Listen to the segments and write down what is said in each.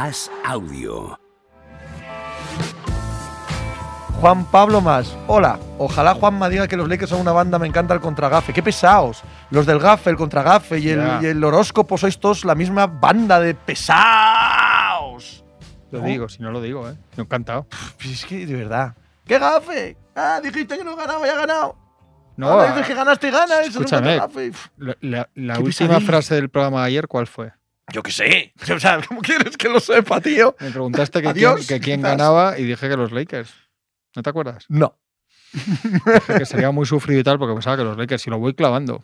As Audio. Juan Pablo más. Hola, ojalá Juanma diga que los Lakers son una banda, me encanta el contragafe. ¡Qué pesados! Los del gafe, el contragafe y el, Ya. y el horóscopo sois todos la misma banda de pesados. Lo ¿No? digo, si no lo digo, ¿eh? Me ha encantado. Pues es que, de verdad. ¿Qué gafe? Ah, dijiste que no ganaba y ha ganado. No, ah, dices que ganaste y ganas. Eso escúchame. gafe. Uf, la, la- la última pesadilla. frase del programa de ayer, ¿cuál fue? Yo qué sé. O sea, ¿cómo quieres que lo sepa, tío? Me preguntaste que quién, que ganaba y dije que los Lakers. ¿No te acuerdas? No. Dije que sería muy sufrido y tal porque pensaba que los Lakers, si lo voy clavando,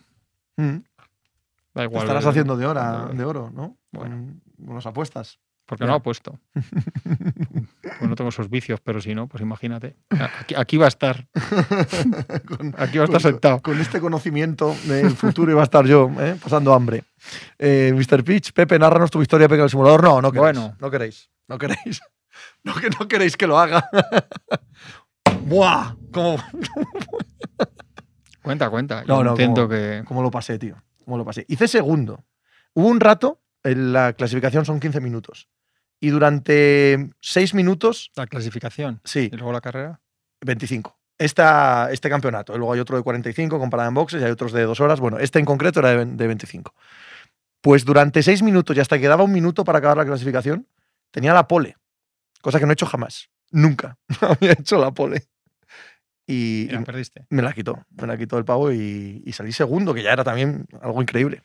Mm. da Te igual. estarás ¿verdad? haciendo de, hora, de oro, ¿no? Bueno. Con, con las apuestas. Porque Ya. no apuesto. pues no tengo esos vicios, pero si no, pues imagínate. Aquí, aquí va a estar. Con- Aquí va a estar con- sentado. Con este conocimiento del futuro iba a estar yo, ¿eh? pasando hambre. Eh, Mr. Pitch, Pepe, narranos tu historia el simulador. No, no queréis. Bueno. No queréis. No queréis. No que no queréis que lo haga. ¡Buah! ¿Cómo, Cuenta, cuenta. Yo No, no, como- que. cómo lo pasé, tío? ¿Cómo lo pasé? Hice segundo. Hubo un rato, en la clasificación son 15 minutos. Y durante 6 minutos, La clasificación. sí, Y luego la carrera. 25. Esta, este campeonato. Luego hay otro de 45 comparado en boxes y hay otros de dos horas. Bueno, este en concreto era de, de 25. Pues durante seis minutos y hasta que daba un minuto para acabar la clasificación, tenía la pole. Cosa que no he hecho jamás. Nunca había hecho la pole. Y, Y la perdiste. me la quitó. Me la quitó el pavo y, y salí segundo, que ya era también algo increíble.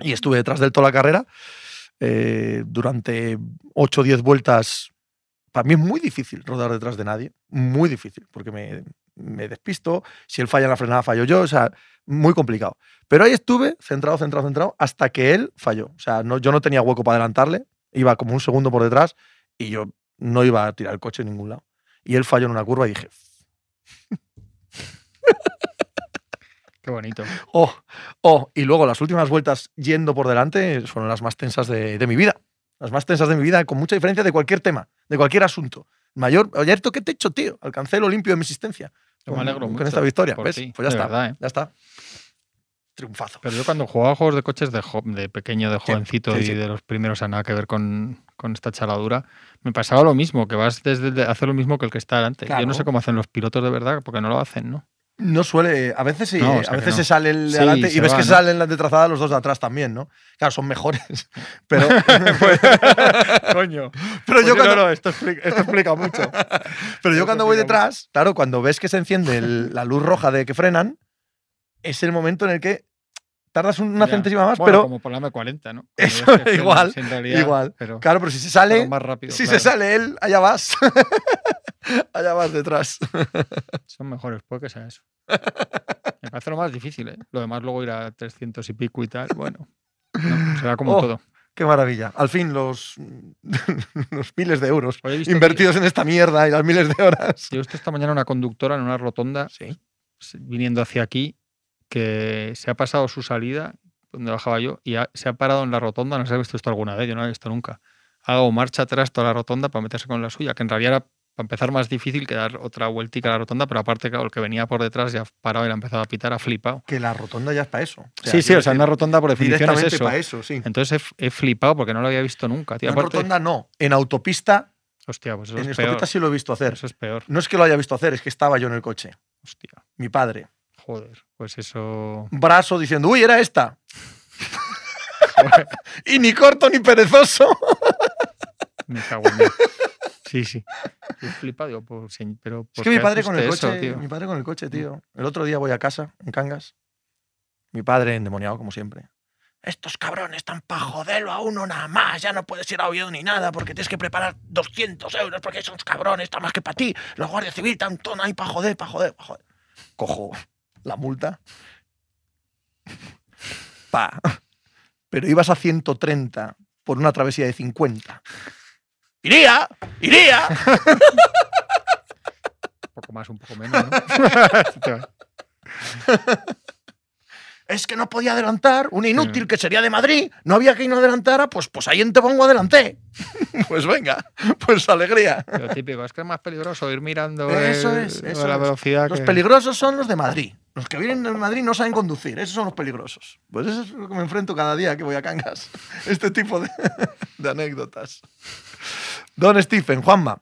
Y estuve detrás del toda la carrera eh, durante 8 o 10 vueltas. Para mí es muy difícil rodar detrás de nadie. Muy difícil, porque me, me despisto. Si él falla en la frenada, fallo yo. O sea, muy complicado. Pero ahí estuve, centrado, centrado, centrado, hasta que él falló. O sea, no, yo no tenía hueco para adelantarle. Iba como un segundo por detrás y yo no iba a tirar el coche en ningún lado. Y él falló en una curva y dije, Qué bonito. Oh, oh, y luego las últimas vueltas yendo por delante fueron las más tensas de, de mi vida. Las más tensas de mi vida, con mucha diferencia de cualquier tema, de cualquier asunto. Mayor, ayer toqué techo, tío. Alcancé lo limpio de mi existencia. Yo me alegro con, mucho esta victoria. por ¿Ves? ti, Pues ya está. verdad, ¿eh? Ya está. Triunfazo. Pero yo cuando jugaba juegos de coches de, jo- de pequeño, de jovencito sí, y sí. de los primeros a nada que ver con, con esta chaladura, me pasaba lo mismo, que vas desde de hacer lo mismo que el que está delante. Yo no sé cómo hacen los pilotos de verdad, porque no lo hacen, ¿no? No suele. A veces sí. No, o sea a veces no. se sale el de Sí, adelante y ves va, que ¿no? salen las de trazada los dos de atrás también, ¿no? Claro, son mejores. Pero, Coño. pero yo cuando, no, esto, explica, esto explica mucho. Pero yo cuando voy detrás, claro, cuando ves que se enciende el- la luz roja de que frenan, es el momento en el que tardas un- una Ya. centésima más, Bueno, pero como por la M40, ¿no? Eso, igual, si en realidad, igual. Pero, claro, pero si se sale, más rápido. si claro. se sale él, allá vas. allá vas detrás. Son mejores, puede que sea eso. Me parece lo más difícil, ¿eh? Lo demás luego ir a 300 y pico y tal, bueno. no, será como Oh, todo. Qué maravilla. Al fin los, los miles de euros que- invertidos en esta mierda y las miles de horas. Yo he visto esta mañana una conductora en una rotonda Sí. s- viniendo hacia aquí que se ha pasado su salida, donde bajaba yo, y ha- se ha parado en la rotonda. No sé si has visto esto alguna vez, yo no lo he visto nunca. Ha dado marcha atrás toda la rotonda para meterse con la suya, que en realidad era para empezar más difícil que dar otra vueltica a la rotonda, pero aparte, claro, el que venía por detrás ya ha parado y le ha empezado a pitar, ha flipado. Que la rotonda ya es para eso. O sea, sí, sí, o sea, una rotonda por definición es eso. para eso, sí. Entonces he, flipado porque no lo había visto nunca. Tío. En Aparte, rotonda no. En autopista, hostia, pues eso en es peor. estopeta sí lo he visto hacer. Eso es peor. No es que lo haya visto hacer, es que estaba yo en el coche. Hostia, Mi padre. Joder, pues eso. Brazo diciendo, uy, era esta. y ni corto ni perezoso. Me cago en. Sí, sí. He flipado, digo, por, pero Es ¿por que mi padre con el coche, eso, tío? mi padre con el coche, tío. El otro día voy a casa, en Cangas. Mi padre endemoniado, como siempre. Estos cabrones están para joderlo a uno nada más. Ya no puedes ir a Oviedo ni nada porque tienes que preparar 200 euros porque son cabrones, está más que para ti. Los guardias civiles están ahí para joder, para joder, para joder. Cojo la multa. Pa. Pero ibas a 130 por una travesía de 50. ¡Iría! ¡Iría! Un poco más, un poco menos, ¿no? Es que no podía adelantar, un inútil que sería de Madrid, no había que no adelantara, pues, pues ahí en te pongo adelanté. pues venga, pues alegría. Lo típico, es que es más peligroso ir mirando Eso el- es, eso la es. velocidad. Los que- peligrosos son los de Madrid. Los que vienen de Madrid no saben conducir, esos son los peligrosos. Pues eso es lo que me enfrento cada día que voy a Cangas. Este tipo de, de anécdotas. Don Stephen, Juanma,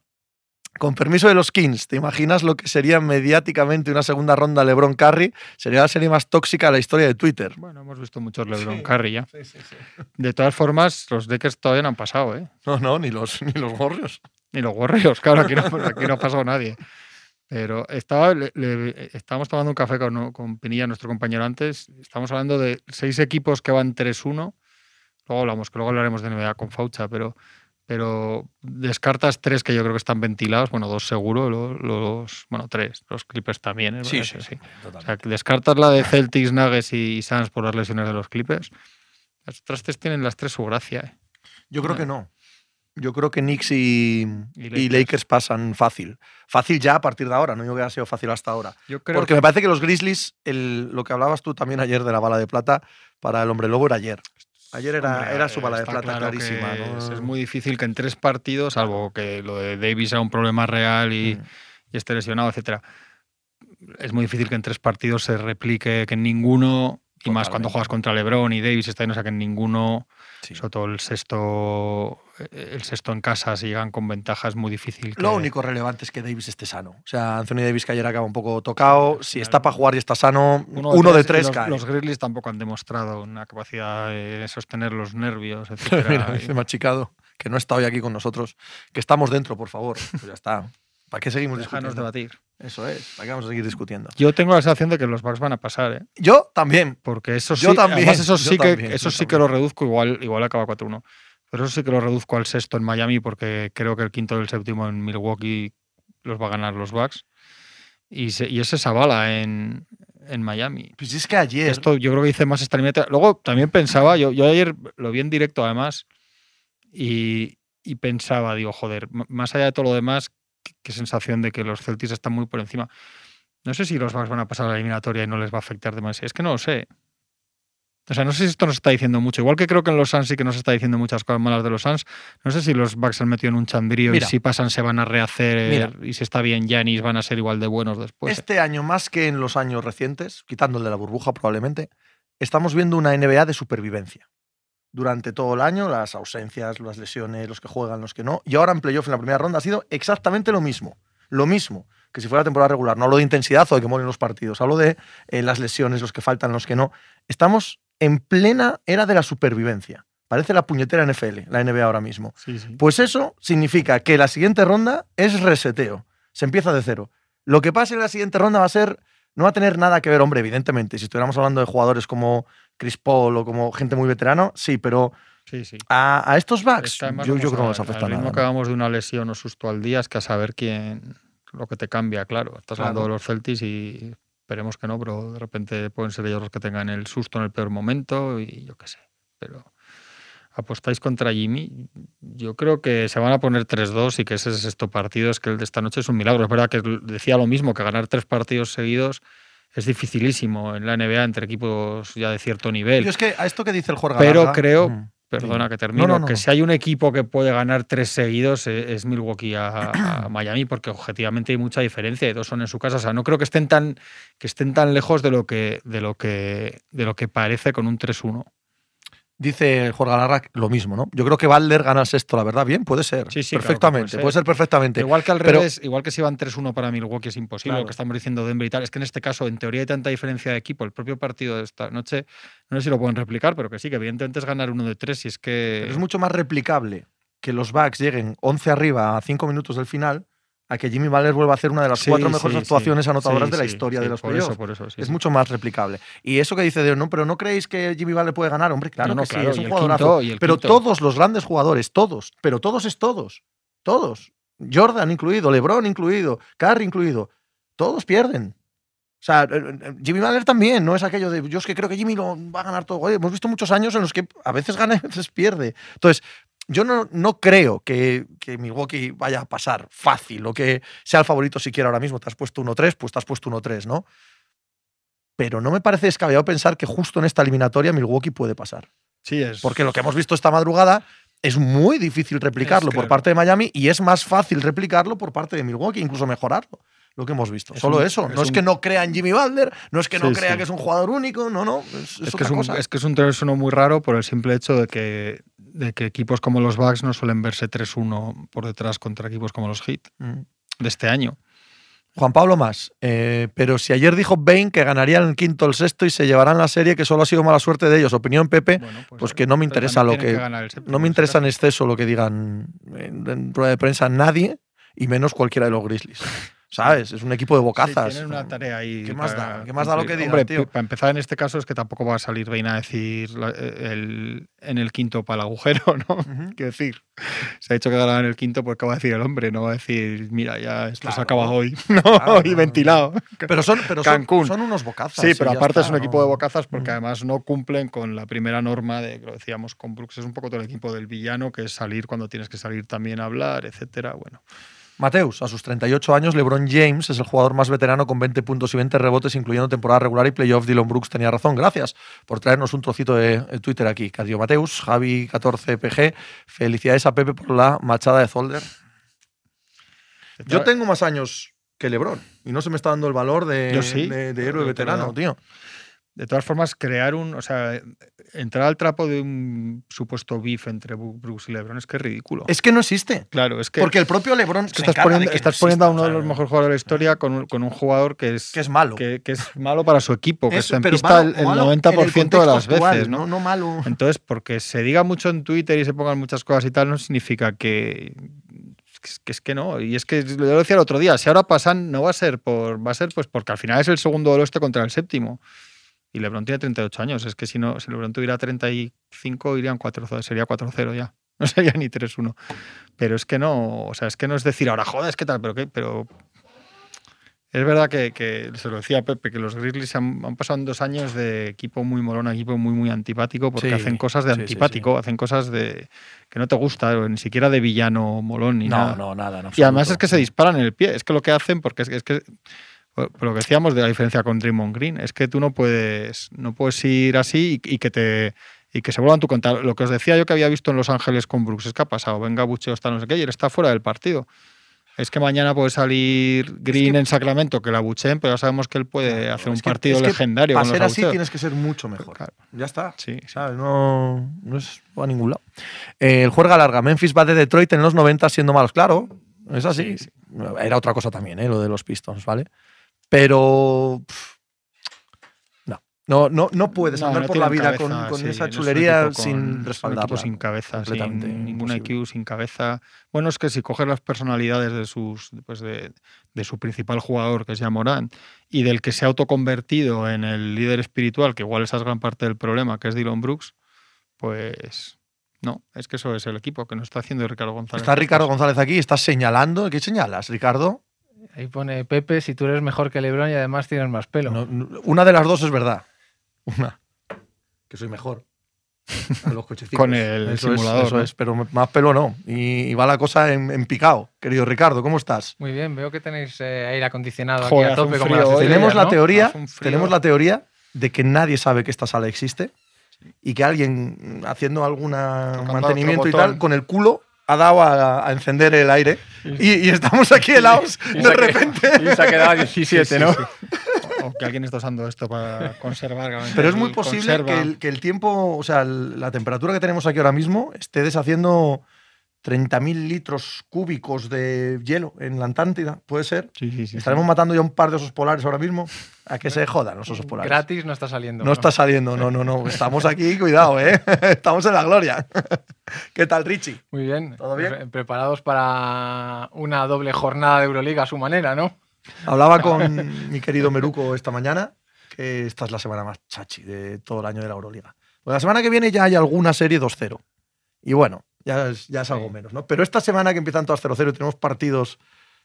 con permiso de los Kings, ¿te imaginas lo que sería mediáticamente una segunda ronda LeBron Curry? Sería la serie más tóxica de la historia de Twitter. Bueno, hemos visto muchos LeBron Sí. Curry ya. Sí, sí, sí. De todas formas, los Lakers todavía no han pasado, ¿eh? No, no, ni los, ni los gorrios. Ni los Warriors, claro, aquí no, aquí no ha pasado nadie. Pero estaba, le- le- estábamos tomando un café con, con Pinilla, nuestro compañero antes. Estamos hablando de seis equipos que van 3-1. Luego hablamos, que luego hablaremos de NBA con Faucha, pero, pero descartas tres que yo creo que están ventilados. Bueno, dos seguro, lo- los, bueno, tres. Los Clippers también. es verdad que sí. O sea, descartas la de Celtics, Nuggets y Suns por las lesiones de los Clippers. Las otras tres tienen las tres su gracia. ¿eh? Yo creo que no. Yo creo que Knicks y, Y y Lakers. Lakers. pasan fácil. Fácil ya a partir de ahora, no digo que haya sido fácil hasta ahora. Yo creo Porque me parece que los Grizzlies, el- lo que hablabas tú también ayer de la bala de plata, para el hombre lobo era ayer. Ayer era, Hombre, era su bala de plata claro clarísima. ¿no? es, es muy difícil que en tres partidos, salvo que lo de Davis sea un problema real y, Mm. y esté lesionado, etcétera, es muy difícil que en tres partidos se replique, que en y más cuando juegas contra LeBron y Davis, está bien, o sea, que en ninguno, Sí. sobre todo el sexto, el sexto en casa, si llegan con ventaja, es muy difícil. Que, Lo único relevante es que Davis esté sano. O sea, Anthony Davis que ayer acaba un poco tocado. Si está para jugar y está sano, Uno, uno, de y tres los, cae. los Grizzlies tampoco han demostrado una capacidad de sostener los nervios, Mira, etcétera. dice Machicado, que no está hoy aquí con nosotros, que estamos dentro, por favor. Pues ya está. ¿Para qué seguimos Déjanos discutiendo? debatir. Eso es, ¿para qué vamos a seguir discutiendo? Yo tengo la sensación de que los Bucks van a pasar, ¿eh? Yo también. Porque eso sí, Yo también, además eso yo sí que también, eso yo sí que lo reduzco igual, igual acaba 4-1. Pero eso sí que lo reduzco al sexto en Miami porque creo que el quinto y el séptimo en Milwaukee los va a ganar los Bucks. Y, se- y es esa bala en, en Miami. Pues es que ayer. Esto yo creo que hice más esta. Luego también pensaba, yo, yo ayer lo vi en directo además, y, y pensaba, digo, joder, más allá de todo lo demás, qué, sensación de que los Celtics están muy por encima. No sé si los Bucks van a pasar a la eliminatoria y no les va a afectar demasiado. Es que no lo sé. O sea, no sé si esto nos está diciendo mucho. Igual que creo que en los Suns sí que nos está diciendo muchas cosas malas de los Suns. No sé si los Bucks se han metido en un chambrío Mira. y si pasan se van a rehacer Mira. y si está bien Yanis van a ser igual de buenos después. este año, más que en los años recientes, quitando el de la burbuja probablemente, estamos viendo una NBA de supervivencia. Durante todo el año, las ausencias, las lesiones, los que juegan, los que no. Y ahora en playoff, en la primera ronda, ha sido exactamente lo mismo. Lo mismo que si fuera temporada regular. No hablo de intensidad o de que molen los partidos. Hablo de eh, las lesiones, los que faltan, los que no. Estamos en plena era de la supervivencia. Parece la puñetera NFL, la NBA ahora mismo. Sí, sí. Pues eso significa que la siguiente ronda es reseteo. Se empieza de cero. Lo que pase en la siguiente ronda va a ser. No va a tener nada que ver, hombre, evidentemente. Si estuviéramos hablando de jugadores como Chris Paul o como gente muy veterano, sí, pero sí, sí. a, a estos Es backs, yo, creo que no les afecta al nada. hagamos de una lesión o susto al día es que a saber quién lo que te cambia, claro. Estás hablando Claro. de los Celtics y esperemos que no, pero de repente pueden ser ellos los que tengan el susto en el peor momento y yo qué sé. Pero apostáis contra Jimmy, yo creo que se van a poner 3-2 y que ese sexto partido es que el de esta noche es un milagro. Es verdad que decía lo mismo, que ganar tres partidos seguidos es dificilísimo en la NBA entre equipos ya de cierto nivel. Yo es que a esto que dice el Jorge Pero Galarza- creo- Mm. Perdona Sí. que termino. No, no, no, que si hay un equipo que puede ganar tres seguidos eh, es Milwaukee a, a Miami, porque objetivamente hay mucha diferencia y dos son en su casa. O sea, no creo que estén tan, que estén tan lejos de lo que, de lo que, de lo que parece con un 3-1. Dice Jorge Galarra lo mismo, ¿no? Yo creo que Valder gana el sexto, la verdad. Bien, puede ser. Sí, sí, perfectamente. puede puede, ser. ser. perfectamente. Igual que al pero- revés, igual que si van 3-1 para Milwaukee es imposible, Claro. lo que estamos diciendo Denver y tal. Es que en este caso, en teoría hay tanta diferencia de equipo. El propio partido de esta noche, no sé si lo pueden replicar, pero que sí, que evidentemente es ganar uno de tres es que. Pero es mucho más replicable que los Bucks lleguen 11 arriba a 5 minutos del final a que Jimmy Butler vuelva a hacer una de las Sí, cuatro mejores sí, actuaciones sí. anotadoras de la historia de los por playoffs. eso, por eso, sí, es mucho más replicable. Y eso que dice de no, pero ¿no creéis que Jimmy Butler puede ganar? Hombre, claro No, no, que claro, sí, es un jugadorazo. quinto, pero quinto. todos los grandes jugadores, todos, pero todos es todos, todos. Jordan incluido, LeBron incluido, Curry incluido, todos pierden. O sea, eh, eh, Jimmy Butler también, no es aquello de yo es que creo que Jimmy lo va a ganar todo. Oye, hemos visto muchos años en los que a veces gana y a veces pierde. Entonces, yo no, no creo que, que Milwaukee vaya a pasar fácil o que sea el favorito siquiera ahora mismo. Te has puesto 1-3, pues te has puesto 1-3, ¿no? pero no me parece descabellado pensar que justo en esta eliminatoria Milwaukee puede pasar. Sí, es. Porque lo que hemos visto esta madrugada es muy difícil replicarlo por parte de Miami y es más fácil replicarlo por parte de Milwaukee, incluso mejorarlo. Lo que hemos visto. Es Solo un- eso. es no es que no crea en Jimmy Butler, no es que no Sí, crea sí. que es un jugador único, no, no. Es, que es, un, cosa. es que es un teléfono muy raro por el simple hecho de que, de que equipos como los Bucks no suelen verse 3-1 por detrás contra equipos como los Heat Mm. de este año. Juan Pablo más. eh, pero si ayer dijo Bain que ganarían el quinto o el sexto y se llevarán la serie, que solo ha sido mala suerte de ellos. Opinión, Pepe. Bueno, Pues que no me interesa lo que- séptimo, No me interesa en exceso lo que digan en, en rueda de prensa nadie y menos cualquiera de los Grizzlies. ¿Sabes? Es un equipo de Sí, bocazas. tienen una tarea ahí. ¿Qué más para da? ¿Qué más da lo que digan, Hombre, tío? para empezar en este caso es que tampoco va a salir Bain a decir la- el, en el quinto para el agujero, ¿no? Ujú. Quiero decir, se ha dicho que ganaba en el quinto porque va a decir el hombre, no va a decir, mira, ya esto se Claro. ha acabado hoy, no, Claro, y ventilado. Pero son, pero Cancún. son unos bocazas. Sí, pero aparte está, es un equipo de bocazas porque además no cumplen con la primera norma de, lo decíamos con Brooks, es un poco todo el equipo del villano, que es salir cuando tienes que salir también a hablar, etcétera. Bueno, Mateus, a sus 38 años, LeBron James es el jugador más veterano con 20 puntos y 20 rebotes, incluyendo temporada regular y playoff. Dylan Brooks tenía razón. Gracias por traernos un trocito de Twitter aquí. Cadio Mateus, Javi14PG. Felicidades a Pepe por la machada de Zolder. Yo tengo más años que LeBron y no se me está dando el valor de, sí, de, héroe veterano, tío. De todas formas, crear un. O sea, entrar al trapo de un supuesto beef entre Brooks y LeBron es que es ridículo. Es que no existe. claro, es que, Porque el propio LeBron es que se estás poniendo, que no estás poniendo a uno de los mejores jugadores de la historia con un, con un jugador que es, que es malo. que, que es malo para su equipo, que Es- está en pista malo- el, el malo en 90% de las actual, veces, ¿no? No malo. Entonces, porque se diga mucho en Twitter y se pongan muchas cosas y tal, no significa que. que es- Que no, y es que lo decía el otro día, si ahora pasan, no va a ser por. Va a ser pues porque al final es el segundo del oeste contra el séptimo. Y LeBron tiene 38 años. Es que si no, si LeBron tuviera 35, irían 4 sería 4-0 ya. No sería ni 3-1. Pero es que no, o sea, es que no es decir ahora, joder, es que tal, pero qué, pero. Es verdad que, que se lo decía Pepe, que los Grizzlies han, han pasado dos años de equipo muy molón a equipo muy, muy antipático, porque Sí, hacen cosas de sí, sí, antipático, hacen cosas de que no te gusta, ni siquiera de villano molón ni No, nada. no, nada. Y además es que se disparan en el pie. Es que lo que hacen, porque es, es que. Por lo que decíamos de la diferencia con Draymond Green, es que tú no puedes, no puedes ir así y, y que te. Y que se vuelvan tu contar. Lo que os decía yo que había visto en Los Ángeles con Brooks, es que ha pasado, venga, bucheo, está no sé qué, y él está fuera del partido. Es que mañana puede salir Green que- en Sacramento, que la bucheen, pero ya sabemos que él puede hacer un que- partido legendario. Para con los ser así tienes que ser mucho mejor. Claro. Ya está. Sí, sí. ¿Sabes? No, no es a ningún lado. Eh, el juega larga. Memphis va de Detroit en los 90 siendo malos. Claro, es así. Sí, sí. Era otra cosa también, ¿eh? lo de los Pistons, ¿vale? Pero. pff, no. No, no, no puedes No, andar no por la vida cabeza, con, con sí, esa es chulería sin es un respaldarla. sin cabeza, sin ningún. IQ, sin cabeza. Bueno, es que si coges las personalidades de sus pues de, de su principal jugador, que es Morán, y del que se ha autoconvertido en el líder espiritual, que igual esa es gran parte del problema, que es Dylan Brooks, pues no, es que eso es el equipo que nos está haciendo Ricardo González. Está Ricardo González aquí, estás señalando. ¿Qué señalas, Ricardo? Ahí pone Pepe, si tú eres mejor que Lebron y además tienes más pelo. No, no, una de las dos es verdad. Una. Que soy mejor. A los cochecitos. Con el eso es, simulador, eso ¿no? es, pero más pelo no. Y, y va la cosa en, en picado. Querido Ricardo, ¿cómo estás? Muy bien, veo que tenéis eh, aire acondicionado Joder, aquí a tope como hoy. tenemos la ¿no? teoría, tenemos la teoría de que nadie sabe que esta sala existe y que alguien mm, haciendo algún mantenimiento y tal con el culo ha dado a, a encender el aire y, y estamos aquí helados Y de quedado- repente. Y se ha quedado a 17, Sí, sí, ¿no? sí. O que alguien está usando esto para conservar. Pero es muy posible que el, que el tiempo, o sea, el- la temperatura que tenemos aquí ahora mismo esté deshaciendo 30.000 litros cúbicos de hielo en la Antártida. ¿Puede ser? Sí, sí, sí, sí. Estaremos matando ya un par de osos polares ahora mismo. A que se jodan los osos polares. Gratis no está saliendo. No está saliendo, no, no, no. Estamos aquí, cuidado, ¿eh? Estamos en la gloria. ¿Qué tal, Richie? Muy bien. ¿Todo bien? Pre- preparados para una doble jornada de Euroliga a su manera, ¿no? Hablaba con mi querido Meruco esta mañana que esta es la semana más chachi de todo el año de la Euroliga. Pues la semana que viene ya hay alguna serie 2-0. Y bueno, ya es, ya es algo menos, ¿no? Pero esta semana que empiezan todas 0-0 y tenemos partidos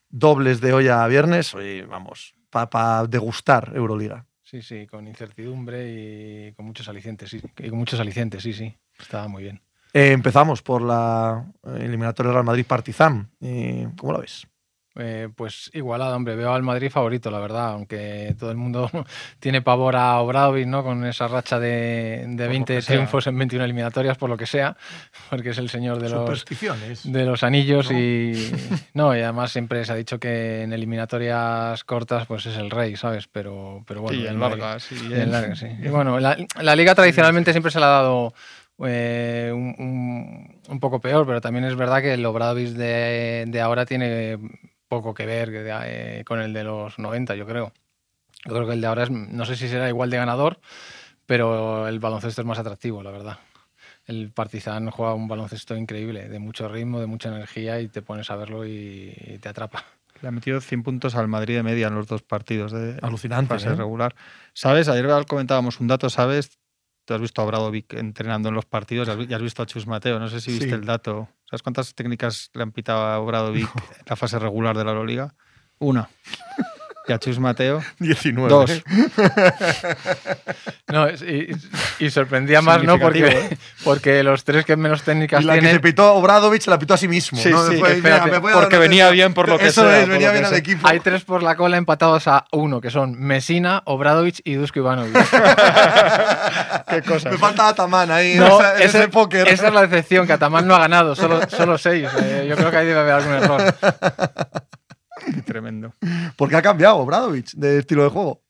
dobles de hoy a viernes, oye, vamos, para degustar Euroliga. Sí, sí, con incertidumbre y con muchos alicientes, sí. Y con muchos alicientes, sí, sí. Estaba muy bien. Eh, empezamos por la eliminatoria Real Madrid-Partizan. Eh, ¿Cómo la ves? Eh, pues igualada, hombre, veo al Madrid favorito, la verdad, aunque todo el mundo tiene pavor a Obradovic, ¿no? Con esa racha de, de 20 triunfos en 21 eliminatorias, por lo que sea, porque es el señor de los, de los anillos y... No, y además siempre se ha dicho que en eliminatorias cortas pues es el rey, ¿sabes? Pero, pero bueno... Sí, en largas, sí. sí. Y bueno, la, la liga tradicionalmente siempre se le ha dado eh, un, un, poco peor, pero también es verdad que el Obradovic de, de ahora tiene poco que ver eh, con el de los 90, yo creo. Yo creo que el de ahora es, no sé si será igual de ganador, pero el baloncesto es más atractivo, la verdad. El Partizan juega un baloncesto increíble, de mucho ritmo, de mucha energía y te pones a verlo y, te atrapa. Le ha metido 100 puntos al Madrid de media en los dos partidos de Alucinante, fase ¿eh? regular. ¿Sabes? Ayer comentábamos un dato, ¿sabes? Tú has visto a Bradovic entrenando en los partidos y has visto a Chus Mateo. No sé si viste el dato. ¿Sabes cuántas técnicas le han pitado a Bradovic en la fase regular de la Euroliga? Una. Y a Chus Mateo. 19. Dos. No, y, y sorprendía más, ¿no? Porque, porque los tres que menos técnicas y la tienen. que se pitó Obradovic se la pitó a sí mismo. Sí, ¿no? sí, Después, espérate, mira, porque venía bien por lo que Eso sea, es, venía bien al equipo. Hay tres por la cola empatados a uno, que son Mesina, Obradovic y Dusko Ivanovic. Qué cosa. Me falta Ataman ahí No, esa- en ese, póker. esa es la decepción, que Ataman no ha ganado, solo, solo seis. Eh, yo creo que ahí debe haber algún error. Tremendo. ¿Por qué ha cambiado Obradovic de estilo de juego?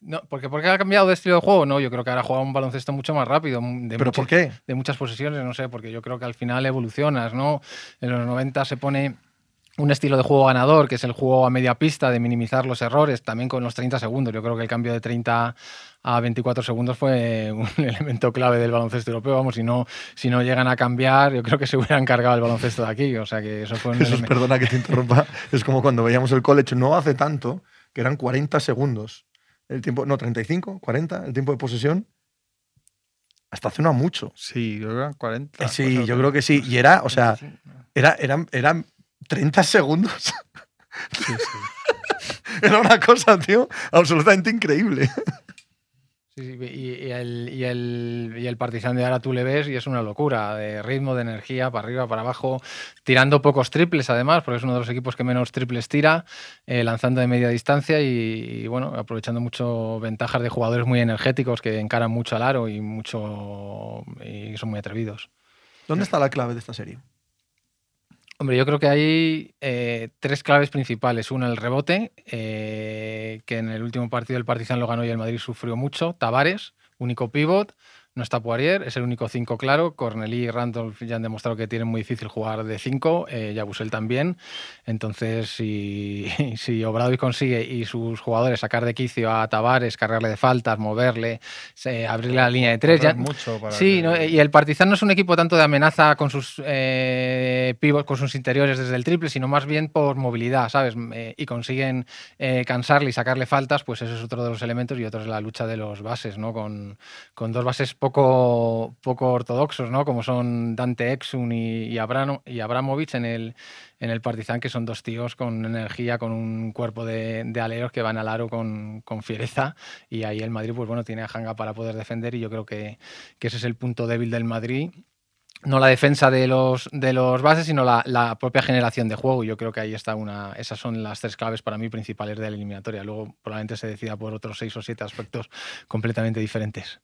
No, porque, porque ha cambiado de estilo de juego, no, yo creo que ahora juega un baloncesto mucho más rápido. De ¿Pero muchas- por qué? de muchas posesiones, no sé, porque yo creo que al final evolucionas, ¿no? En los 90 se pone un estilo de juego ganador, que es el juego a media pista, de minimizar los errores, también con los 30 segundos. Yo creo que el cambio de 30 a 24 segundos fue un elemento clave del baloncesto europeo. Vamos, si no, si no llegan a cambiar, yo creo que se hubieran cargado el baloncesto de aquí. O sea que eso fue un Eso es, perdona que te interrumpa. Es como cuando veíamos el college no hace tanto, que eran 40 segundos. El tiempo, no, 35, 40, el tiempo de posesión. Hasta hace no mucho. Sí, yo creo que eran 40. Eh, sí, yo creo que sí. Y era, o sea, era, eran, eran 30 segundos. Sí, sí. Era una cosa, tío, absolutamente increíble. Sí, sí, y, el, y, el, y el Partizan de ahora tú le ves y es una locura, de ritmo, de energía, para arriba, para abajo, tirando pocos triples además, porque es uno de los equipos que menos triples tira, eh, lanzando de media distancia y, y, bueno, aprovechando mucho ventajas de jugadores muy energéticos que encaran mucho al aro y, mucho, y son muy atrevidos. ¿Dónde está la clave de esta serie? Hombre, yo creo que hay eh, tres claves principales. Una, el rebote, eh, que en el último partido el Partizan lo ganó y el Madrid sufrió mucho. Tavares, único pivot. No está Poirier, es el único 5 claro. Cornelí y Randolph ya han demostrado que tienen muy difícil jugar de 5, eh, Yabusel también. Entonces, si, si Obradovic consigue y sus jugadores sacar de quicio a Tavares, cargarle de faltas, moverle, se, abrirle la línea de 3, ya, mucho para Sí, que- ¿no? y el Partizan no es un equipo tanto de amenaza con sus eh, pivots, con sus interiores desde el triple, sino más bien por movilidad, ¿sabes? Eh, y consiguen eh, cansarle y sacarle faltas, pues ese es otro de los elementos y otro es la lucha de los bases, ¿no? Con, con dos bases poco, poco ortodoxos, ¿no? Como son Dante Exum y, y, y Abramovich en el, en el Partizan, que son dos tíos con energía, con un cuerpo de, aleros que van al aro con, con fiereza. Y ahí el Madrid, pues bueno, tiene a Hanga para poder defender y yo creo que, que ese es el punto débil del Madrid. No la defensa de los, de los bases, sino la, la propia generación de juego. Yo creo que ahí está una. Esas son las tres claves para mí principales de la eliminatoria. Luego probablemente se decida por otros seis o siete aspectos completamente diferentes.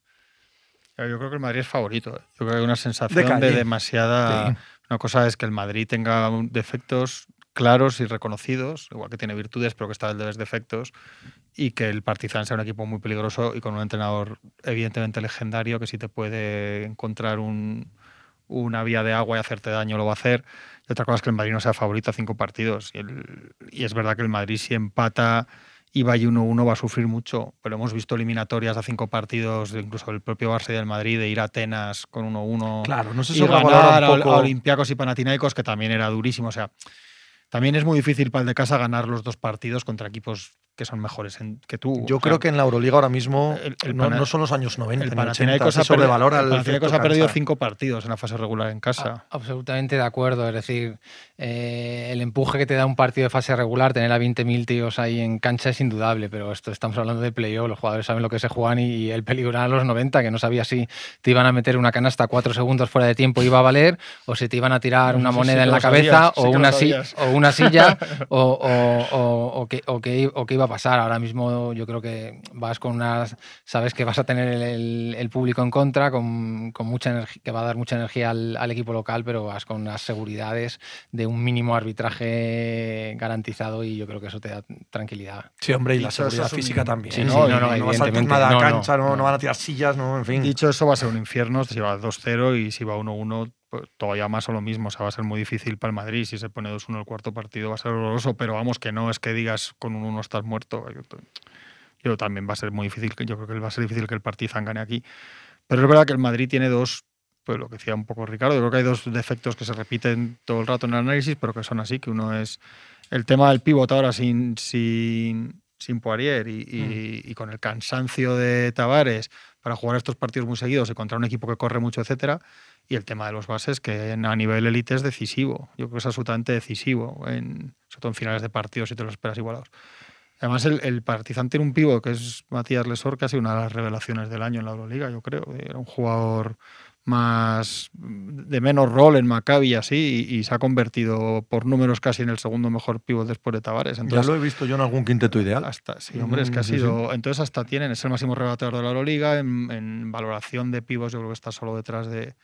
Yo creo que el Madrid es favorito. ¿eh? Yo creo que hay una sensación De de, demasiada. Sí. Una cosa es que el Madrid tenga defectos claros y reconocidos, igual que tiene virtudes, pero que está el de los defectos, y que el Partizan sea un equipo muy peligroso y con un entrenador evidentemente legendario que si te puede encontrar un- una vía de agua y hacerte daño lo va a hacer. Y otra cosa es que el Madrid no sea favorito a cinco partidos. Y, el- y es verdad que el Madrid si empata y y 1-1 va a sufrir mucho, pero hemos visto eliminatorias a cinco partidos, incluso del propio Barça y del Madrid, de ir a Atenas con 1-1 Claro, no se y sobrevalora ganar un poco. a Olympiacos y Panathinaikos, que también era durísimo. O sea, también es muy difícil para el de casa ganar los dos partidos contra equipos que son mejores en- que tú. Yo O sea, creo que en la Euroliga ahora mismo el- el no, son los años 90, el Panathinaikos 80, ha efecto ha perdido cinco partidos en la fase regular en casa. A- Absolutamente de acuerdo. Es decir, eh, el empuje que te da un partido de fase regular, tener a 20.000 tíos ahí en cancha es indudable, pero esto estamos hablando de playoff. Los jugadores saben lo que se juegan y, y el peligro era los 90, que no sabía si te iban a meter una canasta cuatro segundos fuera de tiempo y iba a valer, o si te iban a tirar No, una moneda sí en la cabeza, sabías, o, una si- sabías. o una silla, o, o- o- o que, o que- o que iba a pasar. Ahora mismo yo creo que vas con unas. Sabes que vas a tener el, el- el público en contra, con, con mucha energía, que va a dar mucha energía al, al equipo local, pero vas con las seguridades de un mínimo arbitraje garantizado y yo creo que eso te da tranquilidad. Sí, hombre, y la seguridad es un- física también. Sí, ¿no? sí, Y no, no, no vas a nada a no, no, cancha, no, no no. van a tirar sillas, no, en fin. Dicho eso, va a ser un infierno. Si va 2-0 y si va 1-1, pues todavía más o lo mismo. O sea, va a ser muy difícil para el Madrid. Si se pone 2-1 el cuarto partido, va a ser horroroso. Pero vamos, que no es que digas con un 1 estás muerto. Yo, yo también va a ser muy difícil. que- Yo creo que va a ser difícil que el Partizan gane aquí. Pero es verdad que el Madrid tiene dos. Pues lo que decía un poco Ricardo, yo creo que hay dos defectos que se repiten todo el rato en el análisis, pero que son así, que uno es el tema del pívot ahora sin, sin, sin Poirier y, y- y con el cansancio de Tavares para jugar estos partidos muy seguidos y contra un equipo que corre mucho, etcétera. Y el tema de los bases, que a nivel élite es decisivo. Yo creo que es absolutamente decisivo, en, sobre todo en finales de partidos si te lo esperas igualados. Además, el, el Partizan tiene un pivo que es Matías Lesor, que ha sido una de las revelaciones del año en la Euroliga, yo creo. Era un jugador más de menos rol en Maccabi y así, y, y se ha convertido por números casi en el segundo mejor pivo después de Tavares. ya Entonces, lo he visto yo en algún quinteto ideal. hasta, sí, hombre, es que ha Mm, sí, sí. sido. Entonces, hasta tienen, es el máximo rebatador de la Euroliga. En, en valoración de pivos, yo creo que está solo detrás de,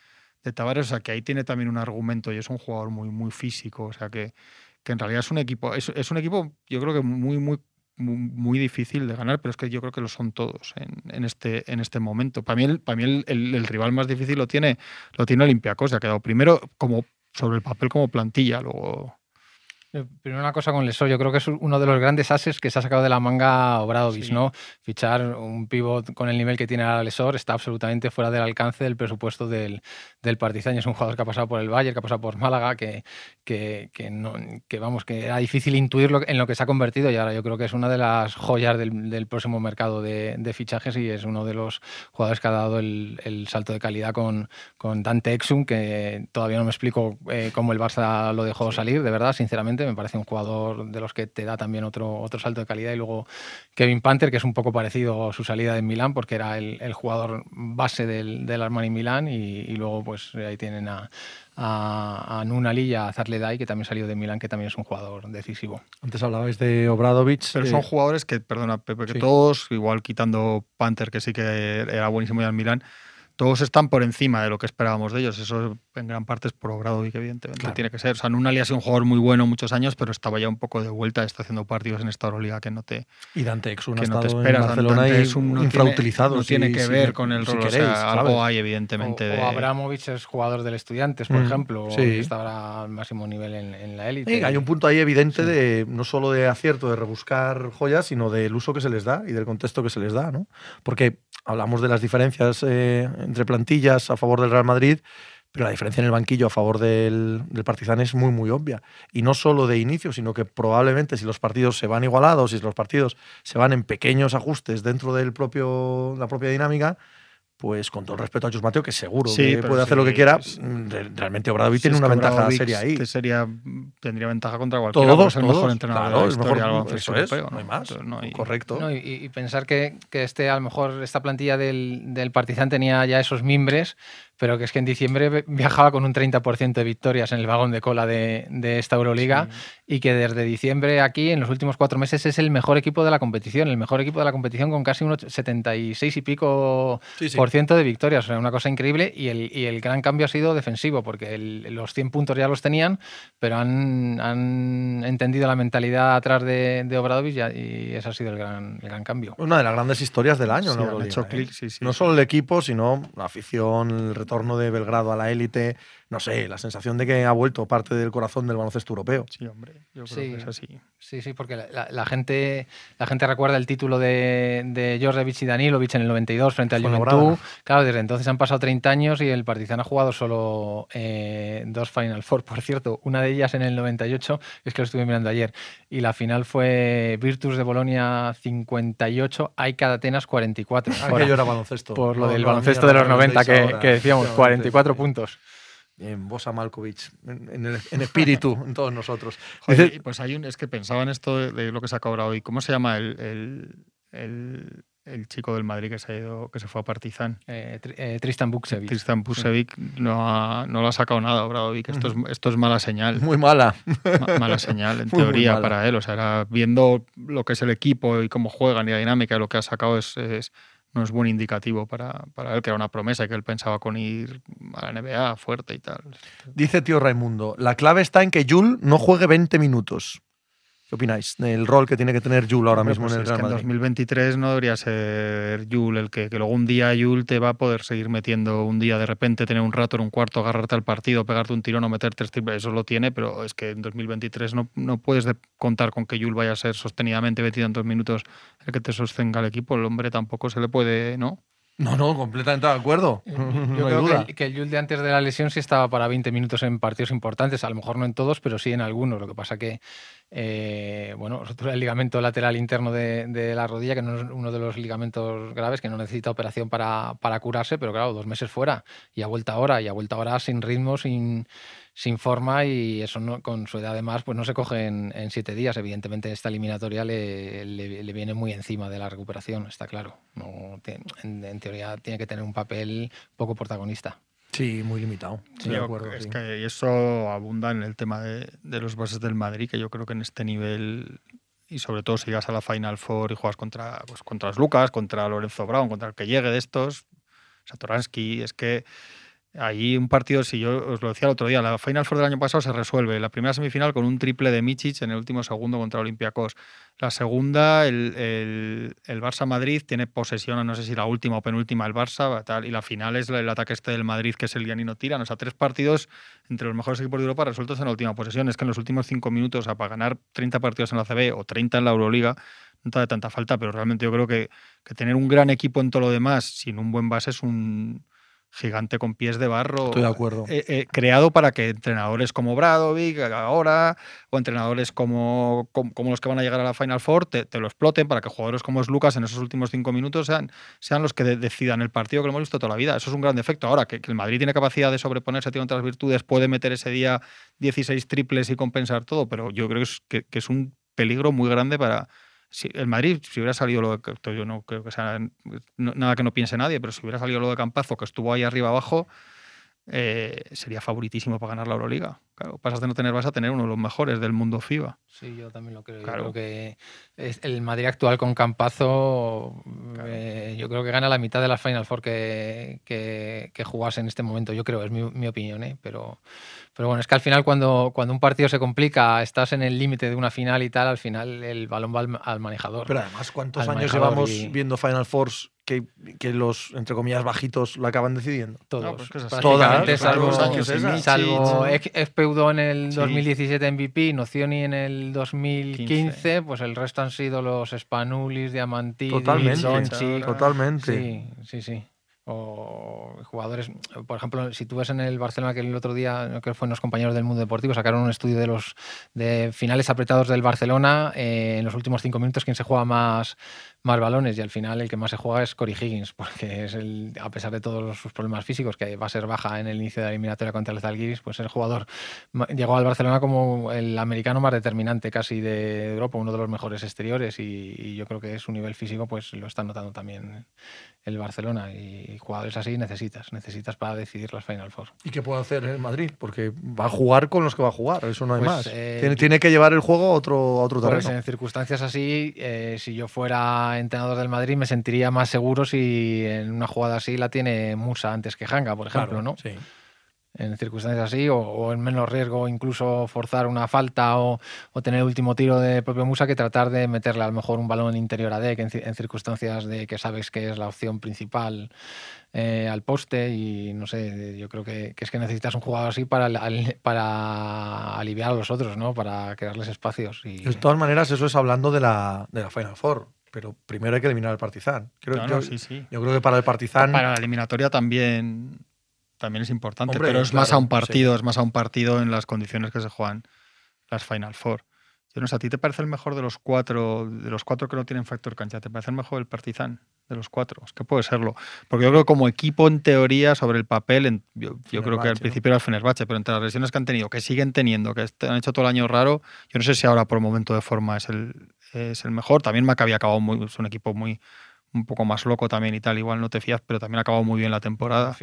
de Tavares. O sea, que ahí tiene también un argumento y es un jugador muy, muy físico. O sea, que, que en realidad es un equipo. Es, es un equipo, yo creo que muy, muy muy, difícil de ganar, pero es que yo creo que lo son todos en, en este, en este momento. Para mí, el, para el, rival más difícil lo tiene, lo tiene Olympiacos, ha quedado primero como sobre el papel como plantilla, luego Primero una cosa con Lesor, yo creo que es uno de los grandes ases que se ha sacado de la manga Obradovic, Sí. ¿no? Fichar un pivot con el nivel que tiene ahora Lesor está absolutamente fuera del alcance del presupuesto del, del Partizan. Es un jugador que ha pasado por el Bayern, que ha pasado por Málaga, que, que, que no, que, vamos, que era difícil intuirlo en lo que se ha convertido y ahora yo creo que es una de las joyas del, del próximo mercado de, de fichajes y es uno de los jugadores que ha dado el, el salto de calidad con, con Dante Exum, que todavía no me explico eh, cómo el Barça lo dejó salir, de verdad, sinceramente, me parece un jugador de los que te da también otro, otro salto de calidad y luego Kevin Panther, que es un poco parecido a su salida de Milán, porque era el, el jugador base del, del Armani Milán y, y luego pues ahí tienen a, a, a Nunali y a Zarledai, que también salió de Milán, que también es un jugador decisivo. Antes hablabais de Obradovic. Pero eh, son jugadores que, perdona, Pepe, que sí. todos, igual quitando Panther, que sí que era buenísimo ya en Milán, todos están por encima de lo que esperábamos de ellos. Eso en gran parte es por Obradovic, evidentemente. Claro. Tiene que ser. O sea, Nunali ha sido un jugador muy bueno muchos años, pero estaba ya un poco de vuelta, está haciendo partidos en esta Euroliga que no te, y Dante Exum que no te esperas. en Barcelona Dante un- no infrautilizado. Tiene, no si- tiene que si- ver con el si rol. o sea, algo hay, O, evidentemente. de... o Abramovich es jugador del Estudiantes, por Mm, ejemplo, sí. que está ahora al máximo nivel en, en la élite. Sí, hay un punto ahí evidente Sí. de no solo de acierto, de rebuscar joyas, sino del uso que se les da y del contexto que se les da, ¿no? Porque hablamos de las diferencias eh, entre plantillas a favor del Real Madrid, pero la diferencia en el banquillo a favor del, del Partizan es muy, muy obvia. Y no solo de inicio, sino que probablemente si los partidos se van igualados, si los partidos se van en pequeños ajustes dentro del propio, la propia dinámica, pues con todo el respeto a Chus Mateo, que seguro Sí, que puede hacer lo que quiera, sí. mm, re- realmente Obradovic tiene una ventaja Obradovic seria ahí. sería, tendría ventaja contra cualquiera. Todos, es el todos, mejor entrenador claro, de la es mejor- historia baloncesto eso es, europeo. no hay más. Entonces, no hay- Correcto. No, y, y pensar que, que este, a lo mejor, esta plantilla del, del Partizan tenía ya esos mimbres, pero que es que en diciembre vi- viajaba con un 30% de victorias en el vagón de cola de, de esta Euroliga y que desde diciembre aquí, en los últimos cuatro meses, es el mejor equipo de la competición, el mejor equipo de la competición con casi un och- 76 y pico Sí, sí. por ciento de victorias, o sea, una cosa increíble y el, y el gran cambio ha sido defensivo, porque el- los 100 puntos ya los tenían, pero han, han entendido la mentalidad atrás de, de Obradovic y, y ese ha sido el gran, el gran cambio. Una de las grandes historias del año, Sí, ¿no? Euroliga, hecho ¿eh? clic, sí, sí. No solo el equipo, sino la afición, el retorno de Belgrado a la élite, no sé, la sensación de que ha vuelto parte del corazón del baloncesto europeo. Sí, hombre, yo creo Sí. que es así. Sí, sí, porque la, la- la gente, la gente recuerda el título de, de Jorjevic y Danilovic en el 92 frente al. Juventud. Claro, desde entonces han pasado 30 años y el Partizan ha jugado solo eh, dos Final Four, por cierto. Una de ellas en el 98, es que lo estuve mirando ayer. Y la final fue Virtus de Bolonia 58, Aika de Atenas 44. Ahora, Aquello era baloncesto. por lo No, del no, baloncesto de los no 90 que, que decíamos, Efectivamente, 44 sí. puntos. En Bosa Malkovich, en, en el- en espíritu, en todos nosotros. Joder, Dice- y pues hay un, es que pensaba en esto de, de lo que se acaba hoy. ¿Cómo se llama el, el, el- el chico del Madrid que se ha ido, que se fue a Partizan? Eh, eh, Tristan Buksevic. Tristan Pusevic no, ha- no lo ha sacado nada, Obradovic. Esto es, esto es mala señal. Muy mala. Ma- mala señal, en Muy, teoría, para él. O sea, era viendo lo que es el equipo y cómo juegan y la dinámica, lo que ha sacado es, es- no es buen indicativo para, para él, que era una promesa que él pensaba con ir a la NBA fuerte y tal. Dice tío Raimundo, la clave está en que Jul no juegue 20 minutos. ¿Qué opináis del rol que tiene que tener Jul ahora mismo pues en el es Real que en Madrid? 2023 no debería ser Yul el que, que luego un día Yul te va a poder seguir metiendo un día de repente tener un rato en un cuarto, agarrarte al partido, pegarte un tirón o meter tres triples, eso lo tiene, pero es que en 2023 no, no puedes de- contar con que Yul vaya a ser sostenidamente 22 minutos el que te sostenga el equipo, el hombre tampoco se le puede, ¿no? No, no, completamente de acuerdo. Yo no hay creo duda. que el, que el Jules de antes de la lesión sí estaba para 20 minutos en partidos importantes, a lo mejor no en todos, pero sí en algunos. Lo que pasa que, eh, bueno, rotura del ligamento lateral interno de, de la rodilla, que no es uno de los ligamentos graves, que no necesita operación para, para curarse, pero claro, dos meses fuera y ha vuelto ahora, y ha vuelto ahora sin ritmo, sin, sin forma, y eso no, con su edad además, pues no se coge en, en siete días. Evidentemente, esta eliminatoria le, le- le viene muy encima de la recuperación, está claro. No, te- en, en teoría tiene que tener un papel poco protagonista. Sí, muy limitado. De Yo- acuerdo, es sí. que eso abunda en el tema de, de los bases del Madrid, que yo creo que en este nivel, y sobre todo si llegas a la Final Four y juegas contra, pues, contra los Lucas, contra Lorenzo Brown, contra el que llegue de estos, Satoransky, es que ahí un partido, si yo os lo decía el otro día, la Final Four del año pasado se resuelve. La primera semifinal con un triple de Michic en el último segundo contra Olympiacos. La segunda, el, el, el Barça-Madrid tiene posesión, no sé si la última o penúltima el Barça, y la final es el ataque este del Madrid, que es el Giannino Tiran. O sea, tres partidos entre los mejores equipos de Europa resueltos en la última posesión. Es que en los últimos cinco minutos, o para ganar 30 partidos en la CB o 30 en la Euroliga, no da tanta falta, pero realmente yo creo que, que tener un gran equipo en todo lo demás sin un buen base es un gigante con pies de barro. Estoy de acuerdo. eh, eh, creado para que entrenadores como Bradovic ahora o entrenadores como, como, como los que van a llegar a la Final Four te, te lo exploten para que jugadores como es Lucas en esos últimos cinco minutos sean, sean los que de- decidan el partido que lo hemos visto toda la vida. Eso es un gran defecto. Ahora que, que el Madrid tiene capacidad de sobreponerse, tiene otras virtudes, puede meter ese día 16 triples y compensar todo, pero yo creo que es, que, que es un peligro muy grande para, si el Madrid, si hubiera salido lo de, yo no creo que sea nada que no piense nadie, pero si hubiera salido lo de Campazo, que estuvo ahí arriba abajo, eh, sería favoritísimo para ganar la Euroliga. Claro, pasas de no tener, vas a tener uno de los mejores del mundo FIBA. Sí, yo también lo creo. Claro. Yo creo que es- el Madrid actual con Campazo, eh, yo creo que gana la mitad de las Final Four que, que, que jugase en este momento. Yo creo, es mi, mi opinión, ¿eh? pero, pero bueno, es que al final cuando, cuando un partido se complica, estás en el límite de una final y tal, al final el balón va al, al manejador. Pero además, ¿cuántos años llevamos y- viendo Final Force que, que los, entre comillas, bajitos lo acaban decidiendo? Todos, No, pues Todas, salvo, todos los años esas. salvo Espeudo en el Sí. 2017 MVP, Nocioni en el 2015, 15. pues el resto han sido los Spanulis, Diamantidis, Totalmente, Totalmente. Sí, sí, sí. O jugadores, por ejemplo, si tú ves en el Barcelona que el otro día, creo que fueron los compañeros del mundo deportivo, sacaron un estudio de los de finales apretados del Barcelona eh, en los últimos cinco minutos, quién se juega más, más balones y al final el que más se juega es Cory Higgins, porque es el, a pesar de todos sus problemas físicos, que va a ser baja en el inicio de la eliminatoria contra el Zalgiris, pues es el jugador, llegó al Barcelona como el americano más determinante casi de Europa, uno de los mejores exteriores y, y yo creo que su nivel físico pues lo está notando también el Barcelona y jugadores así necesitas, necesitas para decidir las Final Four. ¿Y qué puede hacer el Madrid? Porque va a jugar con los que va a jugar, eso no hay Pues, más. eh, tiene, tiene que llevar el juego a otro, a otro Pues terreno. en circunstancias así, eh, si yo fuera entrenador del Madrid, me sentiría más seguro si en una jugada así la tiene Musa antes que Hanga, por ejemplo, Claro, ¿no? Sí. en circunstancias así, o, en menos riesgo incluso forzar una falta o, tener el último tiro de propio Musa que tratar de meterle a lo mejor un balón interior a deck en, circunstancias de que sabes que es la opción principal eh, al poste y no sé, yo creo que, es que necesitas un jugador así para, para aliviar a los otros, ¿no? Para crearles espacios. Y... De todas maneras, eso es hablando de la, de la Final Four pero primero hay que eliminar al Partizan. Creo, yo, sí, sí. yo creo que para el Partizan. Para la eliminatoria también también es importante, pero es más a un partido, es más a un partido en las condiciones que se juegan las Final Four. Yo no sé, ¿a ti te parece el mejor de los cuatro, de los cuatro que no tienen factor cancha? ¿Te parece el mejor el Partizan de los cuatro? Es que puede serlo. Porque yo creo que como equipo, en teoría, sobre el papel, yo, creo que al principio era el Fenerbahce, pero entre las lesiones que han tenido, que siguen teniendo, que han hecho todo el año raro, yo no sé si ahora por momento de forma es el, es el mejor. También Maccabi ha acabado muy, es un equipo muy un poco más loco también y tal, igual no te fías, pero también ha acabado muy bien la temporada.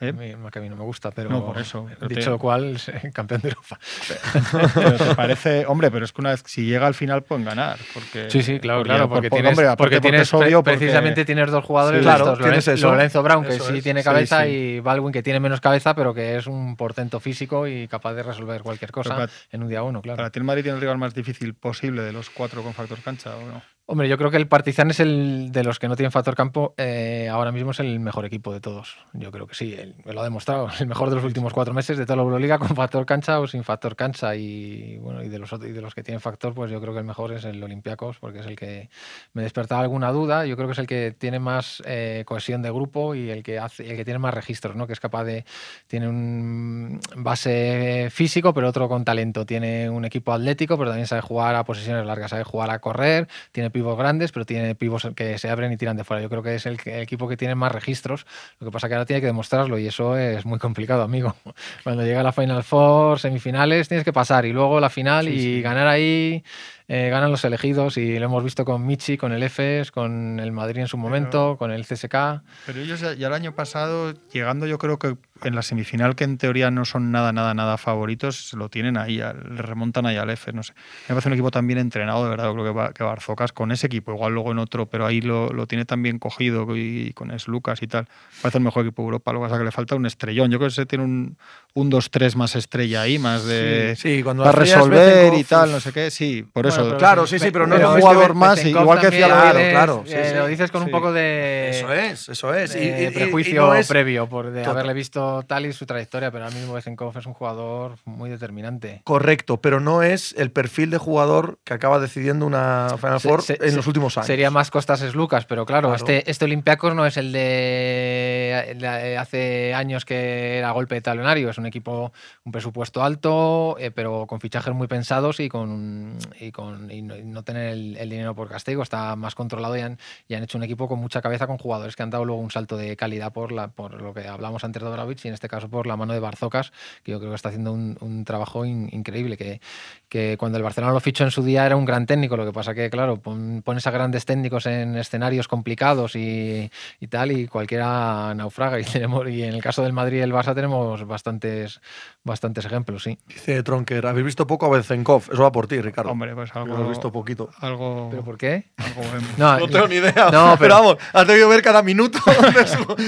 ¿Eh? A, mí, no me gusta, pero no, por eso, dicho lo cual, campeón de Europa. Pero te parece, hombre, pero es que una vez si llega al final pueden ganar. Porque, sí, sí, claro, claro, porque, tienes, porque, tienes precisamente tienes dos jugadores, claro, Lorenzo, Lorenzo Brown, que sí tiene cabeza, y Baldwin, que tiene menos cabeza, pero que es un portento físico y capaz de resolver cualquier cosa en un día uno, claro. ¿Para ti el Madrid tiene el rival más difícil posible de los cuatro con factor cancha o no? Hombre, yo creo que el Partizan es el de los que no tienen factor campo, eh, ahora mismo es el mejor equipo de todos. Yo creo que sí, me lo ha demostrado. El mejor de los últimos cuatro meses de toda la Euroliga con factor cancha o sin factor cancha. Y bueno, y de los, y de los que tienen factor, pues yo creo que el mejor es el Olympiacos, porque es el que me despertaba alguna duda. Yo creo que es el que tiene más eh, cohesión de grupo y el que, hace, el que tiene más registros, ¿no? que es capaz de. Tiene un base físico, pero otro con talento. Tiene un equipo atlético, pero también sabe jugar a posiciones largas, sabe jugar a correr, tiene pivos grandes, pero tiene pivos que se abren y tiran de fuera. Yo creo que es el, equipo que tiene más registros. Lo que pasa que ahora tiene que demostrarlo y eso es muy complicado, amigo. Cuando llega la Final Four, semifinales, tienes que pasar y luego la final y ganar ahí eh, ganan los elegidos y lo hemos visto con Michi, con el EFES, con el Madrid en su momento, con el CSK. Pero ellos ya, el año pasado, llegando yo creo que en la semifinal, que en teoría no son nada, nada, nada favoritos, lo tienen ahí, le remontan ahí al EFES, no sé. Me parece un equipo tan bien entrenado, de verdad, creo que, que Barzocas con ese equipo, igual luego en otro, pero ahí lo, lo tiene tan bien cogido y, con Es Lucas y tal. Parece el mejor equipo de Europa, lo que pasa que le falta un estrellón. Yo creo que se tiene un, un 2-3 más estrella ahí, más de... Sí, cuando para resolver y tal, no sé qué, sí, por eso claro, sí, sí, pero no es un jugador más, igual que decía Claro, claro. Eh, lo dices con un poco de. Eso es, eso es. y, prejuicio previo por de haberle visto tal y su trayectoria, pero ahora mismo Bezenkov es un jugador muy determinante. Correcto, pero no es el perfil de jugador que acaba decidiendo una Final Four en los últimos años. Sería más Costas es Lucas, pero claro, este, este Olympiacos no es el de, hace años que era golpe de talonario, es un equipo, un presupuesto alto, eh, pero con fichajes muy pensados y con, y con no, tener el, dinero por castigo, está más controlado y han, y han hecho un equipo con mucha cabeza con jugadores que han dado luego un salto de calidad por, lo que hablamos antes de Dobravic y en este caso por la mano de Barzocas, que yo creo que está haciendo un, trabajo increíble, que, que cuando el Barcelona lo fichó en su día era un gran técnico, lo que pasa que, claro, pones a grandes técnicos en escenarios complicados y, y tal, y cualquiera naufraga. Y, tenemos, y en el caso del Madrid y el Barça tenemos bastantes, bastantes ejemplos, sí. Dice Tronker, habéis visto poco a Bezenkov, eso va por ti, Ricardo. Hombre, pues algo... Lo he visto poquito. Algo... ¿Pero por qué? no, tengo ni idea. No, pero vamos, has debido ver cada minuto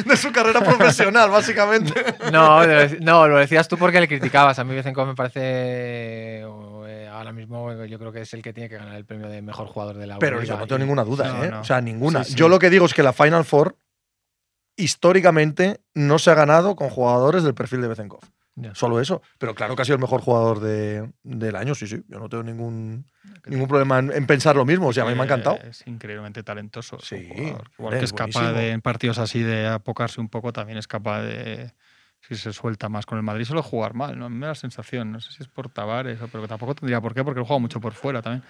de su, carrera profesional, básicamente. No, no, lo decías tú porque le criticabas. A mí Bezenkov me parece... Eh, ahora mismo yo creo que es el que tiene que ganar el premio de mejor jugador de la Pero yo no tengo ninguna duda, ¿eh? O sea, ninguna. Yo lo que digo es que la Final Four históricamente no se ha ganado con jugadores del perfil de Bezenkov. Solo eso. Pero claro que ha sido el mejor jugador del año, sí, sí. Yo no tengo ningún, ningún problema en, pensar lo mismo. O sea, a mí me ha encantado. Es increíblemente talentoso. Sí. Igual que es capaz de, en partidos así de apocarse un poco, también es capaz de, si se suelta más con el Madrid, solo jugar mal. ¿no? A mí me da la sensación, no sé si es por Tavares, pero tampoco tendría por qué, porque él juega mucho por fuera también.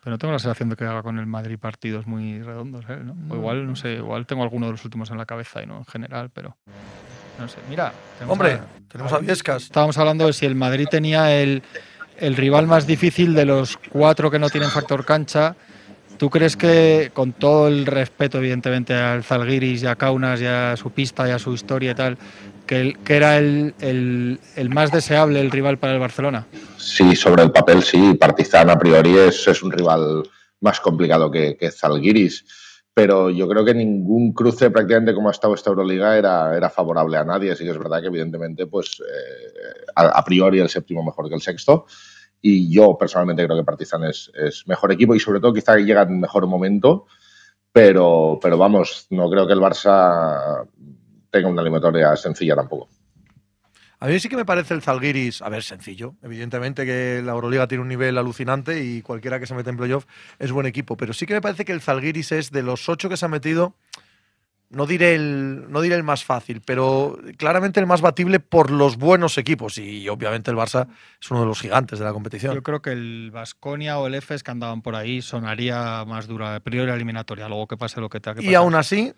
Pero no tengo la sensación de que haga con el Madrid partidos muy redondos, ¿eh? ¿no? O igual, no sé, igual tengo alguno de los últimos en la cabeza y no en general, pero no sé. Mira, hombre, tenemos a Viescas. Estábamos hablando de si el Madrid tenía el, el rival más difícil de los cuatro que no tienen factor cancha. ¿Tú crees que, con todo el respeto, evidentemente, al Zalgiris y a Kaunas y a su pista y a su historia y tal, que, que era el, el, el, más deseable el rival para el Barcelona? Sí, sobre el papel sí. Partizan a priori es, es un rival más complicado que, que Zalgiris. Pero yo creo que ningún cruce prácticamente como ha estado esta Euroliga era, favorable a nadie, así que es verdad que evidentemente pues eh, a, priori el séptimo mejor que el sexto y yo personalmente creo que Partizan es, es mejor equipo y sobre todo quizá llega en mejor momento, pero, pero vamos, no creo que el Barça tenga una eliminatoria sencilla tampoco. A mí sí que me parece el Zalgiris, a ver, sencillo. Evidentemente que la Euroliga tiene un nivel alucinante y cualquiera que se mete en playoff es buen equipo, pero sí que me parece que el Zalgiris es de los ocho que se ha metido, no diré el, no diré el más fácil, pero claramente el más batible por los buenos equipos y obviamente el Barça es uno de los gigantes de la competición. Yo creo que el Vasconia o el EFES que andaban por ahí sonaría más dura, priori eliminatoria, luego que pase lo que tenga que pasar. Y aún así,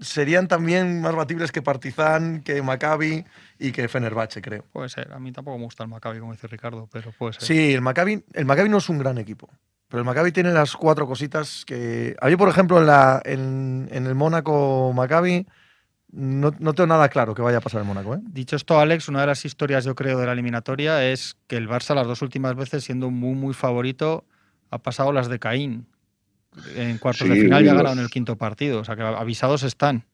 serían también más batibles que Partizan, que Maccabi y que Fenerbahce, creo. Puede ser. A mí tampoco me gusta el Maccabi, como dice Ricardo, pero puede ser. Sí, el Maccabi, el Maccabi no es un gran equipo. Pero el Maccabi tiene las cuatro cositas que. A mí, por ejemplo, en, la, en, el Mónaco Maccabi. No, no, tengo nada claro que vaya a pasar en Mónaco. ¿eh? Dicho esto, Alex, una de las historias, yo creo, de la eliminatoria es que el Barça, las dos últimas veces, siendo muy, muy favorito, ha pasado las de Caín en cuartos de final ya ganaron el quinto partido. O sea que avisados están.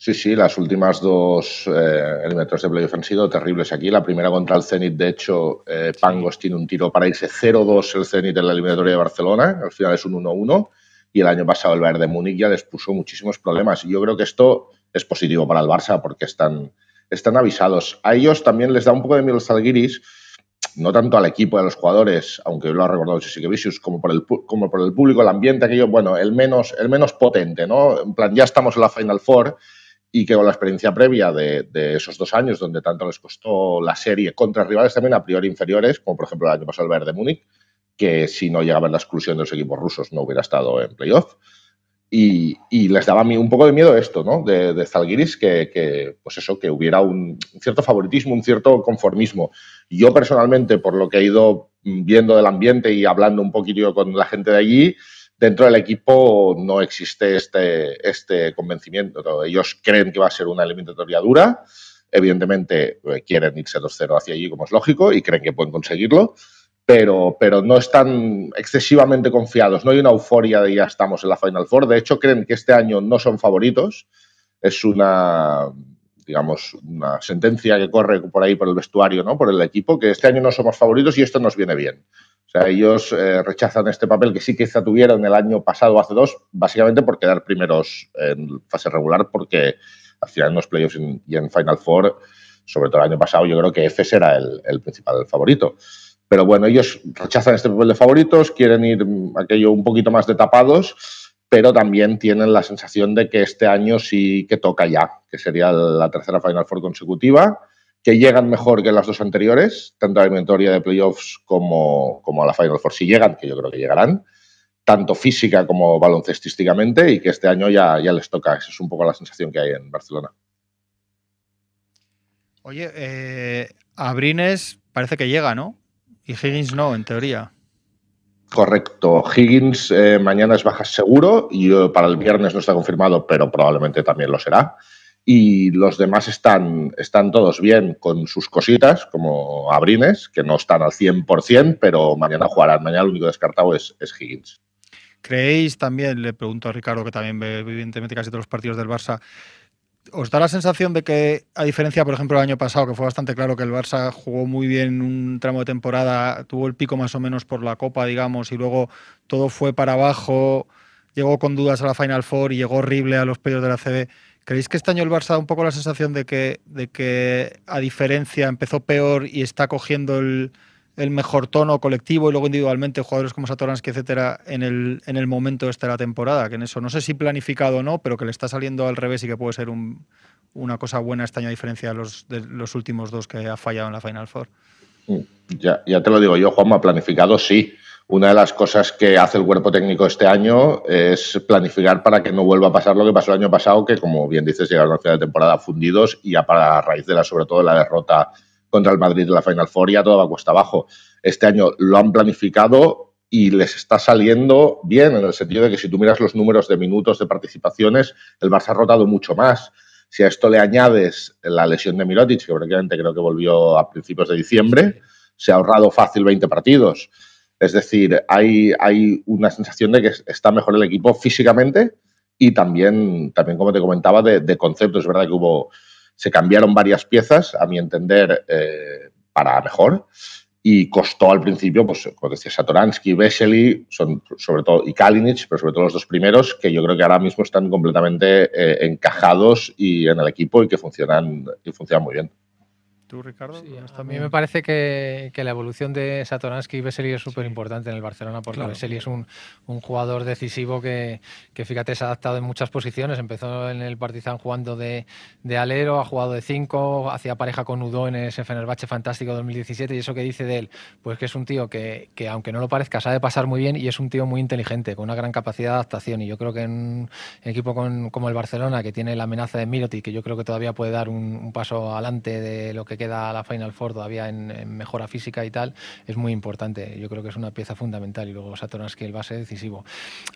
Sí, sí, las últimas dos eh, eliminatorias de playoff han sido terribles aquí. La primera contra el Zenit, de hecho, eh, Pangos tiene un tiro para irse 0-2 el Zenit en la eliminatoria de Barcelona. Al final es un 1-1. Y el año pasado el Bayern de Múnich ya les puso muchísimos problemas. Y yo creo que esto es positivo para el Barça porque están, están avisados. A ellos también les da un poco de miedo el Zalgiris no tanto al equipo y a los jugadores, aunque lo ha recordado Vicious, como por el como por el público, el ambiente, aquello, bueno, el menos, el menos potente, ¿no? En plan, ya estamos en la Final Four y que con la experiencia previa de, esos dos años, donde tanto les costó la serie contra rivales también a priori inferiores, como por ejemplo el año pasado el Bayern de Múnich, que si no llegaba la exclusión de los equipos rusos no hubiera estado en playoff. Y, les daba un poco de miedo esto, ¿no? De, de Zalgiris, que, pues eso, que hubiera un, cierto favoritismo, un cierto conformismo. Yo personalmente, por lo que he ido viendo del ambiente y hablando un poquito con la gente de allí, dentro del equipo no existe este, este convencimiento. Ellos creen que va a ser una eliminatoria dura. Evidentemente eh, quieren irse 2-0 hacia allí, como es lógico, y creen que pueden conseguirlo pero, pero no están excesivamente confiados. No hay una euforia de ya estamos en la Final Four. De hecho, creen que este año no son favoritos. Es una, digamos, una sentencia que corre por ahí por el vestuario, ¿no? por el equipo, que este año no somos favoritos y esto nos viene bien. O sea, ellos eh, rechazan este papel que sí que quizá tuvieron el año pasado hace dos, básicamente por quedar primeros en fase regular, porque al final en los playoffs y en Final Four, sobre todo el año pasado, yo creo que EFES era el, el principal favorito. Pero bueno, ellos rechazan este papel de favoritos, quieren ir aquello un poquito más de tapados, pero también tienen la sensación de que este año sí que toca ya, que sería la tercera Final Four consecutiva, que llegan mejor que las dos anteriores, tanto a la eliminatoria de playoffs como, como a la Final Four, si llegan, que yo creo que llegarán, tanto física como baloncestísticamente, y que este año ya, ya les toca. Esa es un poco la sensación que hay en Barcelona. Oye, eh, Abrines parece que llega, ¿no? Y Higgins no, en teoría. Correcto. Higgins eh, mañana es baja seguro y eh, para el viernes no está confirmado, pero probablemente también lo será. Y los demás están, están todos bien con sus cositas, como Abrines, que no están al 100%, pero mañana jugarán. Mañana lo único descartado es, es Higgins. ¿Creéis también, le pregunto a Ricardo, que también ve evidentemente casi todos los partidos del Barça, ¿Os da la sensación de que, a diferencia, por ejemplo, del año pasado, que fue bastante claro que el Barça jugó muy bien un tramo de temporada, tuvo el pico más o menos por la Copa, digamos, y luego todo fue para abajo, llegó con dudas a la Final Four y llegó horrible a los pedidos de la CB? ¿Creéis que este año el Barça da un poco la sensación de que, de que a diferencia, empezó peor y está cogiendo el, el mejor tono colectivo y luego individualmente jugadores como Satoransky, etcétera, en el, en el momento este de la temporada, que en eso no sé si planificado o no, pero que le está saliendo al revés y que puede ser una cosa buena este año a diferencia de los, de los últimos dos que ha fallado en la Final Four. Mm, ya, ya te lo digo yo, Juanma, planificado sí. Una de las cosas que hace el cuerpo técnico este año es planificar para que no vuelva a pasar lo que pasó el año pasado, que como bien dices, llegaron a final de temporada fundidos y ya para raíz de la, sobre todo, la derrota contra el Madrid de la Final Four ya todo va cuesta abajo. Este año lo han planificado y les está saliendo bien, en el sentido de que si tú miras los números de minutos de participaciones, el Barça ha rotado mucho más. Si a esto le añades la lesión de Mirotic, que prácticamente creo que volvió a principios de diciembre, se ha ahorrado fácil 20 partidos. Es decir, hay, hay una sensación de que está mejor el equipo físicamente y también, también como te comentaba, de, de conceptos. Es verdad que hubo, se cambiaron varias piezas, a mi entender, eh, para mejor y costó al principio, pues como decía Satoransky, Vesely, son sobre todo y Kalinic, pero sobre todo los dos primeros, que yo creo que ahora mismo están completamente eh, encajados y en el equipo y que funcionan y funcionan muy bien. ¿Tú, Ricardo? a mí me parece que, la evolución de Satoransky y Vesely es súper importante en el Barcelona, porque claro. Vesely es un, jugador decisivo que, fíjate, se ha adaptado en muchas posiciones. Empezó en el Partizan jugando de, alero, ha jugado de cinco, hacía pareja con Udo en ese Fenerbahce fantástico 2017. Y eso que dice de él, pues que es un tío que, aunque no lo parezca, sabe pasar muy bien y es un tío muy inteligente, con una gran capacidad de adaptación. Y yo creo que en un equipo como el Barcelona, que tiene la amenaza de Miroti, que yo creo que todavía puede dar un, un paso adelante de lo que queda la Final Four todavía en, mejora física y tal, es muy importante. Yo creo que es una pieza fundamental y luego Satoransky el base decisivo.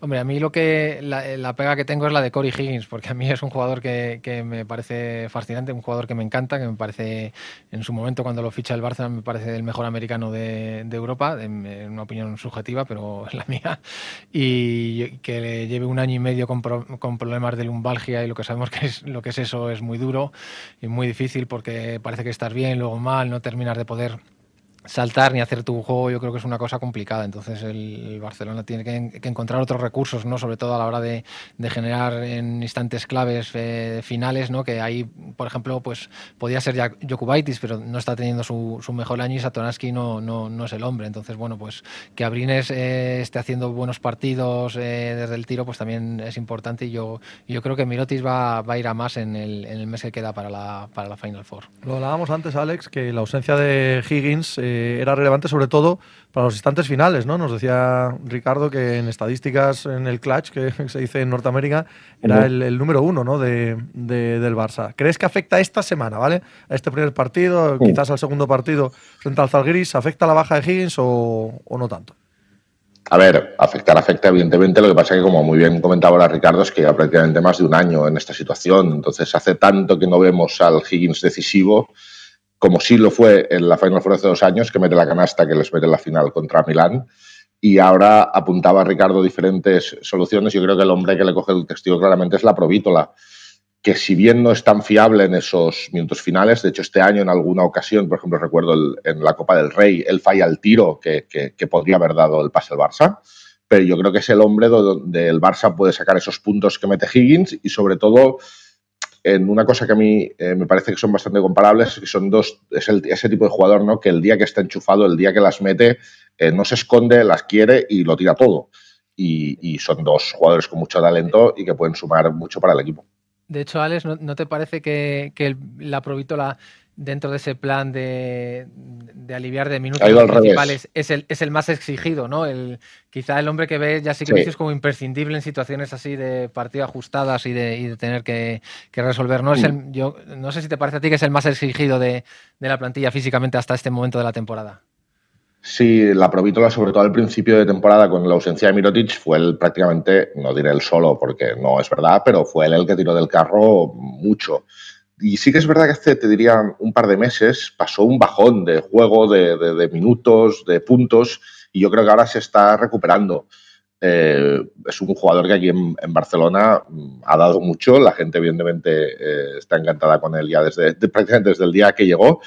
Hombre, a mí lo que la, pega que tengo es la de Corey Higgins, porque a mí es un jugador que, que, me parece fascinante, un jugador que me encanta, que me parece en su momento cuando lo ficha el Barça me parece el mejor americano de, de Europa, en, una opinión subjetiva, pero es la mía, y que le lleve un año y medio con, con problemas de lumbalgia y lo que sabemos que es lo que es eso es muy duro y muy difícil porque parece que está bien, luego mal, no terminar de poder saltar ni hacer tu juego yo creo que es una cosa complicada. Entonces el, Barcelona tiene que, encontrar otros recursos no sobre todo a la hora de, generar en instantes claves eh, finales no que ahí por ejemplo pues podía ser Jokubaitis pero no está teniendo su, mejor año y Satoransky no, no, no, es el hombre. Entonces bueno pues que Abrines eh, esté haciendo buenos partidos eh, desde el tiro pues también es importante. Y yo yo creo que Mirotis va, va a ir a más en el, en el, mes que queda para la, para la Final Four. Lo hablábamos antes Alex que la ausencia de Higgins era relevante sobre todo para los instantes finales, ¿no? Nos decía Ricardo que en estadísticas en el clutch, que se dice en Norteamérica, era el, número uno ¿no? de, del Barça. ¿Crees que afecta esta semana, ¿vale? A este primer partido, quizás al segundo partido frente al Zalgiris, ¿afecta la baja de Higgins o, no tanto? A ver, afectar afecta evidentemente. Lo que pasa es que, como muy bien comentaba ahora Ricardo, es que ya prácticamente más de un año en esta situación. Entonces, hace tanto que no vemos al Higgins decisivo como sí lo fue en la Final Four hace dos años, que mete la canasta que les mete en la final contra Milán. Y ahora apuntaba Ricardo diferentes soluciones. Yo creo que el hombre que le coge el testigo claramente es la Provítola, que si bien no es tan fiable en esos minutos finales, de hecho este año en alguna ocasión, por ejemplo recuerdo en la Copa del Rey, él falla el tiro que, que, podría haber dado el pase al Barça, pero yo creo que es el hombre donde el Barça puede sacar esos puntos que mete Higgins y sobre todo en una cosa que a mí eh, me parece que son bastante comparables, que son dos, es ese tipo de jugador, ¿no? Que el día que está enchufado, el día que las mete, eh, no se esconde, las quiere y lo tira todo. Y, son dos jugadores con mucho talento y que pueden sumar mucho para el equipo. De hecho, Alex, ¿no, te parece que, que la Provítola dentro de ese plan de, aliviar de minutos principales es el, es el más exigido, ¿no? El, quizá el hombre que ve ya sí que es como imprescindible en situaciones así de partido ajustadas y de, tener que, resolver. ¿no? Es el, mm. yo, no sé si te parece a ti que es el más exigido de, la plantilla físicamente hasta este momento de la temporada. Sí, la Provítola, sobre todo al principio de temporada, con la ausencia de Mirotic, fue él prácticamente, no diré el solo, porque no es verdad, pero fue él el que tiró del carro mucho. Y sí que es verdad que hace, te diría, un par de meses pasó un bajón de juego, de, minutos, de puntos, y yo creo que ahora se está recuperando. Eh, es un jugador que aquí en, Barcelona mm, ha dado mucho, la gente evidentemente eh, está encantada con él ya desde, prácticamente desde el día que llegó.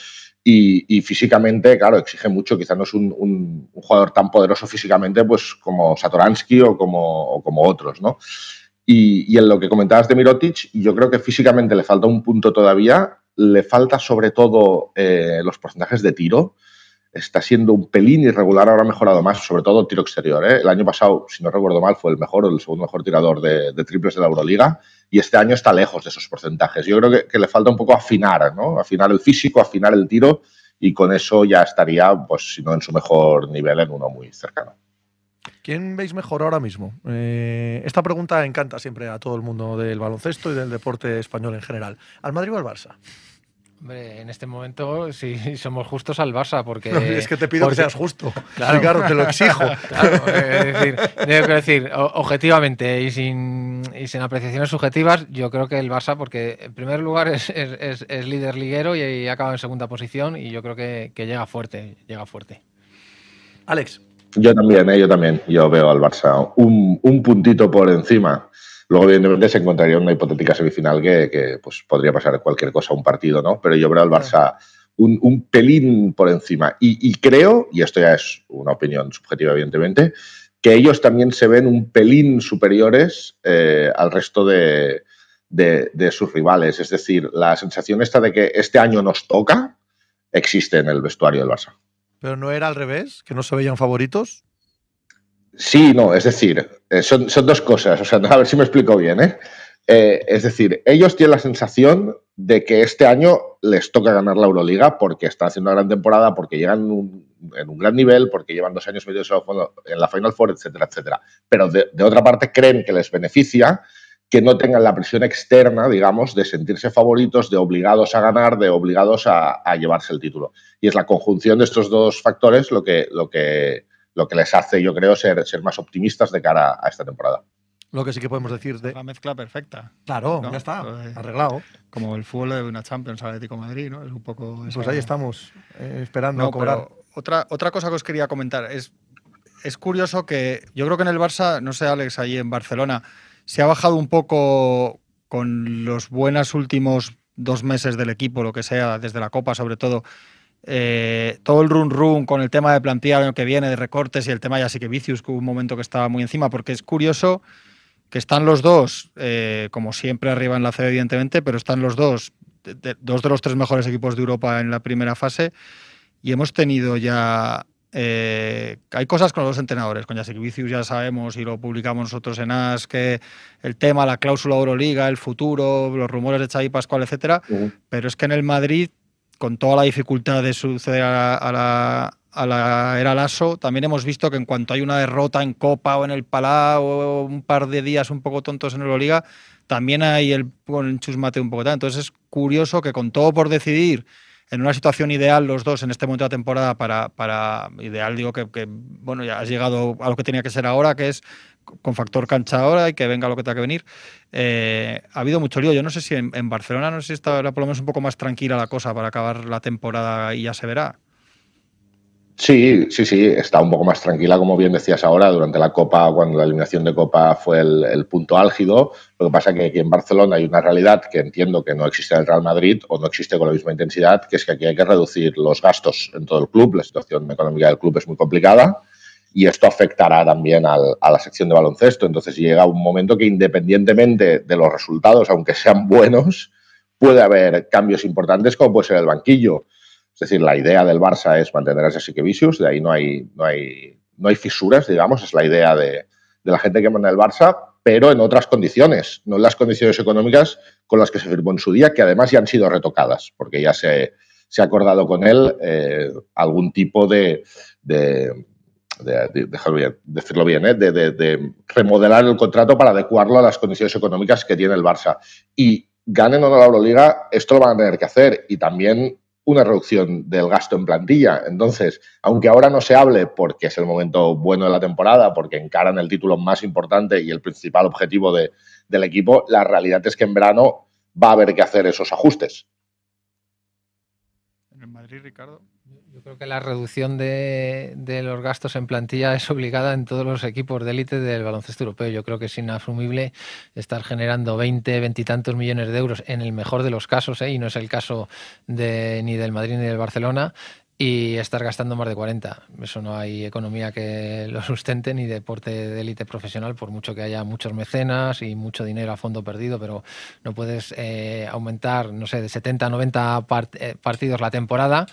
Y, físicamente, claro, exige mucho. Quizás no es un, jugador tan poderoso físicamente pues, como Satoransky o como, o como otros, ¿no? Y, en lo que comentabas de Mirotic, yo creo que físicamente le falta un punto todavía. Le falta sobre todo eh, los porcentajes de tiro. Está siendo un pelín irregular, ahora ha mejorado más, sobre todo tiro exterior. ¿eh? El año pasado, si no recuerdo mal, fue el mejor o el segundo mejor tirador de, triples de la Euroliga. Y este año está lejos de esos porcentajes. Yo creo que, le falta un poco afinar, ¿no? Afinar el físico, afinar el tiro. Y con eso ya estaría, pues, si no en su mejor nivel, en uno muy cercano. ¿Quién veis mejor ahora mismo? Eh, esta pregunta encanta siempre a todo el mundo del baloncesto y del deporte español en general. ¿Al Madrid o al Barça? Hombre, en este momento sí somos justos al Barça, porque... es que te pido que seas justo. Claro, te lo exijo. Claro, es decir, debo decir, objetivamente y sin, y sin apreciaciones subjetivas, yo creo que el Barça, porque en primer lugar es, es, es líder liguero y, acaba en segunda posición y yo creo que, que llega fuerte, llega fuerte. Alex. Yo también, ¿eh? yo también. Yo veo al Barça un, un puntito por encima. Luego, evidentemente, se encontraría una hipotética semifinal que, que, pues, podría pasar cualquier cosa, un partido, ¿no? Pero yo veo al Barça un, un pelín por encima. Y, y, creo, y esto ya es una opinión subjetiva, evidentemente, que ellos también se ven un pelín superiores eh, al resto de, de, de, sus rivales. Es decir, la sensación esta de que este año nos toca existe en el vestuario del Barça. Pero no era al revés, que no se veían favoritos. Sí, no, es decir, eh, son, son, dos cosas. O sea, a ver si me explico bien, ¿eh? ¿eh? Es decir, ellos tienen la sensación de que este año les toca ganar la Euroliga porque están haciendo una gran temporada, porque llegan un, en un gran nivel, porque llevan dos años metidos en la Final Four, etcétera, etcétera. Pero de, de otra parte creen que les beneficia que no tengan la presión externa, digamos, de sentirse favoritos, de obligados a ganar, de obligados a, a, llevarse el título. Y es la conjunción de estos dos factores lo que, lo que, lo que les hace, yo creo, ser, ser más optimistas de cara a esta temporada. Lo que sí que podemos decir de. La mezcla perfecta. Claro, ¿no? ya está, pues, arreglado. Como el fútbol de una Champions Atlético Madrid, ¿no? Es un poco. Pues ahí estamos, eh, esperando no, a cobrar. Otra, otra cosa que os quería comentar es. Es curioso que yo creo que en el Barça, no sé, Alex, ahí en Barcelona, se ha bajado un poco con los buenos últimos dos meses del equipo, lo que sea, desde la Copa sobre todo, eh, todo el run run con el tema de plantilla el año que viene, de recortes y el tema ya sí que Vicius, que hubo un momento que estaba muy encima, porque es curioso que están los dos, eh, como siempre arriba en la CB evidentemente, pero están los dos, dos de los tres mejores equipos de Europa en la primera fase y hemos tenido ya eh, hay cosas con los entrenadores, con Jacek Vicius ya sabemos y lo publicamos nosotros en AS, que el tema, la cláusula Euroliga, el futuro, los rumores de Xavi Pascual, etcétera, pero es que en el Madrid, con toda la dificultad de suceder a, a, la, a la era Lasso, también hemos visto que en cuanto hay una derrota en Copa o en el Palau o un par de días un poco tontos en Euroliga, también hay el, el chusmate un poco tal. Entonces es curioso que con todo por decidir en una situación ideal los dos en este momento de la temporada para, para ideal digo que, bueno ya has llegado a lo que tenía que ser ahora que es con factor cancha ahora y que venga lo que tenga que venir. Eh, ha habido mucho lío. Yo no sé si en, en, Barcelona no sé si está por lo menos un poco más tranquila la cosa para acabar la temporada y ya se verá Sí, sí, sí, está un poco más tranquila, como bien decías ahora, durante la Copa, cuando la eliminación de Copa fue el, punto álgido. Lo que pasa es que aquí en Barcelona hay una realidad que entiendo que no existe en el Real Madrid o no existe con la misma intensidad, que es que aquí hay que reducir los gastos en todo el club. La situación económica del club es muy complicada y esto afectará también a la sección de baloncesto. Entonces llega un momento que independientemente de los resultados, aunque sean buenos, puede haber cambios importantes como puede ser el banquillo. Es decir, la idea del Barça es mantener a Jessica Vicius, de ahí no hay, no hay, no hay fisuras, digamos, es la idea de, de la gente que manda el Barça, pero en otras condiciones, no en las condiciones económicas con las que se firmó en su día, que además ya han sido retocadas, porque ya se, se ha acordado con él eh, algún tipo de, de, de, de bien, decirlo bien, ¿eh? de, de, de, remodelar el contrato para adecuarlo a las condiciones económicas que tiene el Barça. Y ganen o no la Euroliga, esto lo van a tener que hacer. Y también una reducción del gasto en plantilla. Entonces, aunque ahora no se hable porque es el momento bueno de la temporada, porque encaran el título más importante y el principal objetivo de, del equipo, la realidad es que en verano va a haber que hacer esos ajustes. En el Madrid, Ricardo. Creo que la reducción de, de, los gastos en plantilla es obligada en todos los equipos de élite del baloncesto europeo. Yo creo que es inasumible estar generando 20, 20 y tantos millones de euros en el mejor de los casos, ¿eh? y no es el caso de, ni del Madrid ni del Barcelona, y estar gastando más de 40. Eso no hay economía que lo sustente ni deporte de élite profesional, por mucho que haya muchos mecenas y mucho dinero a fondo perdido, pero no puedes eh, aumentar, no sé, de 70 a 90 part eh, partidos la temporada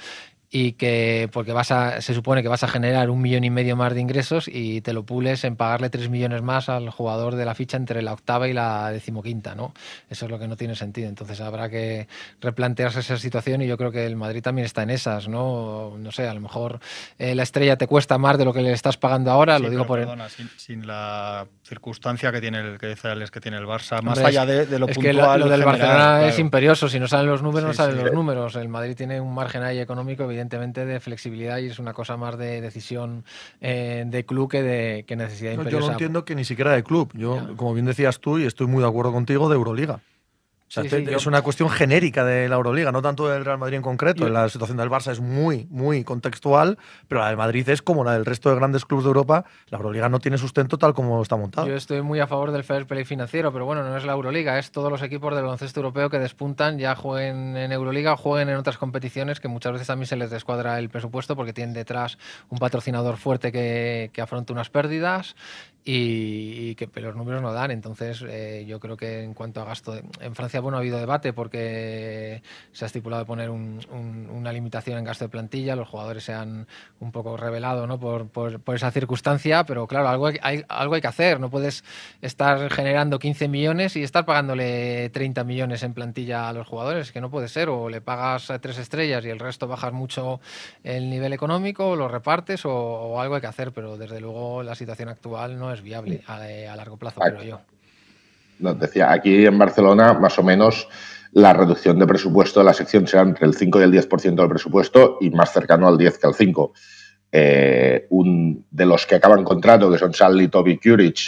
y que porque vas a, se supone que vas a generar un millón y medio más de ingresos y te lo pules en pagarle tres millones más al jugador de la ficha entre la octava y la decimoquinta, ¿no? Eso es lo que no tiene sentido. Entonces habrá que replantearse esa situación y yo creo que el Madrid también está en esas, ¿no? No sé, a lo mejor eh, la estrella te cuesta más de lo que le estás pagando ahora, sí, lo digo por perdona, sin, sin, la circunstancia que tiene el que dice Alex, que tiene el Barça, más Hombre, allá de, de, lo es puntual. Que lo, lo del general, Barcelona claro. es imperioso, si no salen los números, sí, no salen sí. los números. El Madrid tiene un margen ahí económico, evidentemente, de flexibilidad y es una cosa más de decisión eh, de club que de que necesidad imperiosa. Yo lo entiendo que ni siquiera de club. Yo, ya. como bien decías tú, y estoy muy de acuerdo contigo, de Euroliga. Sea, Sí, te- sí, yo- es una cuestión genérica de la Euroliga, no tanto del Real Madrid en concreto. Yo- La situación del Barça es muy, muy contextual, pero la de Madrid es como la del resto de grandes clubes de Europa. La Euroliga no tiene sustento tal como está montado. Yo estoy muy a favor del fair play financiero, pero bueno, no es la Euroliga, es todos los equipos del baloncesto europeo que despuntan, ya jueguen en Euroliga o jueguen en otras competiciones que muchas veces también se les descuadra el presupuesto porque tienen detrás un patrocinador fuerte que, que afronta unas pérdidas y, y que los números no dan. Entonces, eh, yo creo que en cuanto a gasto, en Francia bueno ha habido debate porque se ha estipulado poner un- un- una limitación en gasto de plantilla, los jugadores se han un poco revelado ¿no? por, por- por esa circunstancia, pero claro, algo hay, hay- algo hay que hacer. No puedes estar generando 15 millones y estar pagándole 30 millones en plantilla a los jugadores, que no puede ser. O le pagas a tres estrellas y el resto bajas mucho el nivel económico, o lo repartes o, o algo hay que hacer, pero desde luego la situación actual no es viable a, a largo plazo, creo yo. Nos decía, aquí en Barcelona, más o menos, la reducción de presupuesto de la sección será entre el 5 y el 10% del presupuesto y más cercano al 10 que al 5. Eh, un, de los que acaban contrato, que son Sally, Toby, Kuric,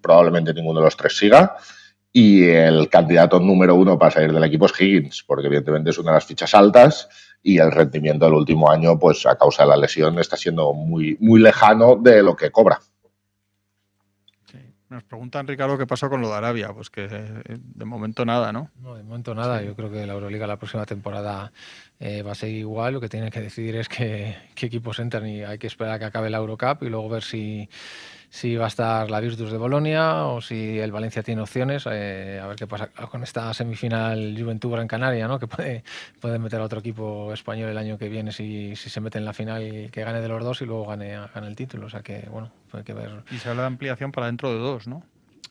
probablemente ninguno de los tres siga. Y el candidato número uno para salir del equipo es Higgins, porque evidentemente es una de las fichas altas y el rendimiento del último año, pues a causa de la lesión, está siendo muy, muy lejano de lo que cobra. Nos preguntan, Ricardo, qué pasó con lo de Arabia. Pues que eh, de momento nada, ¿no? No, de momento nada. Yo creo que la Euroliga la próxima temporada eh, va a seguir igual. Lo que tienen que decidir es qué, qué equipos entran y hay que esperar a que acabe la Eurocup y luego ver si, si va a estar la Virtus de Bolonia o si el Valencia tiene opciones. eh, a ver qué pasa con esta semifinal Juventud Gran Canaria, ¿no? que puede, puede meter a otro equipo español el año que viene si, si se mete en la final y que gane de los dos y luego gane, gane el título. O sea que, bueno, hay que ver. Y se habla de ampliación para dentro de dos, ¿no?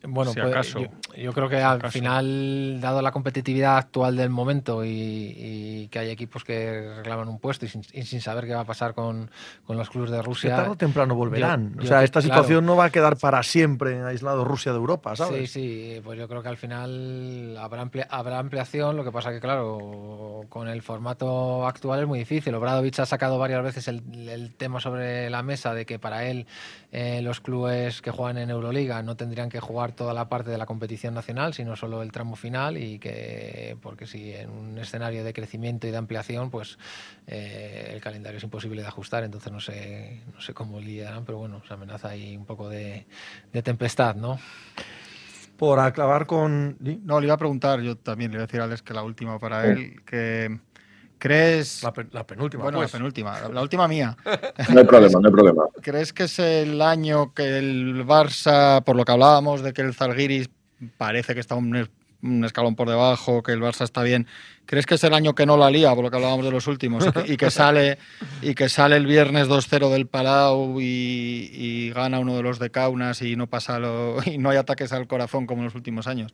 Bueno, Si acaso. yo, yo creo que Si al acaso. final, dado la competitividad actual del momento y, y que hay equipos que reclaman un puesto y sin, y sin saber qué va a pasar con, con los clubes de Que Rusia. tarde o temprano volverán. yo- o sea, que- esta claro. situación no va a quedar para siempre aislado Rusia de Europa, ¿sabes? Sí, sí, pues yo creo que al final habrá, amplia- habrá ampliación, lo que pasa que, claro, con el formato actual es muy difícil. Obradovic ha sacado varias veces el, el tema sobre la mesa de que para él eh, los clubes que juegan en Euroliga no tendrían que jugar toda la parte de la competición nacional, sino solo el tramo final y que, porque si en un escenario de crecimiento y de ampliación, pues eh, el calendario es imposible de ajustar, entonces no sé, no sé cómo lidiarán, pero bueno, se amenaza ahí un poco de, de tempestad, ¿no? Por acabar con. No, le iba a preguntar, yo también le iba a decir a Alex que la última para Sí. él, que crees... La, pe- la penúltima. bueno, pues. la penúltima, la- la última mía. No hay problema, no hay problema. ¿Crees que es el año que el Barça, por lo que hablábamos de que el Zalgiris parece que está un, es- un escalón por debajo, que el Barça está bien? ¿Crees que es el año que no la lía, por lo que hablábamos de los últimos, y que, y que sale y que sale el viernes 2-0 del Palau y, y gana uno de los de Kaunas y no pasa lo, y no hay ataques al corazón como en los últimos años?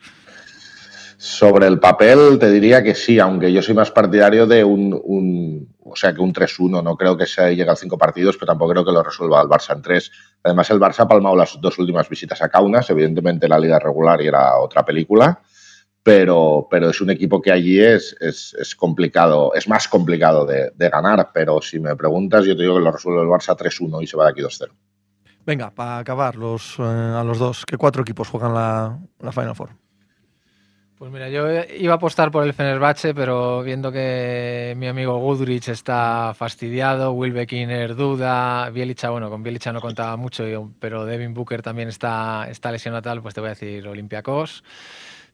Sobre el papel te diría que sí, aunque yo soy más partidario de un, o sea, que un 3-1. No creo que se llegue a cinco partidos, pero tampoco creo que lo resuelva el Barça en tres. Además, el Barça ha palmado las dos últimas visitas a Kaunas. Evidentemente, la liga regular y era otra película, pero, pero es un equipo que allí es, es, complicado, es más complicado de, de ganar. Pero si me preguntas, yo te digo que lo resuelve el Barça 3-1 y se va de aquí 2-0. Venga, para acabar los, eh, a los dos, ¿qué cuatro equipos juegan la, la Final Four? Pues mira, yo iba a apostar por el Fenerbahce, pero viendo que mi amigo Goodrich está fastidiado, Will Beckiner duda, Bielicha, bueno, con Bielicha no contaba mucho, pero Devin Booker también está, está lesionado tal, pues te voy a decir Olympiacos,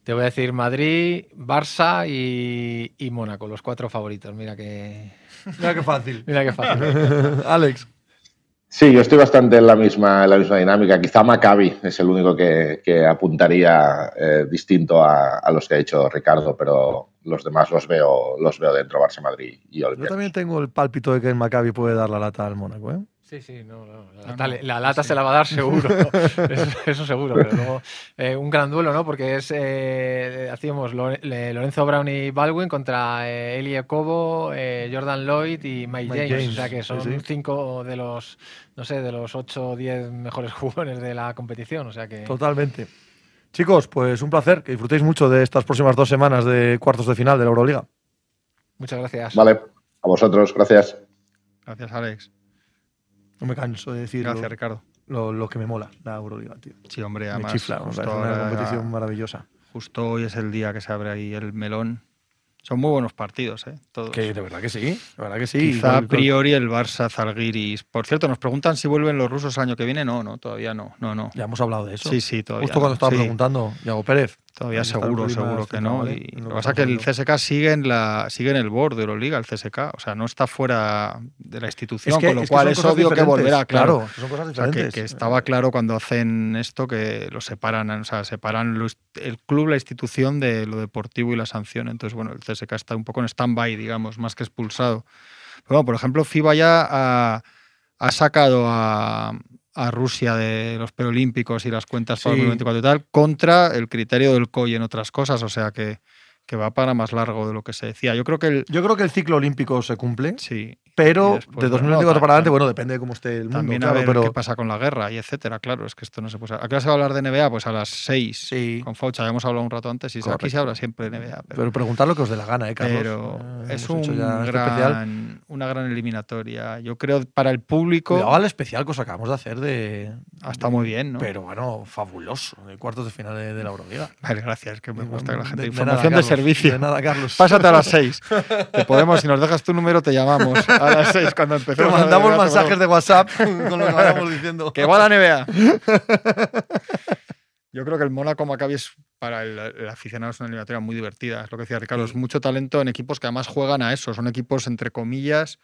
te voy a decir Madrid, Barça y, y Mónaco, los cuatro favoritos. Mira que, Mira qué fácil. mira qué fácil. Alex. Sí, yo estoy bastante en la misma, en la misma dinámica. Quizá Maccabi es el único que, que apuntaría eh, distinto a, a los que ha dicho Ricardo, pero los demás los veo, los veo dentro, Barça, Madrid y Yo Olympiacos. también tengo el pálpito de que el Maccabi puede dar la lata al Mónaco, ¿eh? Sí, sí, no, no, la No, lata, no, la lata sí. se la va a dar seguro, eso, eso seguro, pero luego eh, un gran duelo, ¿no? Porque es, eh, hacíamos Lorenzo Brown y Baldwin contra eh, Elie Cobo, eh, Jordan Lloyd y Mike, Mike James, James, o sea que sí, son sí. cinco de los, no sé, de los ocho o diez mejores jugadores de la competición, o sea que... Totalmente. Chicos, pues un placer, que disfrutéis mucho de estas próximas dos semanas de cuartos de final de la Euroliga. Muchas gracias. Vale, a vosotros, gracias. Gracias, Alex. No me canso de decir Gracias, lo, Ricardo. lo- lo que me mola la Euroliga, tío. Sí, hombre, Me además, chifla, me justo parece una competición maravillosa. Justo hoy es el día que se abre ahí el melón. Son muy buenos partidos, ¿eh? Todos. Que de verdad que sí, de verdad que sí. Quizá a priori el Barça, Zalgiris. Por cierto, nos preguntan si vuelven los rusos el año que viene. No, no, todavía no. No, no. Ya hemos hablado de eso. Sí, sí, todavía. Justo cuando estaba Sí, preguntando, Yago Pérez. Todavía seguro, seguro que no. ¿vale? Y Lo que que pasa es que el CSK sigue en, la, sigue en el board de Euroliga, el CSK. O sea, no está fuera de la institución, con lo es cual es obvio que diferentes, volverá, claro. que son cosas O sea, que, diferentes. que estaba claro cuando hacen esto que lo separan, o sea, separan lo el club, la institución de lo deportivo y la sanción. Entonces, bueno, el CSK está un poco en stand-by, digamos, más que expulsado. Pero bueno, por ejemplo, FIBA ya ha, ha sacado a, a Rusia de los preolímpicos y las cuentas para Sí. 2024 y tal, contra el criterio del COI en otras cosas, o sea que, que va para más largo de lo que se decía. Yo creo que el... Yo creo que el ciclo olímpico se cumple, Sí, pero después, de bueno, 2024 ta- para adelante, bueno, depende de cómo esté el mundo, también claro, a ver pero qué pasa con la guerra y etcétera. Claro, es que esto no se puede. ¿A qué hora se va a hablar de NBA? Pues a las 6. sí. Con Faucha, ya hemos hablado un rato antes y aquí se habla siempre de NBA. Pero, Pero preguntar lo que os dé la gana, ¿eh, Carlos? pero Eh, es un este especial. gran, una gran eliminatoria. Yo creo para el público Cuidado al especial que os acabamos de hacer de. ah, está muy bien, ¿no? Pero bueno, fabuloso. De cuartos de final de, de la Euroliga. Vale, gracias, que me gusta que la gente. De- de Información nada, de, servicio. De nada, Carlos. Pásate a las 6. Te podemos, si nos dejas tu número, te llamamos a las 6 cuando Te empecemos. a mandamos NBA, te mensajes de WhatsApp con lo que vayamos diciendo. Que va la NBA. Yo creo que el Mónaco Maccabi es para el, el aficionado es una eliminatoria muy divertida. Es lo que decía Ricardo. Es mucho talento en equipos que además juegan a eso. Son equipos, entre comillas,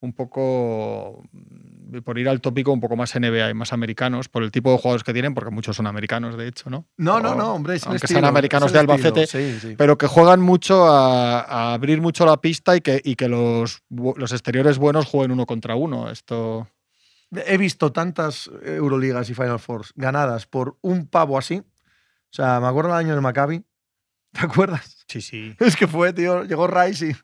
un poco, mm, por ir al tópico, un poco más NBA y más americanos, por el tipo de jugadores que tienen, porque muchos son americanos, de hecho, ¿no? No, no, O- no, hombre. Es aunque estilo, sean americanos de el estilo, Albacete, Sí, sí. pero que juegan mucho a, a abrir mucho la pista y que, y que los, los exteriores buenos jueguen uno contra uno. Esto. He visto tantas Euroligas y Final Fours ganadas por un pavo así. O sea, me acuerdo el año del Maccabi. ¿Te acuerdas? Sí, sí. Es que fue, tío. Llegó Rice y.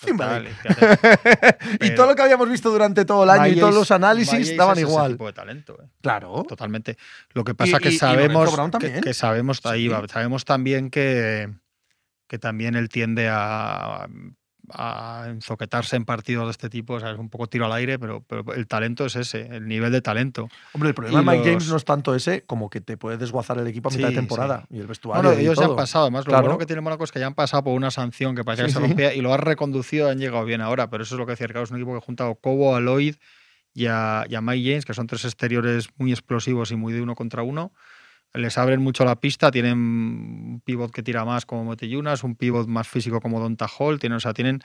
total, y todo lo que habíamos visto durante todo el año y todos los análisis daban es ese igual. tipo de talento, eh. Claro. Totalmente. Lo que pasa Y- que y- sabemos que, sabemos ahí va, sabemos también que, que también él tiende a, a enzoquetarse en partidos de este tipo, o sea, es un poco tiro al aire, pero, pero el talento es ese, el nivel de talento. Hombre, el problema de Mike James no es tanto ese como que te puede desguazar el equipo a mitad Sí, de temporada sí. y el vestuario. Bueno, y ellos ya han pasado, además lo bueno que tiene Mónaco es que ya han pasado por una sanción que parecía Sí, que se rompía y lo han reconducido, han llegado bien ahora, pero eso es lo que decía Ricardo, es un equipo que junta a Cobo, a Lloyd y a, y a Mike James, que son tres exteriores muy explosivos y muy de uno contra uno. Les abren mucho la pista, tienen un pivot que tira más como Moteyunas, un pivot más físico como Donta Hall, tienen, o sea, tienen,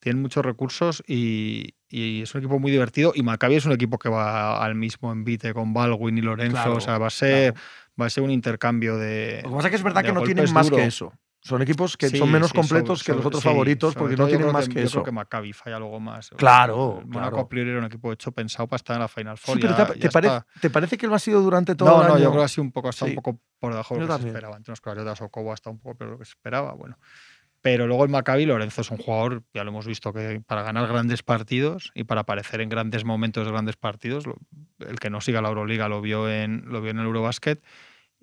tienen muchos recursos y, y es un equipo muy divertido. Y Maccabi es un equipo que va al mismo envite con Baldwin y Lorenzo, Claro, o sea, va a ser, claro. va a ser un intercambio de, Lo que pasa es que es verdad que no tienen más duro. que eso. Son equipos que Sí, son menos sí, completos sobre- que los otros sí, favoritos porque no yo tienen más que, que, yo eso. creo que Maccabi falla algo más. Claro, El Mónaco claro. a priori era un equipo hecho pensado para estar en la Final Sí, Four. pero ya- te, ya te parece, está. ¿te parece que lo ha sido durante todo No, el no, año? yo creo que ha sido un poco, hasta un poco por debajo de Yo lo que se también. esperaba. Entre unas cosas y otras, Okobo hasta un poco peor de lo que se esperaba. Bueno. Pero luego el Maccabi, Lorenzo es un jugador, ya lo hemos visto, que para ganar grandes partidos y para aparecer en grandes momentos de grandes partidos, el que no siga la Euroliga lo vio en, lo vio en el Eurobasket.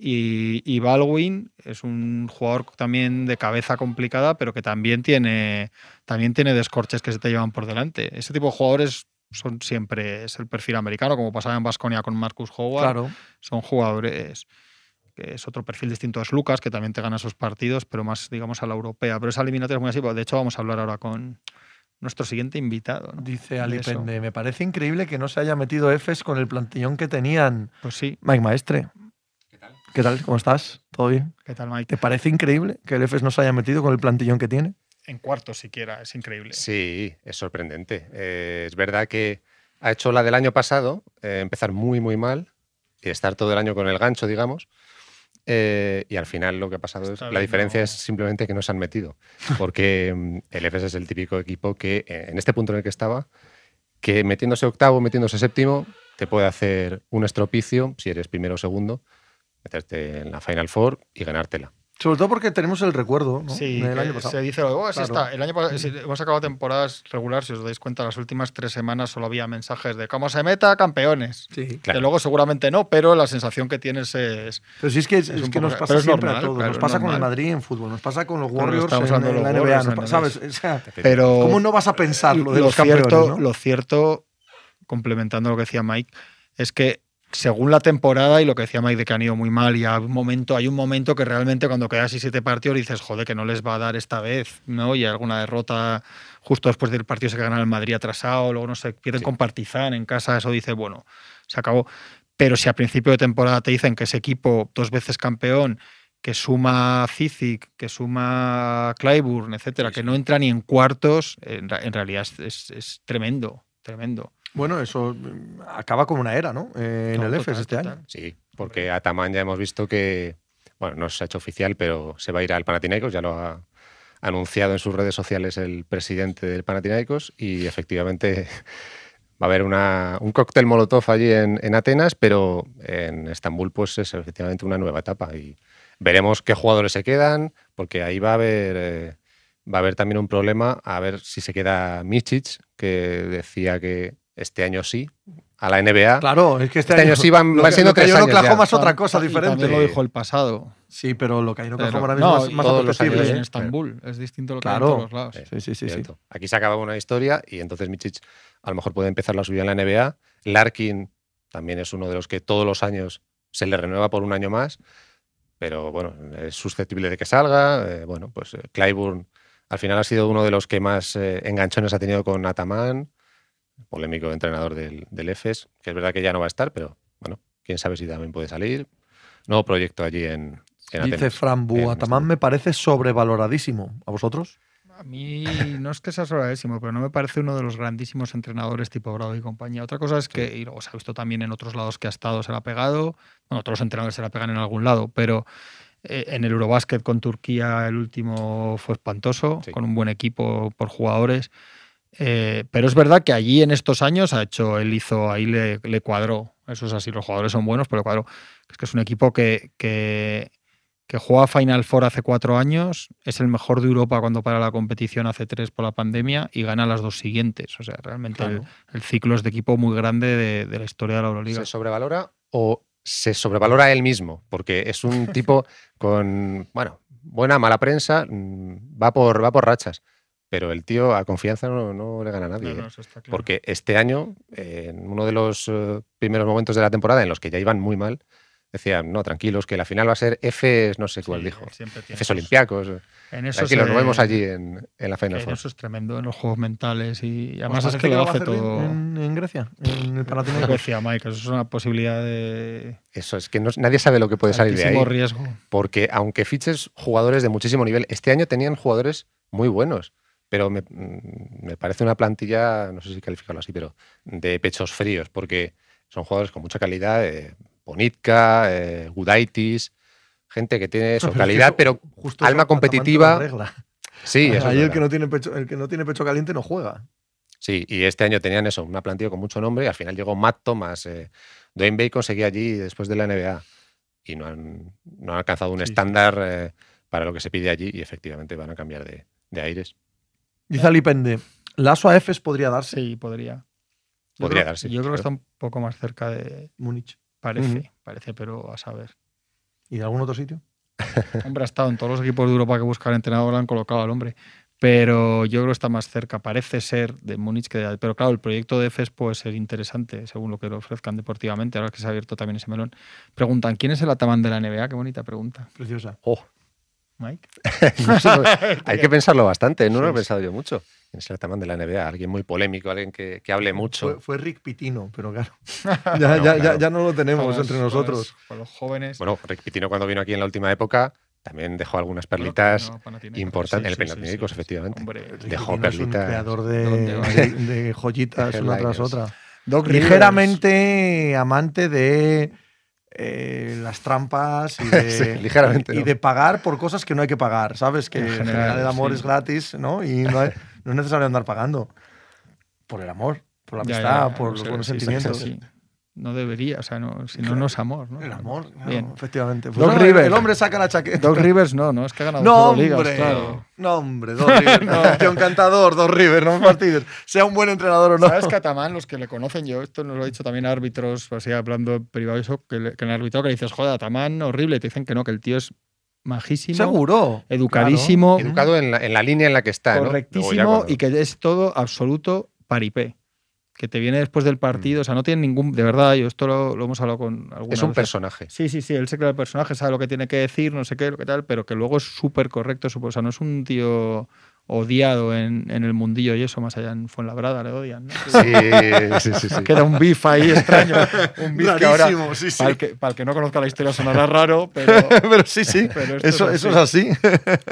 Y, y Baldwin es un jugador también de cabeza complicada, pero que también tiene, también tiene descorches que se te llevan por delante. Ese tipo de jugadores son siempre es el perfil americano, como pasaba en Basconia con Marcus Howard. Claro. Son jugadores que es otro perfil distinto es Lucas, que también te gana esos partidos, pero más, digamos, a la europea. Pero esa eliminatoria es muy así. De hecho, vamos a hablar ahora con nuestro siguiente invitado. ¿no? Dice De Ali eso. Pende, me parece increíble que no se haya metido Efes con el plantillón que tenían. Pues sí. Mike Maestre. ¿Qué tal? ¿Cómo estás? ¿Todo bien? ¿Qué tal, Mike? ¿Te parece increíble que el Efes no se haya metido con el plantillón que tiene? En cuartos siquiera, es increíble. Sí, es sorprendente. Eh, es verdad que ha hecho la del año pasado, eh, empezar muy, muy mal y estar todo el año con el gancho, digamos. Eh, y al final lo que ha pasado es, Está la bien, diferencia no. es simplemente que no se han metido. Porque mm, el EFES es el típico equipo que, en este punto en el que estaba, que metiéndose octavo, metiéndose séptimo, te puede hacer un estropicio, si eres primero o segundo, meterte en la Final Four y ganártela. Sobre todo porque tenemos el recuerdo ¿no? Sí, del año pasado. se dice, oh, sí Claro. está. El año pasado, sí, hemos acabado temporadas regulares, si os dais cuenta, las últimas tres semanas solo había mensajes de cómo se meta, campeones. Sí. Claro. Que luego seguramente no, pero la sensación que tienes es, Pero sí es que, es, Es que poco- nos pasa pero siempre normal, a todos. claro, nos pasa con el. Madrid en fútbol, nos pasa con los Warriors en, en la NBA. Warriors nos en pa- ¿Sabes? NBA. O sea, Pero ¿Cómo no vas a pensar lo de lo los campeones? cierto, ¿no? lo cierto, complementando lo que decía Mike, es que según la temporada y lo que decía Mike de que han ido muy mal y hay un momento, hay un momento que realmente cuando quedas así siete partidos dices, joder, que no les va a dar esta vez, ¿no? Y alguna derrota justo después del partido se gana el Madrid atrasado, luego no sé, pierden Sí. con Partizan en casa, eso dice, bueno, se acabó. Pero si a principio de temporada te dicen que ese equipo dos veces campeón, que suma Cizic, que suma Clyburn, etcétera, Sí, que no entra ni en cuartos, en, realidad es, es- es tremendo, tremendo. Bueno, eso mm, acaba como una era, ¿no? Eh, en No, el total, EFES este total. año. Sí, porque a Tamán ya hemos visto que, bueno, no se ha hecho oficial, pero se va a ir al Panathinaikos, ya lo ha anunciado en sus redes sociales el presidente del Panathinaikos y efectivamente va a haber una- un cóctel molotov allí en, en Atenas, pero en Estambul pues es efectivamente una nueva etapa y veremos qué jugadores se quedan, porque ahí va a haber... eh, Va a haber también un problema a ver si se queda Michic, que decía que este año sí, a la NBA. Claro, es que este, Este año sí van- van que- siendo lo que tres en años ya. Oklahoma es otra cosa y diferente. También lo dijo el pasado. Sí, pero lo que hay en Oklahoma Pero- ahora mismo no, es más. Y años, en ¿eh? Estambul es distinto lo que Claro. hay en todos los lados. Eh, Sí, sí, sí, sí. Aquí se acaba una historia y entonces Michic a lo mejor puede empezar la subida en la NBA. Larkin también es uno de los que todos los años se le renueva por un año más, pero bueno, es susceptible de que salga. Eh, bueno, pues eh, Clyburn al final ha sido uno de los que más eh, enganchones ha tenido con Ataman, polémico entrenador del, del EFES, que es verdad que ya no va a estar, pero bueno, quién sabe si también puede salir. Nuevo proyecto allí en, en Dice Atenas. Fran me parece sobrevaloradísimo. ¿A vosotros? A mí no es que sea sobradísimo, pero no me parece uno de los grandísimos entrenadores tipo Bravo y compañía. Otra cosa es que, y luego se ha visto también en otros lados que ha estado, se la ha pegado. Bueno, otros entrenadores se la pegan en algún lado, pero eh, en el Eurobásquet con Turquía el último fue espantoso, Sí. con un buen equipo por jugadores. Eh, pero es verdad que allí en estos años ha hecho, él hizo, ahí le, le cuadró. Eso es así, los jugadores son buenos, pero cuadró. Es que es un equipo que, que, que juega Final Four hace cuatro años, es el mejor de Europa cuando para la competición hace tres por la pandemia y gana las dos siguientes. O sea, realmente el, Claro. el ciclo es de equipo muy grande de, de la historia de la Euroliga. ¿Se sobrevalora o se sobrevalora él mismo? Porque es un tipo con, bueno, buena, mala prensa, mm, va por, va por rachas. Pero el tío a confianza no, no le gana a nadie. No, no, ¿eh? eso está claro. Porque este año, eh, en uno de los eh, primeros momentos de la temporada en los que ya iban muy mal, decían, no, tranquilos, que la final va a ser Fs, no sé cuál Sí, dijo. esos- Olympiacos. En eso Tranquilos, se- nos vemos allí en, en la Final En eso es tremendo, en los juegos mentales y además ¿Os es que lo hace todo. En, en Grecia, en el Panathinaikos. decía Mike, eso es una posibilidad de Eso es que no- nadie sabe lo que puede salir de ahí. riesgo. porque aunque fiches jugadores de muchísimo nivel, este año tenían jugadores muy buenos, pero me, mm, me parece una plantilla, no sé si calificarlo así, pero de pechos fríos, porque son jugadores con mucha calidad, eh, Bonitka, eh, Gudaitis, gente que tiene eso, Pero es que calidad, pero justo alma competitiva. sí, eso es el que, no tiene pecho, el que no tiene pecho caliente no juega. Sí, y este año tenían eso, una plantilla con mucho nombre, y al final llegó Matt Thomas, eh, Dwayne Bacon seguía allí después de la NBA, y no han, no han alcanzado un sí. estándar eh, para lo que se pide allí, y efectivamente van a cambiar de, de aires. Dice Alipende, Lazo a Efes podría darse. Sí, podría. Yo Podría creo- darse, Yo creo que está un poco más cerca de. Múnich. Parece, parece, pero a saber. ¿Y de algún otro sitio? Hombre, ha estado en todos los equipos de Europa que buscan entrenador, lo han colocado al hombre. Pero yo creo que está más cerca, parece ser, de Múnich que de. Pero claro, el proyecto de EFES puede ser interesante, según lo que le ofrezcan deportivamente, ahora que se ha abierto también ese melón. Preguntan, ¿quién es el Atamán de la NBA? Qué bonita pregunta. Preciosa. Oh, Mike. no sé, hay que pensarlo bastante, no lo he Sí, pensado yo mucho. ¿Quién es el Ataman de la NBA? Alguien muy polémico, alguien que, que hable mucho. Fue, fue Rick Pitino, pero claro. ya, No, ya, ya, claro. ya no lo tenemos los- entre nosotros. Para los jóvenes. Bueno, Rick Pitino cuando vino aquí en la última época también dejó algunas perlitas no, importantes. Sí, el Panathinaikos, sí, sí. efectivamente. Hombre, Dejó Pitino es un perlitas. creador de, de, de joyitas una tras otra. Doc. Ligeramente amante de eh, las trampas y de, Sí, ligeramente, y ¿no? de pagar por cosas que no hay que pagar, ¿sabes? Que En en general, general, el amor sí. es gratis, ¿no? Y no, hay- no es necesario andar pagando. Por el amor, por la Ya, amistad, ya, por los buenos sentimientos. sí. No debería, o sea, no, si no, Claro. no es amor, ¿no? El amor, claro, Bien. efectivamente. Pues Doc no, Rivers. El hombre saca la chaqueta. Doc Rivers no, no, es que ha ganado No, ligas, hombre. claro. No, hombre, Doc Rivers. No, tío encantador, Doc Rivers, no me fastidies. Sea un buen entrenador o no. ¿Sabes que Atamán, los que le conocen yo, esto nos lo he dicho también a árbitros, así hablando en privado, eso, que, le- que en el arbitrado que le dices, joder, Atamán, horrible, y te dicen que no, que el tío es majísimo, Seguro. educadísimo, claro. Educado en la, en la línea en la que está. ¿no? Luego ya correctísimo cuando- y que es todo absoluto paripé. Que te viene después del partido. O sea, no tiene ningún. De verdad, yo esto lo, lo hemos hablado con alguna Es un personaje. Sí, sí, sí, él se crea el personaje, sabe lo que tiene que decir, no sé qué, lo que tal, pero que luego es súper correcto. O sea, no es un tío odiado en, en el mundillo y eso, más allá en Fuenlabrada le odian. ¿no? Sí, sí, sí. sí. Queda un beef ahí extraño. Un beef que ahora, Rarísimo, sí, sí. para el, que, para el que no conozca la historia sonará raro, pero, Pero sí, sí. pero Eso, es eso es así.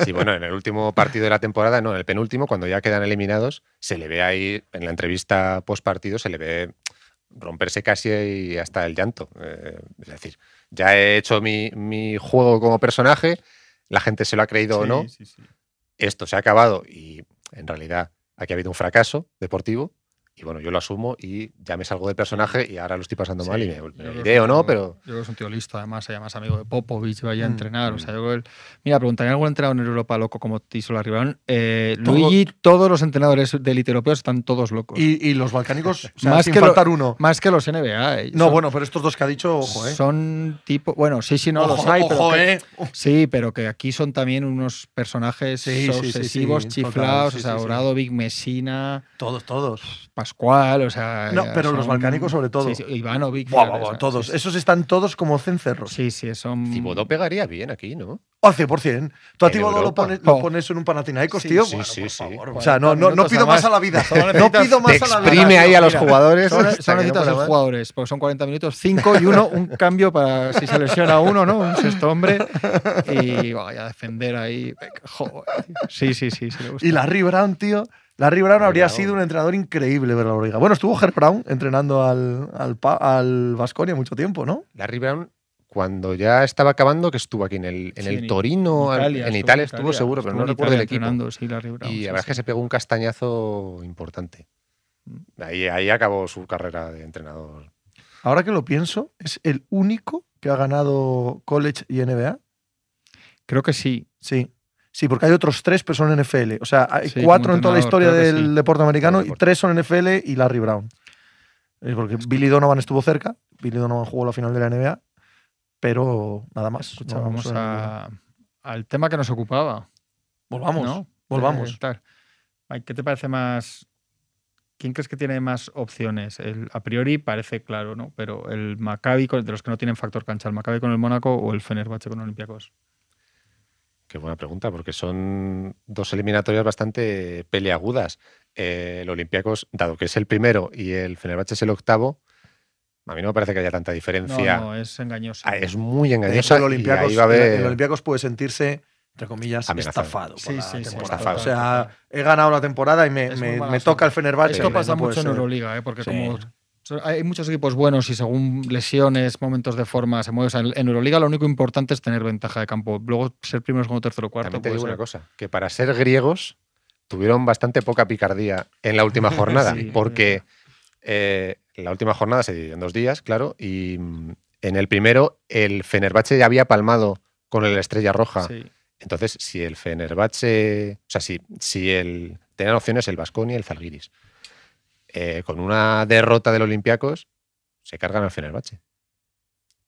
Sí, bueno, en el último partido de la temporada, no, en el penúltimo, cuando ya quedan eliminados, se le ve ahí, en la entrevista post partido, se le ve romperse casi y hasta el llanto. Eh, es decir, ya he hecho mi, mi juego como personaje, la gente se lo ha creído o no, Sí, sí, sí. Esto se ha acabado y en realidad aquí ha habido un fracaso deportivo. Y bueno, yo lo asumo y ya me salgo del personaje y ahora lo estoy pasando mal y me, me creo que iré es o un no, pero Yo creo que es un tío listo, además, llama amigo de Popovich, vaya a Mm, entrenar. O mm. sea, yo creo Mira, preguntaría algún entrenador en Europa loco como Tiso Larribán. Eh, Todo- Luigi, todos los entrenadores de élite europeos están todos locos. Y, y los balcánicos, o sea, Más sin que lo- faltar uno. Más que los NBA. eh. No, Son- bueno, pero estos dos que ha dicho, ojo, ¿eh? Son tipo. Bueno, sí, sí, no ojo, los hay, pero. ojo, que- ¿eh? Sí, pero que aquí son también unos personajes Sí, sí, sí, sí, obsesivos, total, chiflados, sí, o sea, sí. Obradovic, Messina, Todos, todos. Pascual, o sea. No, pero los balcánicos sobre todo. Sí, sí, Ivanovic. Todos. sí, sí. Esos están todos como cencerros. Sí, sí, son. Cibodó pegaría bien aquí, ¿no? Oh, 100%. Tú a En Tibodó lo pones, lo Oh. pones en un Panathinaikos, Sí, tío. sí, Bueno, sí, por sí. favor. O 40 sea, no, no, no pido más a la vida. No pido más a la vida. exprime ahí a los jugadores. Solo, necesitas más. jugadores, porque son 40 minutos, 5 y uno, un cambio para si se lesiona uno, ¿no? Un sexto hombre. Y vaya a defender ahí. Joder, tío. Sí, sí, sí, sí le gusta. Y Larry Brown, tío. Larry Brown habría Brown. sido un entrenador increíble ver la Euroliga. Bueno, estuvo Ger Brown entrenando al, al, mucho tiempo, ¿no? Larry Brown, cuando ya estaba acabando, que estuvo aquí en el, en Sí, el en Torino, en Italia, estuvo estuvo, seguro, pero no en recuerdo el equipo. entrenando, sí, Larry Brown, y sí, la verdad es que se pegó un castañazo importante. Ahí, ahí acabó su carrera de entrenador. Ahora que lo pienso, es el único que ha ganado college y NBA. Creo que sí. Sí. Sí, porque hay otros tres, pero son NFL. O sea, hay Sí, cuatro en toda la historia del sí. deporte americano y tres son NFL y Larry Brown. Es porque Billy Donovan estuvo cerca. Billy Donovan jugó la final de la NBA, pero nada más. Escucha, vamos a- al tema que nos ocupaba. Volvamos. ¿no? volvamos. Eh. Mike, ¿Qué te parece más? ¿Quién crees que tiene más opciones? El, a priori parece claro, ¿no? Pero el Maccabi, de los que no tienen factor cancha, el Maccabi con el Mónaco o el Fenerbahce con Olympiacos. Qué buena pregunta, porque son dos eliminatorias bastante peleagudas. Eh, el Olympiacos, dado que es el primero y el Fenerbahce es el octavo, a mí no me parece que haya tanta diferencia. no, es engañoso. Ah, es muy hecho, engañosa. el Olympiacos, haber- el puede sentirse, entre comillas, Amenazado. estafado. por Sí, la sí, temporada. estafado. O sea, he ganado la temporada y me, me- me toca el Fenerbahce. Esto pasa mucho en. Euroliga, ¿eh? porque Sí. como hay muchos equipos buenos y según lesiones, momentos de forma, se mueve. O sea, en Euroliga lo único importante es tener ventaja de campo. Luego ser primero, segundo, tercero, cuarto. También te digo ser. una cosa, que para ser griegos tuvieron bastante poca picardía en la última jornada, Sí, porque eh, la última jornada se dividió en dos días, claro, y mm, en el primero el Fenerbahce ya había palmado con el Estrella Roja. Sí. Entonces, si el Fenerbahce, o sea, si, si el tenían opciones el Vasconia y el Zalgiris, eh, con una derrota del Olympiacos se cargan al Fenerbahce.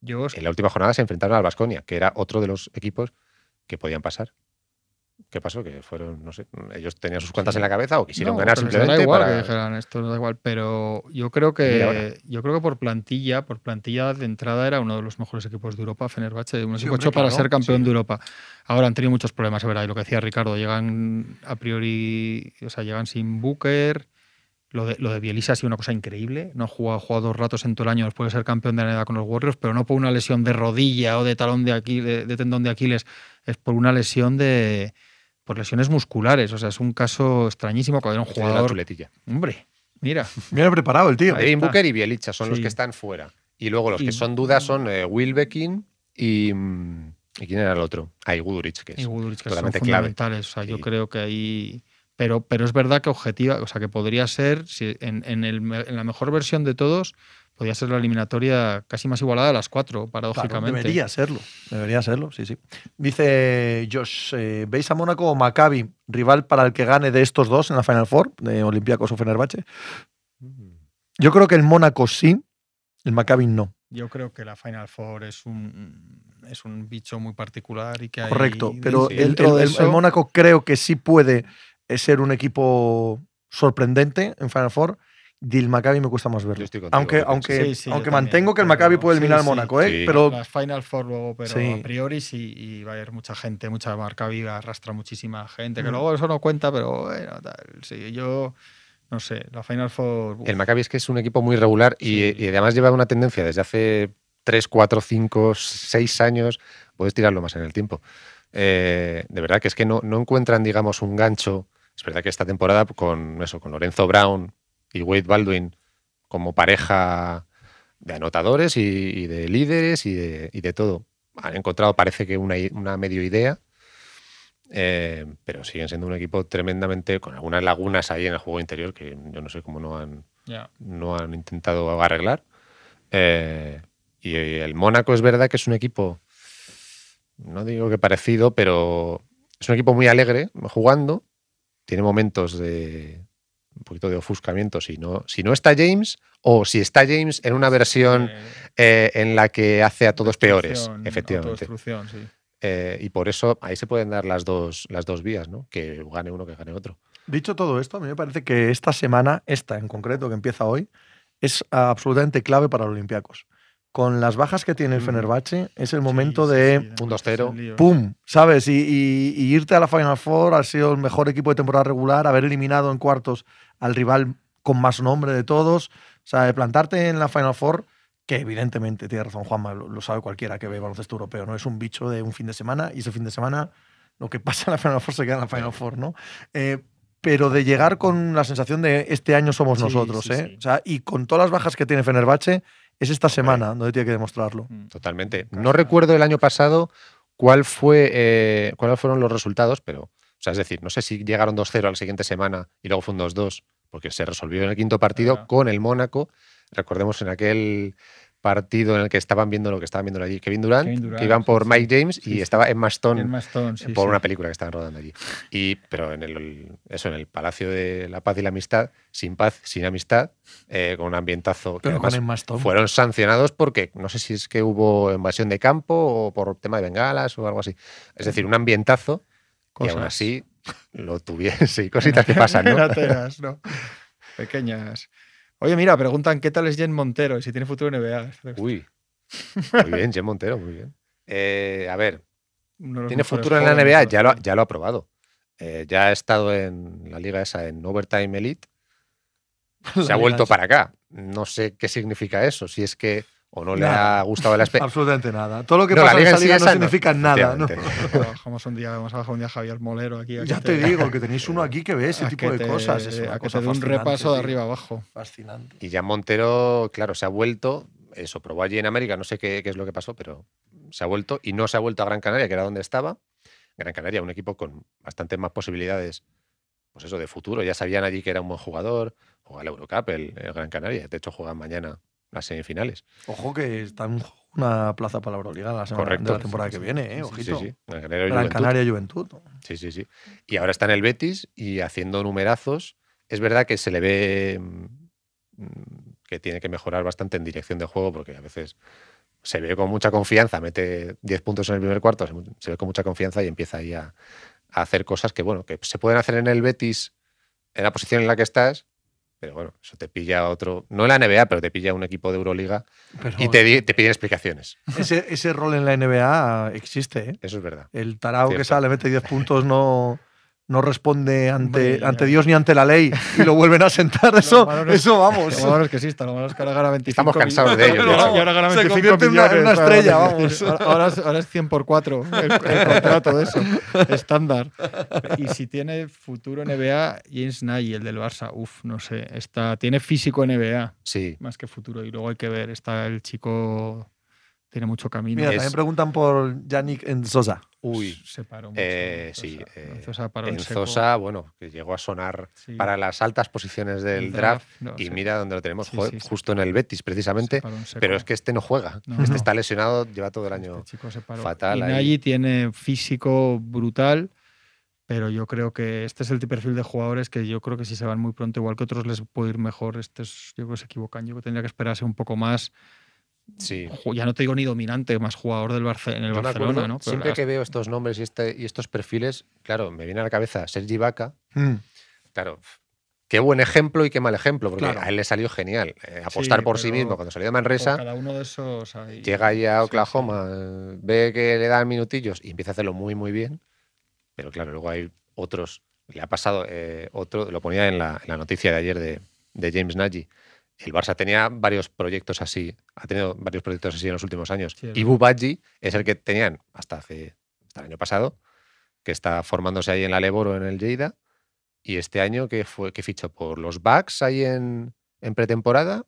Yo os- En la última jornada se enfrentaron al Vasconia, que era otro de los equipos que podían pasar. ¿Qué pasó? Que fueron, no sé, ellos tenían sus cuentas en la cabeza o quisieron No, ganar simplemente igual para. que dijeran esto no da igual, pero yo creo que yo creo que por plantilla, por plantilla de entrada era uno de los mejores equipos de Europa, Fenerbahce, un equipo hecho para ser campeón sí. de Europa. Ahora han tenido muchos problemas, es verdad, y lo que decía Ricardo, llegan a priori, o sea, llegan sin Booker. Lo de, lo de Bielisa ha sido una cosa increíble. No ha jugado, ha jugado dos ratos en todo el año después de ser campeón de la NBA con los Warriors, pero no por una lesión de rodilla o de talón de Aquiles, de tendón de Aquiles, es por una lesión de por lesiones musculares. O sea, es un caso extrañísimo cuando era un la jugador. chuletilla. Hombre, mira. Viene preparado el tío. Devin. Booker y Bielicha son los Sí. que están fuera. Y luego los Y- que son dudas son eh, Wilbekin y. mm, ¿Y quién era el otro? Ah, y Guduric, que es y Guduric, que son totalmente clave. fundamentales. O sea, yo creo que ahí. Pero, pero es verdad que objetiva, o sea, que podría ser, si en, en el me- en la mejor versión de todos, podría ser la eliminatoria casi más igualada de las cuatro, Claro, paradójicamente. debería serlo. Debería serlo, sí, sí. Dice Josh, eh, ¿veis a Mónaco o Maccabi rival para el que gane de estos dos en la Final Four, de Olympiacos o Fenerbahce? Yo creo que el Mónaco sí, el Maccabi no. Yo creo que la Final Four es un, es un bicho muy particular y que hay. Correcto, pero el, dentro el- de el- eso, el Mónaco creo que sí puede eh, ser un equipo sorprendente en Final Four del Maccabi me cuesta más verlo. Contigo, aunque aunque, Sí, sí, yo aunque también, mantengo que el Maccabi puede eliminar sí, al sí. Mónaco, ¿eh? Sí. Pero Las Final Four luego, pero Sí. a priori sí, y va a haber mucha gente, mucha marca viva, arrastra muchísima gente, que Mm. luego eso no cuenta, pero bueno, tal. Sí, yo no sé, la Final Four. uf, El Maccabi es que es un equipo muy regular y, y además lleva una tendencia desde hace 3, 4, 5, 6 años, puedes tirarlo más en el tiempo. Eh, de verdad que es que no, no encuentran, digamos, un gancho. Es verdad que esta temporada con eso, con Lorenzo Brown y Wade Baldwin como pareja de anotadores y, y de líderes y de, y de todo. Han encontrado, parece que una, una medio idea, eh, pero siguen siendo un equipo tremendamente con algunas lagunas ahí en el juego interior que yo no sé cómo no han, no han intentado arreglar. Eh, y el Mónaco es verdad que es un equipo, no digo que parecido, pero es un equipo muy alegre jugando. Tiene momentos de un poquito de ofuscamiento si no, si no está James o si está James en una versión Eh, eh, en la que hace a todos peores, efectivamente. sí. Eh, y por eso ahí se pueden dar las dos, las dos vías, ¿no? Que gane uno, que gane otro. Dicho todo esto, a mí me parece que esta semana, esta en concreto, que empieza hoy, es absolutamente clave para los Olympiacos. Con las bajas que tiene el Mm. Fenerbahce, es el momento Sí, sí, de sí, un 2-0, lío. ¡pum! ¿Sabes? Y, y- y irte a la Final Four, ha sido el mejor equipo de temporada regular, haber eliminado en cuartos al rival con más nombre de todos. O sea, de plantarte en la Final Four, que evidentemente, tiene razón Juanma, lo, lo sabe cualquiera que ve baloncesto europeo, ¿no? Es un bicho de un fin de semana y ese fin de semana lo que pasa en la Final Four se queda en la Final Four, ¿no? Eh, pero de llegar con la sensación de este año somos Sí, nosotros, sí, ¿eh? sí. O sea, y con todas las bajas que tiene Fenerbahce, es esta semana donde tiene que demostrarlo. Mm. Totalmente. No recuerdo el año pasado cuál fue, eh, cuáles fueron los resultados, pero, o sea, es decir, no sé si llegaron 2-0 a la siguiente semana y luego fue un 2-2, porque se resolvió en el quinto partido con el Mónaco. Recordemos en aquel partido en el que estaban viendo lo que estaban viendo allí Kevin Durant, Kevin Durant, que iban por sí, Mike James Sí, y sí. estaba Emma Stone Emma Stone, sí, por sí. una película que estaban rodando allí. Y, pero en el, eso, en el Palacio de la Paz y la Amistad, sin paz, sin amistad, eh, con un ambientazo que Pero además con Emma Stone. fueron sancionados porque no sé si es que hubo invasión de campo o por tema de bengalas o algo así. Es decir, un ambientazo y aún Cosas. así lo tuviese. Sí, cositas que pasan, ¿no? ¿no? Pequeñas. Oye, mira, preguntan qué tal es Jen Montero y si tiene futuro en NBA. Uy. Muy bien, Jen Montero, muy bien. Eh, a ver, tiene futuro en la NBA, ya lo, ha- ya lo ha probado. Eh, ya ha estado en la liga esa, en Overtime Elite. Se ha vuelto para acá. No sé qué significa eso. Si es que o no le ha gustado la experiencia. Absolutamente nada. Todo lo que No, la pasa en liga esa liga esa no no, significa nada. ¿no? Bajamos un día, vamos a bajar un día a Javier Molero aquí. Ya te digo que tenéis uno aquí que ve ese tipo de te- cosas. Es una a que cosa te un repaso de arriba abajo. Fascinante. Y ya Montero, claro, se ha vuelto, eso, probó allí en América, no sé qué, qué es lo que pasó, pero se ha vuelto y no se ha vuelto a Gran Canaria, que era donde estaba. Gran Canaria, un equipo con bastantes más posibilidades, pues eso, de futuro. Ya sabían allí que era un buen jugador, juega el Eurocup, el, el Gran Canaria. De hecho, juegan mañana las semifinales. Ojo que está en una plaza para la Euroliga la semana Correcto. de la temporada que viene, ¿eh? Ojito. Sí, sí. Gran Canaria, Juventud. Canaria Juventud. Sí, sí, sí. Y ahora está en el Betis y haciendo numerazos. Es verdad que se le ve mm, que tiene que mejorar bastante en dirección de juego porque a veces se ve con mucha confianza, mete 10 puntos en el primer cuarto, se, se ve con mucha confianza y empieza ahí a, a hacer cosas que, bueno, que se pueden hacer en el Betis en la posición en la que estás, pero bueno, eso te pilla otro, no en la NBA, pero te pilla un equipo de Euroliga Pero y te, te piden explicaciones. ese, ese rol en la NBA existe, ¿eh? Eso es verdad. El tarao que sale, mete 10 puntos, no, no responde ante, Hombre, ante. Dios ni ante la ley y lo vuelven a sentar. Eso, malo no es- eso vamos. Lo malo es que exista, lo malo es que ahora gana 25 Estamos cansados de ello, Y ahora, ¿no? y ahora gana Se 25 convierte en una- en una millones, estrella, vamos. Ahora, ahora es, ahora es 100 por 4 el, el contrato de eso, estándar. Y si tiene futuro NBA, James Nagy, el del Barça, uff, no sé, está, tiene físico NBA Sí. más que futuro. Y luego hay que ver, está el chico, tiene mucho camino. Mira, Es- también preguntan por Yannick Enzosa. Uy. se paró mucho. Eh, Enzosa. sí, eh, Enzosa paró bueno, que llegó a sonar Sí. para las altas posiciones del El draft. no, Y se- mira dónde lo tenemos, Sí, sí, sí. justo en el Betis, precisamente. Pero es que este no juega. No, este no. está lesionado, lleva todo el año. Este chico se paró. fatal Y. Nagy tiene físico brutal, pero yo creo que este es el perfil de jugadores que yo creo que si se van muy pronto, igual que otros les puede ir mejor. Este es, yo creo que se equivocan. Yo creo que tendría que esperarse un poco más. Sí. Ya no te digo ni dominante, más jugador del Barce- en el Yo Barcelona, acuerdo, ¿no? Pero siempre las- que veo estos nombres y, este, y estos perfiles, claro, me viene a la cabeza Sergi Vaca. Mm. Claro, qué buen ejemplo y qué mal ejemplo, porque Claro. a él le salió genial. eh, apostar por sí mismo cuando salió de Manresa, cada uno de esos hay- llega ahí a sí, Oklahoma, eh, ve que le dan minutillos y empieza a hacerlo muy, muy bien. Pero claro, luego hay otros. Le ha pasado eh, otro, lo ponía en la, en la noticia de ayer de, de James Nagy. El Barça tenía varios proyectos así, ha tenido varios proyectos así en los últimos años. Sí, y Badji es el que tenían hasta hace hasta el año pasado, que está formándose ahí en la Leboro en el Lleida. Y este año que fue que fichó por los Bucks ahí en, en pretemporada,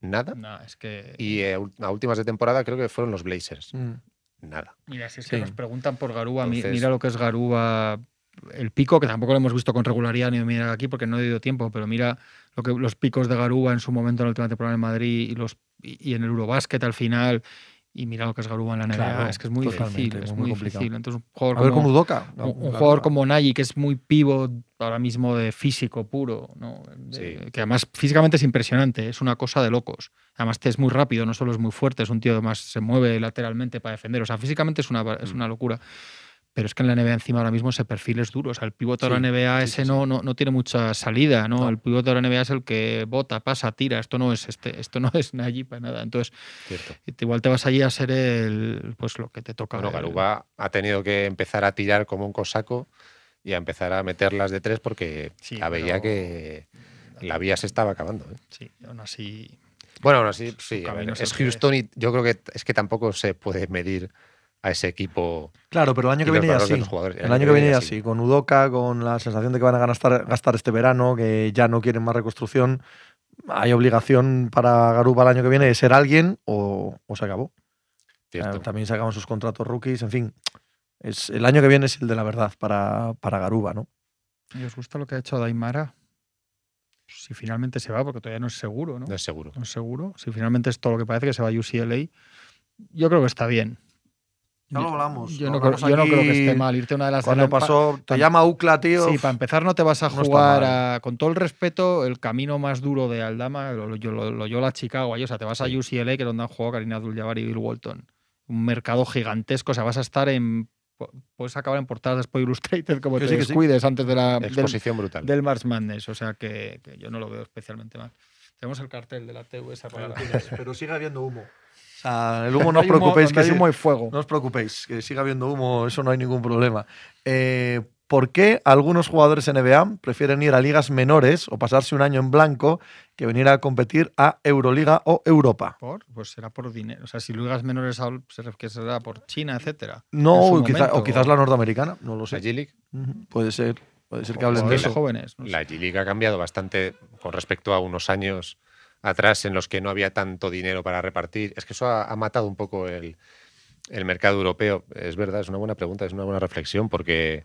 nada. No, es que. Y eh, a últimas de temporada creo que fueron los Blazers. Mm. Nada. Mira, si es que Sí. nos preguntan por Garúa, Entonces- mira lo que es Garúa, el pico, que tampoco lo hemos visto con regularidad ni mirar aquí porque no he tenido tiempo, pero mira lo que los picos de Garúa en su momento en la última temporada en Madrid y los y, y en el Eurobásquet al final. Y mira lo que es Garúa en la NBA, Claro, es que es muy difícil, es muy muy, difícil. Entonces, un jugador A ver como- con Udoka. un, un jugador como Nagy, que es muy pivo ahora mismo de físico puro, ¿no? De- Sí. que además físicamente es impresionante, es una cosa de locos. Además te es muy rápido, no solo es muy fuerte, es un tío que más se mueve lateralmente para defender. O sea, físicamente es una, es Mm. una locura. Pero es que en la NBA encima ahora mismo ese perfil es duro. O sea, el pivote de la Sí, NBA sí, ese sí, no, no, no tiene mucha salida, ¿no? No. El pivote de la NBA es el que bota, pasa, tira. Esto no es este, esto no es Nagy para nada. Entonces, Cierto. igual te vas allí a ser el pues lo que te toca. Bueno, Garuba ha tenido que empezar a tirar como un cosaco y a empezar a meterlas de tres porque Sí, ya veía pero- que la vía se estaba acabando. ¿eh? Sí, aún así. Bueno, aún así, sí, ver, es Houston y yo creo que es que tampoco se puede medir a ese equipo. Claro, pero el año que viene ya sí. El año que viene ya sí, con Udoka, con la sensación de que van a gastar, gastar este verano, que ya no quieren más reconstrucción, hay obligación para Garuba el año que viene de ser alguien o, o se acabó. Cierto. Eh, También se acaban sus contratos rookies, en fin. Es, el año que viene es el de la verdad para, para Garuba, ¿no? ¿Y os gusta lo que ha hecho Daimara? Si finalmente se va, porque todavía no es seguro, ¿no? No es seguro. No es seguro. Si finalmente es todo lo que parece que se va a UCLA, yo creo que está bien. Ya lo hablamos, Yo, lo no, creo, hablamos yo no creo que esté mal irte a una de las de Cuando la- pa- pasó, te pa- llama UCLA, tío. Sí, para empezar no te vas a no jugar a- con todo el respeto, el camino más duro de Aldama, lo, lo, lo, lo Loyola Chicago, ahí, o sea, te vas a. UCLA, que es donde han jugado Karina Abdul-Jabbar y Bill Walton. Un mercado gigantesco, o sea, vas a estar en... pu- Puedes acabar en portadas de Sport Illustrated como Que te sí, antes de la, del, Exposición brutal. del March Madness, o sea que, que yo no lo veo especialmente mal. Tenemos el cartel de la esa para Pero sigue habiendo humo. O sea, el humo no os humo- preocupéis. que humo y fuego. No os preocupéis, que siga habiendo humo, eso no hay ningún problema. Eh, ¿Por qué algunos jugadores NBA prefieren ir a ligas menores o pasarse un año en blanco que venir a competir a Euroliga o Europa? ¿Por? Pues será por dinero. O sea, si ligas menores que será por China, etcétera. No, En o, quizá- momento. o quizás la norteamericana, no lo La sé. G-League Ujú, Puede ser, puede ser que hablen de eso. jóvenes. no sé. La G-League ha cambiado bastante con respecto a unos años atrás en los que no había tanto dinero para repartir. Es que eso ha, ha matado un poco el, el mercado europeo. Es verdad, es una buena pregunta, es una buena reflexión, porque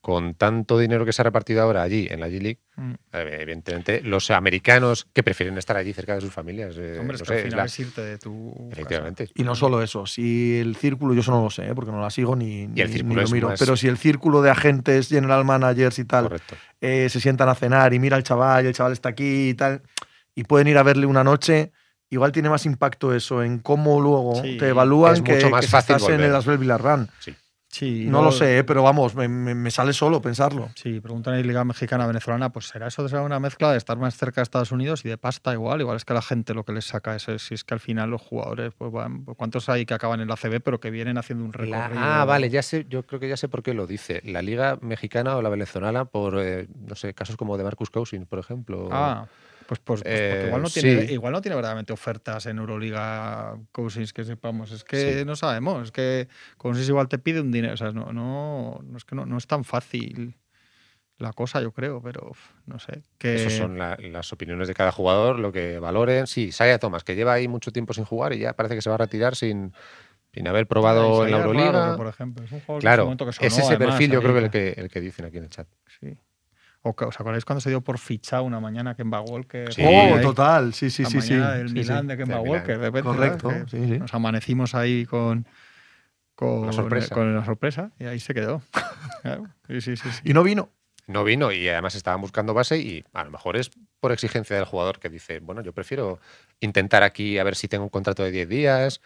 con tanto dinero que se ha repartido ahora allí en la G-League, Mm. eh, evidentemente los americanos que prefieren estar allí cerca de sus familias. eh, Hombre, es no que al sé, es final la- es irte de tu. casa. efectivamente. Y no solo eso, si el círculo, yo eso no lo sé, ¿eh? porque no la sigo ni, ni- el ni círculo lo es miro, más- pero si el círculo de agentes, general managers y tal, eh, se sientan a cenar y mira al chaval, y el chaval está aquí y tal, y pueden ir a verle una noche, igual tiene más impacto eso en cómo luego Sí, te evalúan es que, mucho más que fácil estás en volver. el Asbel Villarran. Sí, No luego- lo sé, ¿eh? pero vamos, me, me- me sale solo pensarlo. Sí, preguntan en Liga Mexicana Venezolana, pues será eso de ser una mezcla de estar más cerca de Estados Unidos y de pasta igual. Igual es que la gente lo que les saca es, si es que al final los jugadores, pues van, ¿cuántos hay que acaban en la CB pero que vienen haciendo un La- recorrido? ah, vale, ya sé, yo creo que ya sé por qué lo dice. La liga mexicana o la venezolana por, eh, no sé, casos como de Marcus Cousins, por ejemplo. Ah, pues, pues porque Eh, igual, no tiene, sí. igual no tiene verdaderamente ofertas en Euroliga Cousins que sepamos. Es que Sí. no sabemos. Es que Cousins igual te pide un dinero. O sea, no, no, no es que no, no es tan fácil la cosa, yo creo, pero no sé. Que, Esas son la- las opiniones de cada jugador, lo que valoren. Sí, Saya Thomas, que lleva ahí mucho tiempo sin jugar y ya parece que se va a retirar sin, sin haber probado en la Raro, Euroliga. que, por ejemplo, es un jugador que en su Claro, que es sonó, ese además, perfil yo creo que el, que el que dicen aquí en el chat. Sí. O que- ¿Os acordáis cuando se dio por fichado una mañana Kemba Walker? Sí. oh, total, sí, sí, la sí, sí. del Sí, Milán sí. de Kemba. Walker, de repente, Correcto. Nos amanecimos ahí con, con, La sorpresa. con la sorpresa y ahí se quedó. Claro. Sí, sí, sí, sí. Y no vino. No vino y además estaban buscando base y a lo mejor es por exigencia del jugador que dice, bueno, yo prefiero intentar aquí a ver si tengo un contrato de 10 días.